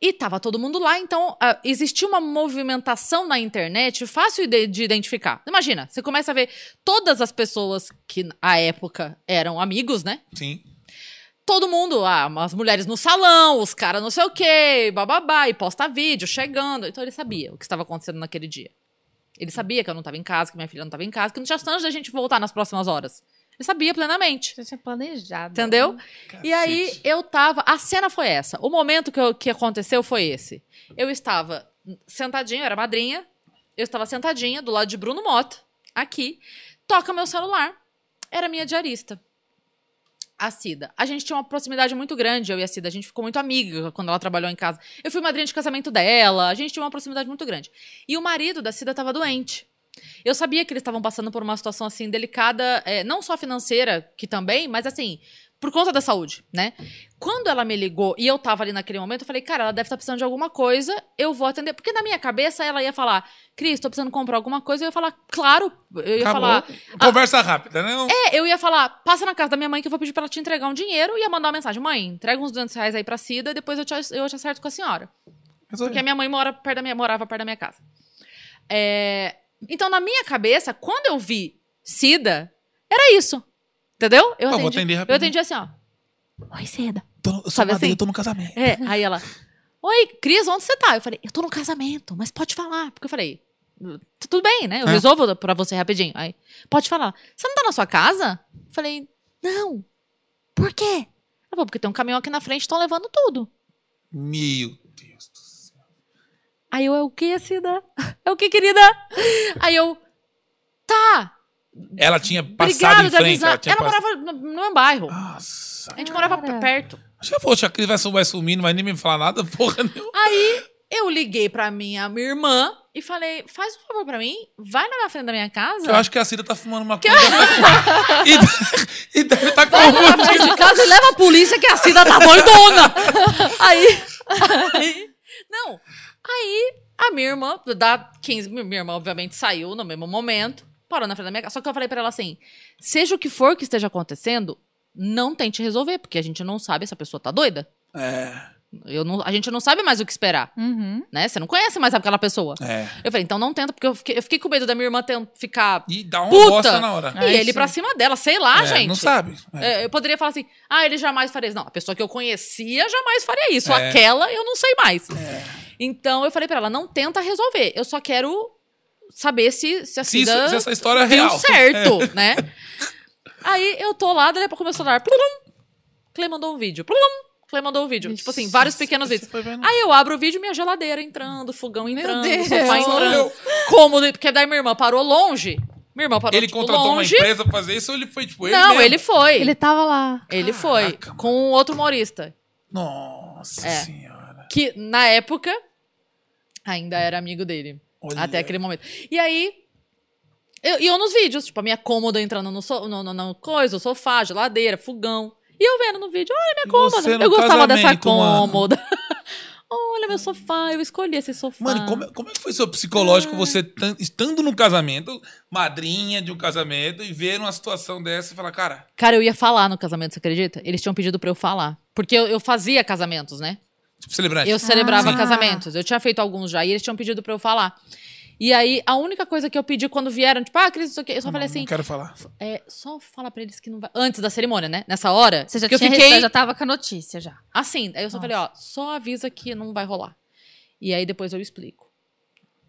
E tava todo mundo lá, então ah, existia uma movimentação na internet fácil de, de identificar. Imagina, você começa a ver todas as pessoas que à época eram amigos, né? Sim. Todo mundo, ah, as mulheres no salão, os caras não sei o quê, bababá, e posta vídeo chegando. Então ele sabia o que estava acontecendo naquele dia. Ele sabia que eu não estava em casa, que minha filha não estava em casa, que não tinha chance da gente voltar nas próximas horas. Ele sabia plenamente. Você tinha planejado. Entendeu? E aí Cacete. eu tava. A cena foi essa. O momento que, eu- que aconteceu foi esse. Eu estava sentadinha, eu era madrinha. Eu estava sentadinha do lado de Bruno Mota, aqui. Toca meu celular. Era minha diarista. A Cida. A gente tinha uma proximidade muito grande, eu e a Cida. A gente ficou muito amiga quando ela trabalhou em casa. Eu fui madrinha de casamento dela. A gente tinha uma proximidade muito grande. E o marido da Cida estava doente. Eu sabia que eles estavam passando por uma situação assim delicada, é, não só financeira, que também, mas assim, por conta da saúde, né? Quando ela me ligou e eu tava ali naquele momento, eu falei, cara, ela deve estar precisando de alguma coisa, eu vou atender. Porque na minha cabeça ela ia falar, Cris, tô precisando comprar alguma coisa, eu ia falar, claro, eu ia Acabou. falar. Conversa rápida, né? Não- É, eu ia falar, passa na casa da minha mãe que eu vou pedir pra ela te entregar um dinheiro e ia mandar uma mensagem, mãe, entrega uns 200 reais aí pra Cida e depois eu te, eu te acerto com a senhora. Porque a minha mãe mora perto da minha, morava perto da minha casa. É, então, na minha cabeça, quando eu vi Cida, era isso. Entendeu? Eu atendi, atender eu atendi assim, ó. Oi, Cida. Tô, eu Sabe assim? eu tô no casamento. É, aí ela, oi, Cris, onde você tá? Eu falei, eu tô no casamento, mas pode falar. Porque eu falei, "Tá tudo bem, né? Eu É. resolvo pra você rapidinho. Aí, pode falar. Você não tá na sua casa? Eu falei, não. Por quê? Ela falou, porque tem um caminhão aqui na frente, estão levando tudo. Meu Deus do céu. Aí eu, é o que, Cida? É o que, querida? Aí eu, tá, Ela tinha passado obrigado em frente. Ela tinha Ela passado... morava no, no meu bairro. Nossa. A gente morava Cara. perto. Acho que, poxa, a Cris vai, vai sumindo, mas nem me falar nada, porra nenhuma. Aí eu liguei pra minha, minha irmã e falei: faz um favor pra mim, vai lá na frente da minha casa. Eu acho que a Cida tá fumando uma coisa. e, e deve estar tá Vai lá na com frente de casa e leva a polícia que a Cida tá doidona. aí, aí. Não. Aí a minha irmã, da 15, minha irmã obviamente saiu no mesmo momento, parou na frente da minha casa. Só que eu falei pra ela assim: seja o que for que esteja acontecendo, não tente resolver, porque a gente não sabe se a pessoa tá doida. É, Eu não, a gente não sabe mais o que esperar, Uhum. né? Você não conhece mais aquela pessoa. é. Eu falei, então não tenta, porque eu fiquei, eu fiquei com medo da minha irmã ter, ficar E dá uma puta bosta na hora. e Ai, ele sim. pra cima dela, sei lá, É, gente. Não sabe. É. É, eu poderia falar assim, ah, ele jamais faria isso. Não, a pessoa que eu conhecia jamais faria isso. É. Aquela, eu não sei mais. Então, eu falei pra ela, não tenta resolver. Eu só quero saber se, se a Se, isso- Cida se essa história é deu real. certo, É. né? Aí, eu tô lá, daí a pouco meu celular, plum, Clay mandou um vídeo, plum, Clay mandou um vídeo. Tipo assim, vários pequenos vídeos. foi? Aí eu abro o vídeo, minha geladeira entrando, fogão entrando, Deus. sofá entrando. Cômodo, porque daí minha irmã parou longe. Minha irmã parou Ele tipo, contratou longe. uma empresa pra fazer isso ou ele foi, tipo, ele Não, mesmo? ele foi. Ele tava lá. Ele foi. Caraca, mano. Com outro humorista. Nossa É. senhora. Que, na época, ainda era amigo dele. Olha. Até aquele momento. E aí. eu- E eu, nos vídeos, tipo, a minha cômoda entrando no, so, no, no, no coisa, o sofá, geladeira, fogão. E eu vendo no vídeo, olha minha E cômoda. você Eu gostava dessa mano. cômoda. olha meu sofá, eu escolhi esse sofá. Mano, como, é- como é que foi seu psicológico você tan- estando num casamento, madrinha de um casamento, e ver uma situação dessa e falar, cara, Cara, eu ia falar no casamento, você acredita? Eles tinham pedido pra eu falar. Porque eu, eu fazia casamentos, né? Tipo, celebrante. Eu celebrava Ah. casamentos. Eu tinha feito alguns já. E eles tinham pedido pra eu falar. E aí, a única coisa que eu pedi quando vieram, tipo, ah, Cris, isso aqui. Eu só Não, falei não assim, quero falar. é, só fala pra eles que não vai. Antes da cerimônia, né? Nessa hora. Você já que eu tinha fiquei. já tava com a notícia já. Assim. Aí eu só Nossa. falei, ó, só avisa que não vai rolar. E aí depois eu explico.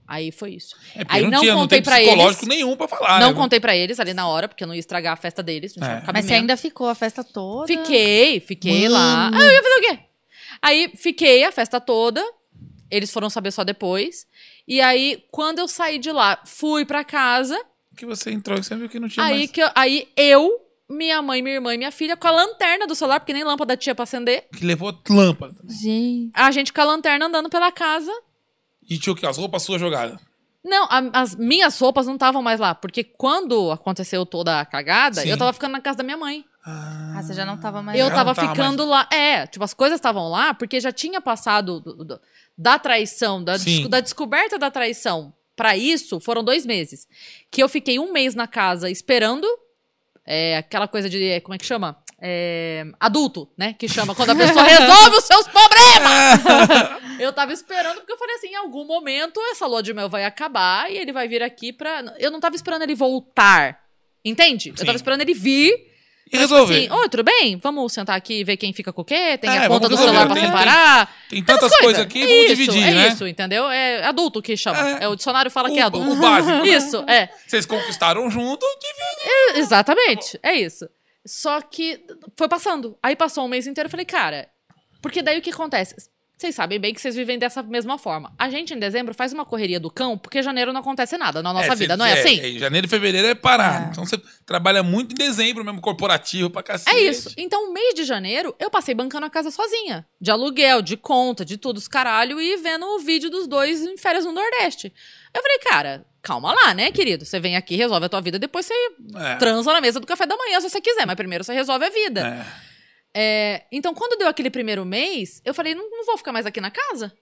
Aí foi isso. É, porque Aí não, não tinha, não contei tem pra psicológico eles. nenhum pra falar. não né? contei pra eles ali na hora, porque eu não ia estragar a festa deles. Não É. Mas você ainda ficou a festa toda. Fiquei, fiquei lá. Mano. Ah, eu ia fazer o quê? Aí fiquei a festa toda. Eles foram saber só depois. E aí, quando eu saí de lá, fui pra casa. Que você entrou e você viu que não tinha Aí, mais. que eu, aí eu, minha mãe, minha irmã e minha filha com a lanterna do celular, porque nem lâmpada tinha pra acender. Que levou lâmpada. Gente. A gente com a lanterna andando pela casa. E tinha o quê? As roupas suas jogadas. Não, a- as minhas roupas não estavam mais lá, porque quando aconteceu toda a cagada, Sim. eu tava ficando na casa da minha mãe. Ah, Ah, você já não tava mais Eu Já tava tava ficando lá. É, tipo, as coisas estavam lá porque já tinha passado do- do- da traição, da, da descoberta da traição pra isso, foram dois meses. Que eu fiquei um mês na casa esperando. é, aquela coisa de. Como é que chama? É, adulto, né? Que chama quando a pessoa resolve os seus problemas! Eu tava esperando, porque eu falei assim: em algum momento essa lua de mel vai acabar e ele vai vir aqui pra. Eu não tava esperando ele voltar. Entende? Sim. Eu tava esperando ele vir E tipo resolver. Assim, Oi, tudo bem? Vamos sentar aqui e ver quem fica com o quê? Tem É, a conta do celular pra Tem- separar. Tem tantas Essas coisas aqui, vamos isso, dividir, é né? isso, entendeu? É adulto que chama. É. É, o dicionário fala O- que é adulto. o básico, né? Isso, é. Vocês conquistaram junto, divide. Exatamente, é isso. Só que foi passando. Aí passou um mês inteiro, eu falei, cara, porque daí o que acontece? Vocês sabem bem que vocês vivem dessa mesma forma. A gente, em dezembro, faz uma correria do cão, porque janeiro não acontece nada na nossa É, vida, cê- não é, assim? é, janeiro e fevereiro é parado. É. Então você trabalha muito em dezembro mesmo, corporativo pra cacete. É isso. Então, o mês de janeiro, eu passei bancando a casa sozinha. De aluguel, de conta, de tudo, os caralho, e vendo o vídeo dos dois em férias no Nordeste. Eu falei, cara, calma lá, né, querido? Você vem aqui, resolve a tua vida, depois você É. transa na mesa do café da manhã, se você quiser, mas primeiro você resolve a vida. É. É, então, quando deu aquele primeiro mês, eu falei, não, não vou ficar mais aqui na casa.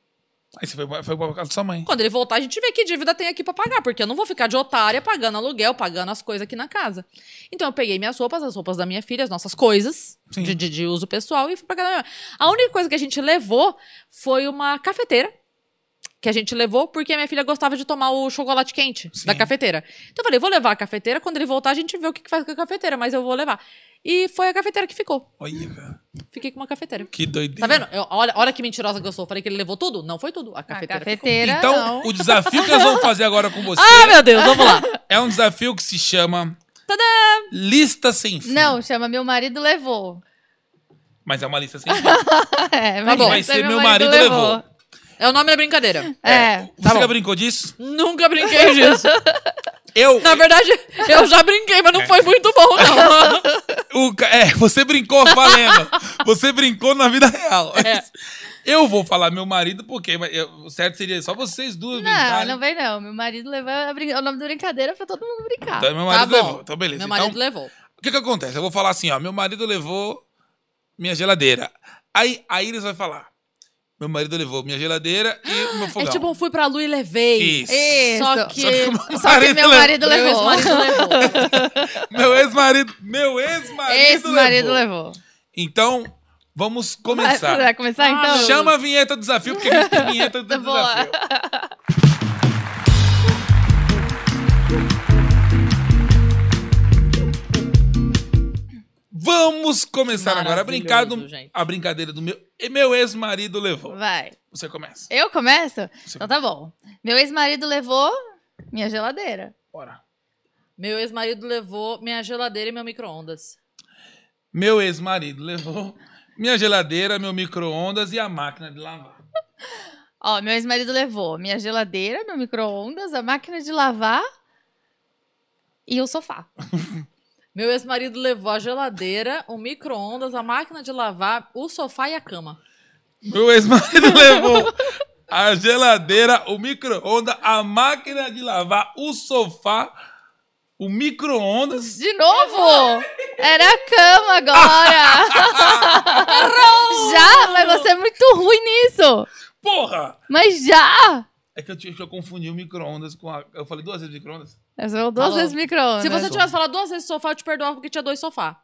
Aí você foi, foi pra casa da sua mãe. Quando ele voltar, a gente vê que dívida tem aqui pra pagar, porque eu não vou ficar de otária pagando aluguel, pagando as coisas aqui na casa. Então eu peguei minhas roupas, as roupas da minha filha, as nossas coisas de, de- de uso pessoal e fui pra casa da minha mãe. A única coisa que a gente levou foi uma cafeteira. Que a gente levou porque a minha filha gostava de tomar o chocolate quente Sim. da cafeteira. Então eu falei, vou levar a cafeteira, quando ele voltar a gente vê o que, que faz com a cafeteira, mas eu vou levar. E foi a cafeteira que ficou. Olha, cara. Fiquei com uma cafeteira. Que doideira. Tá vendo? Eu- olha, olha que mentirosa que eu sou. Falei que ele levou tudo? Não foi tudo. A A cafeteira. ficou. cafeteira, Então, não. o desafio que nós vamos fazer agora com você Ah, meu Deus, vamos lá. é um desafio que se chama Lista Sem Fim. Não, chama Meu Marido Levou. Mas é uma lista sem fim. É, Tá bom. Vai ser é Meu Marido Levou. É o nome da brincadeira. É. Você Tá bom. já brincou disso? Nunca brinquei disso. Eu. Na verdade, eu já brinquei, mas não foi muito bom, não. O é, você brincou valendo. você brincou na vida real. É. Eu vou falar meu marido porque o certo seria só vocês duas Não, brincarem. não vem não. Meu marido levou a brin- o nome da brincadeira pra todo mundo brincar. Então, meu Tá marido bom. levou. Então, beleza. Meu Então, marido levou. o que que acontece? Eu vou falar assim, ó. Meu marido levou minha geladeira. Aí a Iris vai falar. Meu marido levou minha geladeira e o meu É fogão. tipo um fui pra Lu e levei. Isso. Isso. Só que... Só que meu Só que meu marido Meu levou. ex-marido levou. Meu ex-marido. Meu marido levou. levou. Então, vamos Vai, começar. vai começar Ah, então? meu Chama a vinheta do desafio, porque a gente tem vinheta do Boa. desafio. Vamos começar agora a brincar do, gente. a brincadeira do meu, e meu ex-marido levou. Vai. Você começa. Eu começo? Você Então tá bom. Meu ex-marido levou minha geladeira. Bora. Meu ex-marido levou minha geladeira e meu micro-ondas. Meu ex-marido levou minha geladeira, meu micro-ondas e a máquina de lavar. Ó, meu ex-marido levou minha geladeira, meu micro-ondas, a máquina de lavar e o sofá. Meu ex-marido levou a geladeira, o micro-ondas, a máquina de lavar, o sofá e a cama. Meu ex-marido levou a geladeira, o micro-ondas, a máquina de lavar, o sofá, o micro-ondas. De novo! Era a cama agora! já? Mas você é muito ruim nisso! Porra! Mas já! É que eu, tinha, que eu confundi o micro-ondas com a. Eu falei duas vezes micro-ondas? São duas Falou. vezes micro-ondas. Se você tivesse falado duas vezes sofá, eu te perdoava porque tinha dois sofá.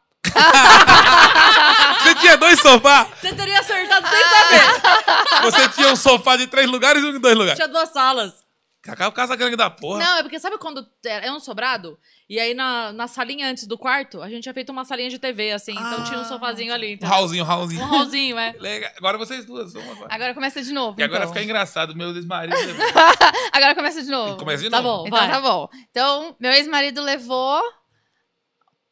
Você tinha dois sofás? Você teria acertado sem saber. Você tinha um sofá de três lugares e um de dois lugares. Tinha duas salas. Cacau, casa grande da porra. Não, é porque sabe quando é um sobrado? E aí na, na salinha antes do quarto, a gente tinha feito uma salinha de TV, assim. Então tinha um sofazinho ali. Um Então, Raulzinho, um Raulzinho. um hallzinho, é. Legal. Agora vocês duas. Vamos agora. Agora começa de novo. E agora então. fica engraçado. Meu ex-marido levou. Agora começa de novo. Começa de Tá novo. bom. Então Vai. tá bom. Então, meu ex-marido levou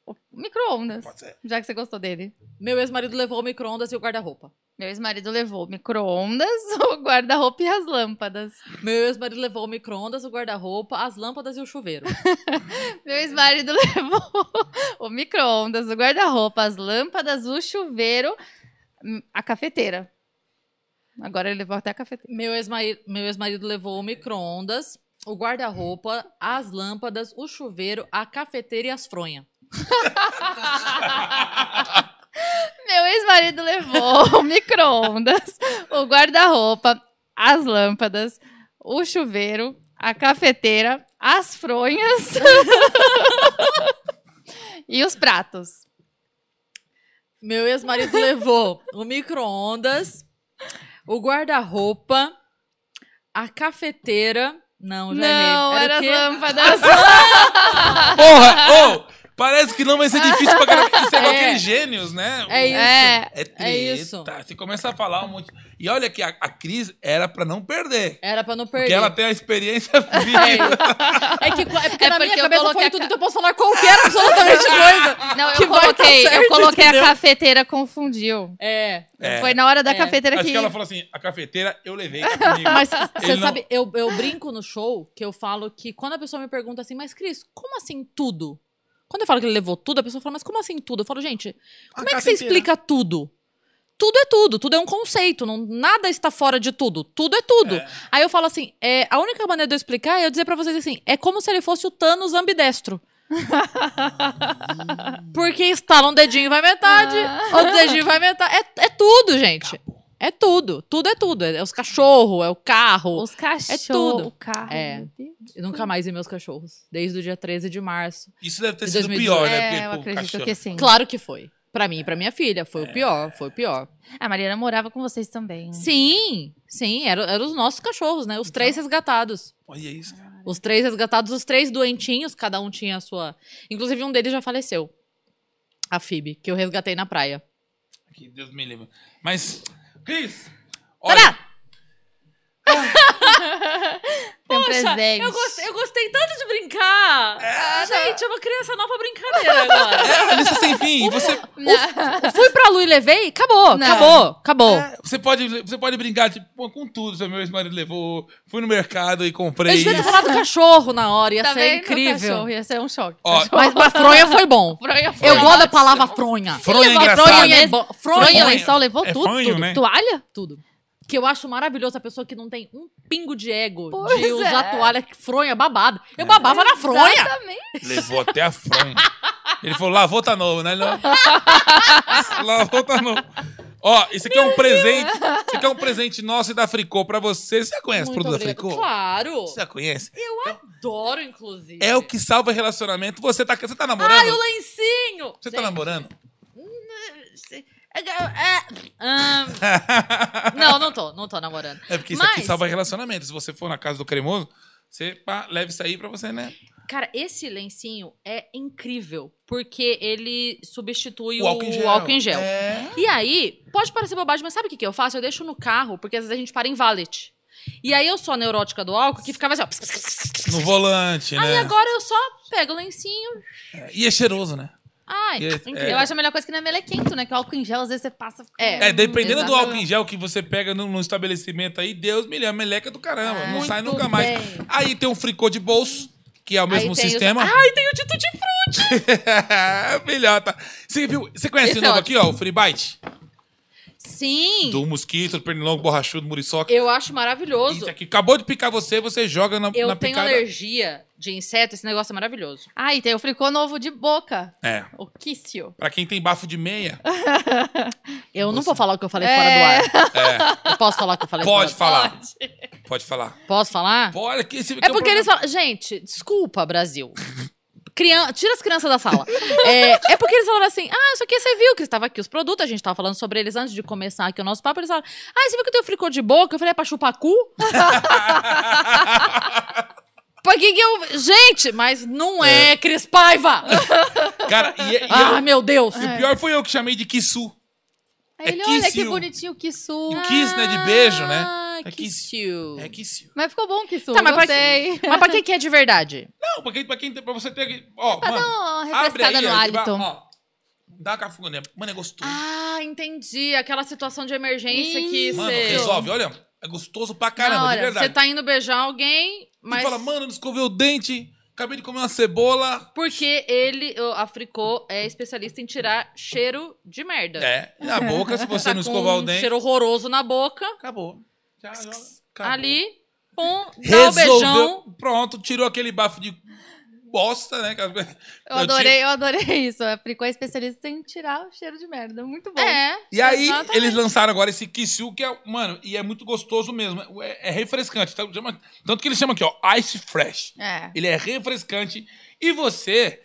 o micro-ondas. Pode ser. Já que você gostou dele. Meu ex-marido levou o micro-ondas e o guarda-roupa. Meu ex-marido levou micro-ondas, o guarda-roupa e as lâmpadas. Meu ex-marido levou o micro-ondas, o guarda-roupa, as lâmpadas e o chuveiro. Meu ex-marido levou o micro-ondas, o guarda-roupa, as lâmpadas, o chuveiro, hum, a cafeteira. Agora ele levou até a cafeteira. Meu ex-marido, meu ex-marido levou o micro-ondas, o guarda-roupa, as lâmpadas, o chuveiro, a cafeteira e as fronhas. Meu ex-marido levou o micro-ondas, o guarda-roupa, as lâmpadas, o chuveiro, a cafeteira, as fronhas e os pratos. Meu ex-marido levou o micro-ondas, o guarda-roupa, a cafeteira. Não, já Não, errei. era o as lâmpadas. Porra! Ô! Parece que não vai ser difícil pra caramba. Isso é igual É. aqueles gênios, né? É isso. É. É treta. É isso. Você começa a falar um monte. E olha que a, a Cris era pra não perder. Era pra não perder. Porque ela tem a experiência É, viva. é que é porque É na porque minha eu cabeça coloquei foi a tudo, ca- então eu posso falar qualquer absolutamente coisa. Não, eu coloquei, certo, eu coloquei entendeu? a cafeteira, confundiu. É. É. Foi na hora da É. cafeteira Acho que... que ela falou assim: a cafeteira eu levei comigo. Mas você não- sabe, eu, eu brinco no show que eu falo que quando a pessoa me pergunta assim, mas Cris, como assim tudo? Quando eu falo que ele levou tudo, a pessoa fala, mas como assim tudo? Eu falo, gente, como é que você cafeteira. explica tudo? Tudo é tudo, tudo é um conceito, não, nada está fora de tudo, tudo é tudo. É. Aí eu falo assim, é, a única maneira de eu explicar é eu dizer pra vocês assim, é como se ele fosse o Thanos ambidestro. Porque estala um dedinho e vai metade, outro dedinho vai metade. É, é tudo, gente. É tudo, tudo é tudo. É os cachorros, é o carro. Os cachorros, tudo. o carro. É. Eu nunca mais vi meus cachorros. Desde o dia 13 de março. Isso deve ter De sido 2018. pior, né? É, eu acredito cachorro- que sim. Claro que foi. Pra mim e pra minha filha. Foi o pior, foi o pior. A Mariana morava com vocês também. Sim, sim. Eram eram os nossos cachorros, né? Os três resgatados. Olha isso. Os três resgatados, os três doentinhos, cada um tinha a sua. Inclusive, um deles já faleceu. A Phoebe, que eu resgatei na praia. Que Deus me livre. Mas, Cris, olha. Tará! Tem um Poxa, presente. eu gostei, eu gostei tanto de brincar. Gente, eu vou criar essa nova brincadeira agora. É, a lista sem fim. Você, Eu fui pra Lu e levei, acabou, Não. acabou, acabou. é, você, pode, você pode brincar tipo, pô, com tudo. Seu meu ex-marido levou. Fui no mercado e Eu comprei devia ter falado cachorro na hora, ia Tá ser incrível. Cachorro, ia ser um choque. Ó. Mas, mas fronha foi bom. Fronha foi Eu gosto da ótimo. palavra fronha. Fronha é engraçado. fronha é bo- Fronha, fronha, lençol, levou É tudo, fanho, tudo. né? Toalha? tudo. Que eu acho maravilhoso a pessoa que não tem um pingo de ego Pois de usar é. toalha que fronha babada. Eu babava na fronha. Exatamente. Levou até a fronha. Ele falou, lavou tá novo, né? Falou, lavou tá novo. Ó, isso aqui é um presente. Isso aqui é um presente nosso e da Fricô pra você. Você já conhece o produto da obrigada. Fricô? Claro. Você já conhece? Adoro, inclusive. É o que salva relacionamento. Você tá, você tá namorando? Ai, o lencinho. Você tá Gente, namorando? Ah, não, não tô. Não tô namorando. É porque isso aqui Mas- salva relacionamento. Se você for na casa do cremoso, você pá, leva isso aí pra você, né? Cara, esse lencinho é incrível. Porque ele substitui O o, álcool em gel. álcool em gel. É. E aí, pode parecer bobagem, mas sabe o que, que eu faço? Eu deixo no carro, porque às vezes a gente para em valet. E aí eu sou a neurótica do álcool, que ficava assim, ó. No volante, Aí né? agora eu só pego o lencinho. E é cheiroso, né? Ai, É, é. Eu acho a melhor coisa que não é melequento, né? Que o álcool em gel, às vezes você passa... É. É, dependendo do Exatamente. álcool em gel que você pega num, num estabelecimento aí, Deus me livre, a meleca do caramba. não Muito sai nunca mais. bem. Aí tem um fricô de bolso, que é o mesmo os- sistema. Ai, tem o Tito de Frutti. Filhota. Você viu? Você conhece Esse esse novo é aqui, ó? O Free Bite? Sim. Do mosquito, do pernilongo, borrachudo, muriçoca. Eu acho maravilhoso. Isso aqui. Acabou de picar você, você joga na, Eu na tenho picada. alergia de inseto, esse negócio é maravilhoso. Ah, e tem o fricô novo de boca. É. O Kício. Pra quem tem bafo de meia, Eu não vou falar o que eu falei É. fora do ar. é, Eu posso falar o que eu falei pode fora do ar? falar. Pode falar. Posso falar? Pode, que esse É um porque eles programa- falam. Gente, desculpa, Brasil. Crian... Tira as crianças da sala. É, é porque eles falaram assim: ah, isso aqui você viu que estava aqui os produtos, a gente tava falando sobre eles antes de começar aqui o nosso papo. Eles falaram: ah, você viu que eu tenho fricô de boca? Eu falei: é pra chupar cu? Por que que eu. Gente, mas não é, Cris Paiva! Cara, e, e- ah, meu Deus! e o pior foi eu que chamei de Kissu. Aí É ele, olha que bonitinho o Kissu. E kiss, né, de beijo, né? Ah, É que kiss. cute. É Kissu. Mas ficou bom o Kissu, Tá, mas pra, gostei. mas pra que que é de verdade? Não, pra quem, pra quem pra você ter. Ó, Pra mano, dar uma abre aí, refrescada no hálito. Ó, Dá uma cafuné. Mano, é gostoso. Ah, entendi. Aquela situação de emergência que Isso. Mano, você. resolve. Olha, é gostoso pra caramba, hora, de verdade. Você tá indo beijar alguém, mas. E fala, mano, não escovei o dente, acabei de comer uma cebola. Porque ele, o Africô, é especialista em tirar cheiro de merda. É, na boca, se você Tá não escovar o um dente, cheiro horroroso na boca. acabou. Já, já, acabou. Ali, pum, dá o beijão. Pronto, tirou aquele bafo de bosta, né? Eu adorei, eu adorei isso. A Fricô é especialista em tirar o cheiro de merda. Muito bom. É. E aí, exatamente. eles lançaram agora esse Kissu, que é, mano, e é muito gostoso mesmo. É, é refrescante. Então, tanto que eles chamam aqui, ó, Ice Fresh. É. Ele é refrescante. E você,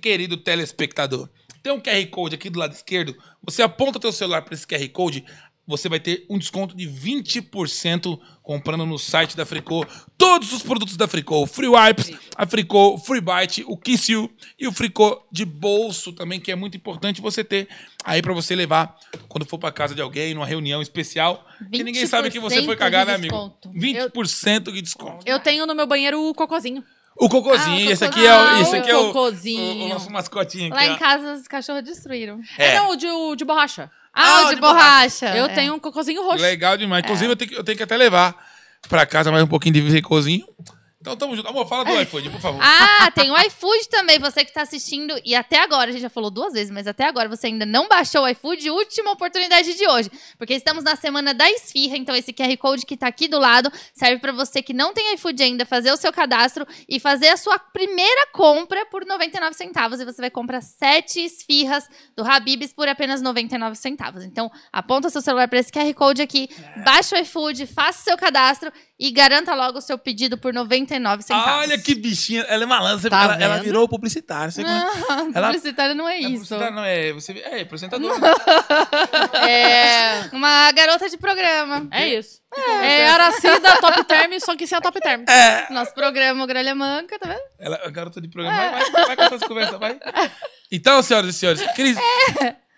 querido telespectador, tem um QR Code aqui do lado esquerdo. Você aponta teu celular para esse QR Code, você vai ter um desconto de 20% comprando no site da Fricô. Todos os produtos da Fricô. Free Wipes, a Fricô, Free Bite, o Kiss You e o Fricô de bolso também, que é muito importante você ter aí para você levar quando for para casa de alguém, numa reunião especial. Que ninguém sabe que você foi 20% cagar, de né, amigo? desconto. 20% de desconto. Eu tenho no meu banheiro o cocôzinho. O cocôzinho, Ah, o esse aqui é, o- esse aqui é o, Cocôzinho. o, o nosso mascotinho Lá aqui, em ó. casa os cachorros destruíram. É. É, não, o de, o de borracha. Ah, Ah, o de, de borracha. Eu É. tenho um cocôzinho roxo. Legal demais. Inclusive, eu, tenho que, eu tenho que até levar pra casa mais um pouquinho de fricozinho. Então, tamo junto. Amor, fala do iFood, por favor. Ah, tem o iFood também. Você que tá assistindo e até agora, a gente já falou duas vezes, mas até agora você ainda não baixou o iFood, última oportunidade de hoje. Porque estamos na semana da esfirra, então esse QR Code que tá aqui do lado serve pra você que não tem iFood ainda fazer o seu cadastro e fazer a sua primeira compra por 99 centavos. E você vai comprar sete esfirras do Habibs por apenas 99 centavos. Então, aponta seu celular pra esse QR Code aqui, baixa o iFood, faça o seu cadastro e garanta logo o seu pedido por 99 centavos. Olha que bichinha. Ela é malandra. Tá ela, ela virou publicitária. Você Não, Ela- publicitária não é É isso. publicitária, não é. Você, é apresentadora. É, Uma garota de programa. é isso. É, Aracida Top Term, só que sem a Top Term. Nosso programa o Gralha Manca, tá vendo? Ela, a garota de programa. Vai, vai, vai com essas conversas, vai. Então, senhoras e senhores, Cris,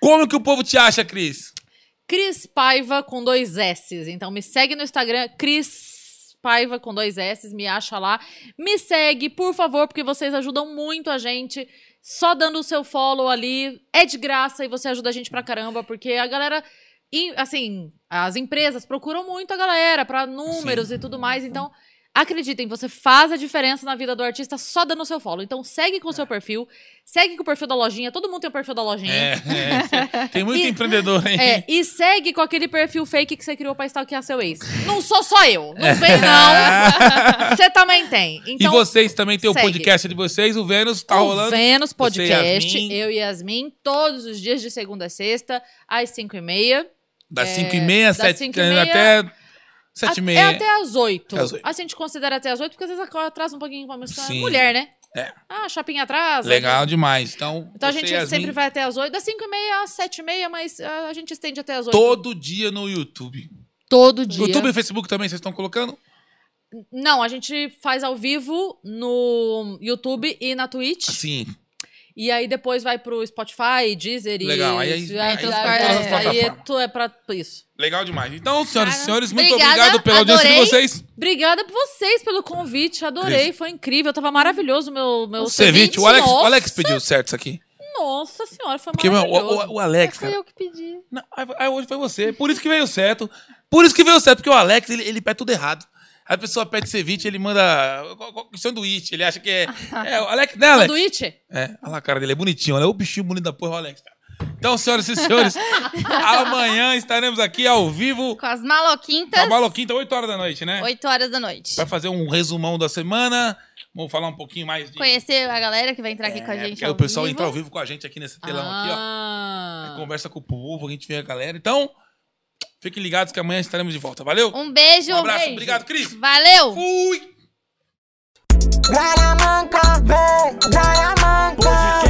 como que o povo te acha, Cris? Cris Paiva com dois S's. Então me segue no Instagram, Cris Paiva com dois S's, me acha lá. Me segue, por favor, porque vocês ajudam muito a gente. Só dando o seu follow ali. É de graça e você ajuda a gente pra caramba, porque a galera. assim, as empresas procuram muito a galera pra números e tudo mais. Então, acreditem, você faz a diferença na vida do artista só dando o seu follow. Então, segue com o seu perfil, segue com o perfil da lojinha. Todo mundo tem o perfil da lojinha. É, é. Tem muito E- empreendedor, hein? É, e segue com aquele perfil fake que você criou pra stalkear seu ex. Não sou só eu. Não vem, não. Você também tem. e Então, vocês também tem o podcast de vocês, o Vênus, tá o rolando. Vênus Podcast, Yasmin. eu e Yasmin, todos os dias de segunda a sexta, às 5 e meia. Das É, 5 e meia, das 7 cinco e meia até 7 e A- meia. É até às 8. Às oito. A gente considera até às 8, porque às vezes atrasa um pouquinho pra começar. Sim. Mulher, né? É. Ah, shopping atrasa. Legal demais. Então, Então a gente Yasmin, sempre vai até às 8, das 5 e meia às 7 e meia, mas ah, a gente estende até às 8. todo dia no YouTube. Todo dia. YouTube e Facebook também, vocês estão colocando? Não, a gente faz ao vivo no YouTube e na Twitch. Sim. E aí depois vai pro Spotify, Deezer e. Legal, aí- aí- aí, aí todas as aí, plataformas. tu é pra isso. Legal demais. Então, senhoras e senhores, muito obrigada, obrigado pela audiência de vocês. Obrigada por vocês pelo convite, adorei, Cris. foi incrível, tava maravilhoso o meu, meu O ceviche, o Alex, o Alex pediu certo isso aqui. Nossa senhora, foi Porque, meu, maravilhoso. o, o, o Alex, Foi cara. eu que pedi. Não, aí- aí hoje foi você. Por isso que veio certo. Por isso que veio certo, porque o Alex, ele, ele pede tudo errado. A pessoa pede ceviche, ele manda sanduíche. Ele acha que é. É, o Alex, né, Alex? Sanduíche? É, olha lá a cara dele, é bonitinho, olha o bichinho bonito da porra, o Alex, cara. Então, senhoras e senhores, amanhã estaremos aqui ao vivo Com as com maloquintas. a Maloquinta, 8 horas da noite, né? 8 horas da noite. Vai fazer um resumão da semana. Vamos falar um pouquinho mais de. Conhecer a galera que vai entrar aqui com a É, gente. o pessoal vivo. entra ao vivo com a gente aqui nesse telão aqui, ó. Ah. Conversa com o povo, a gente vê a galera. Então, fiquem ligados que amanhã estaremos de volta. Valeu? Um beijo. Um abraço, beijo. obrigado, Cris. Valeu. Fui! Vem,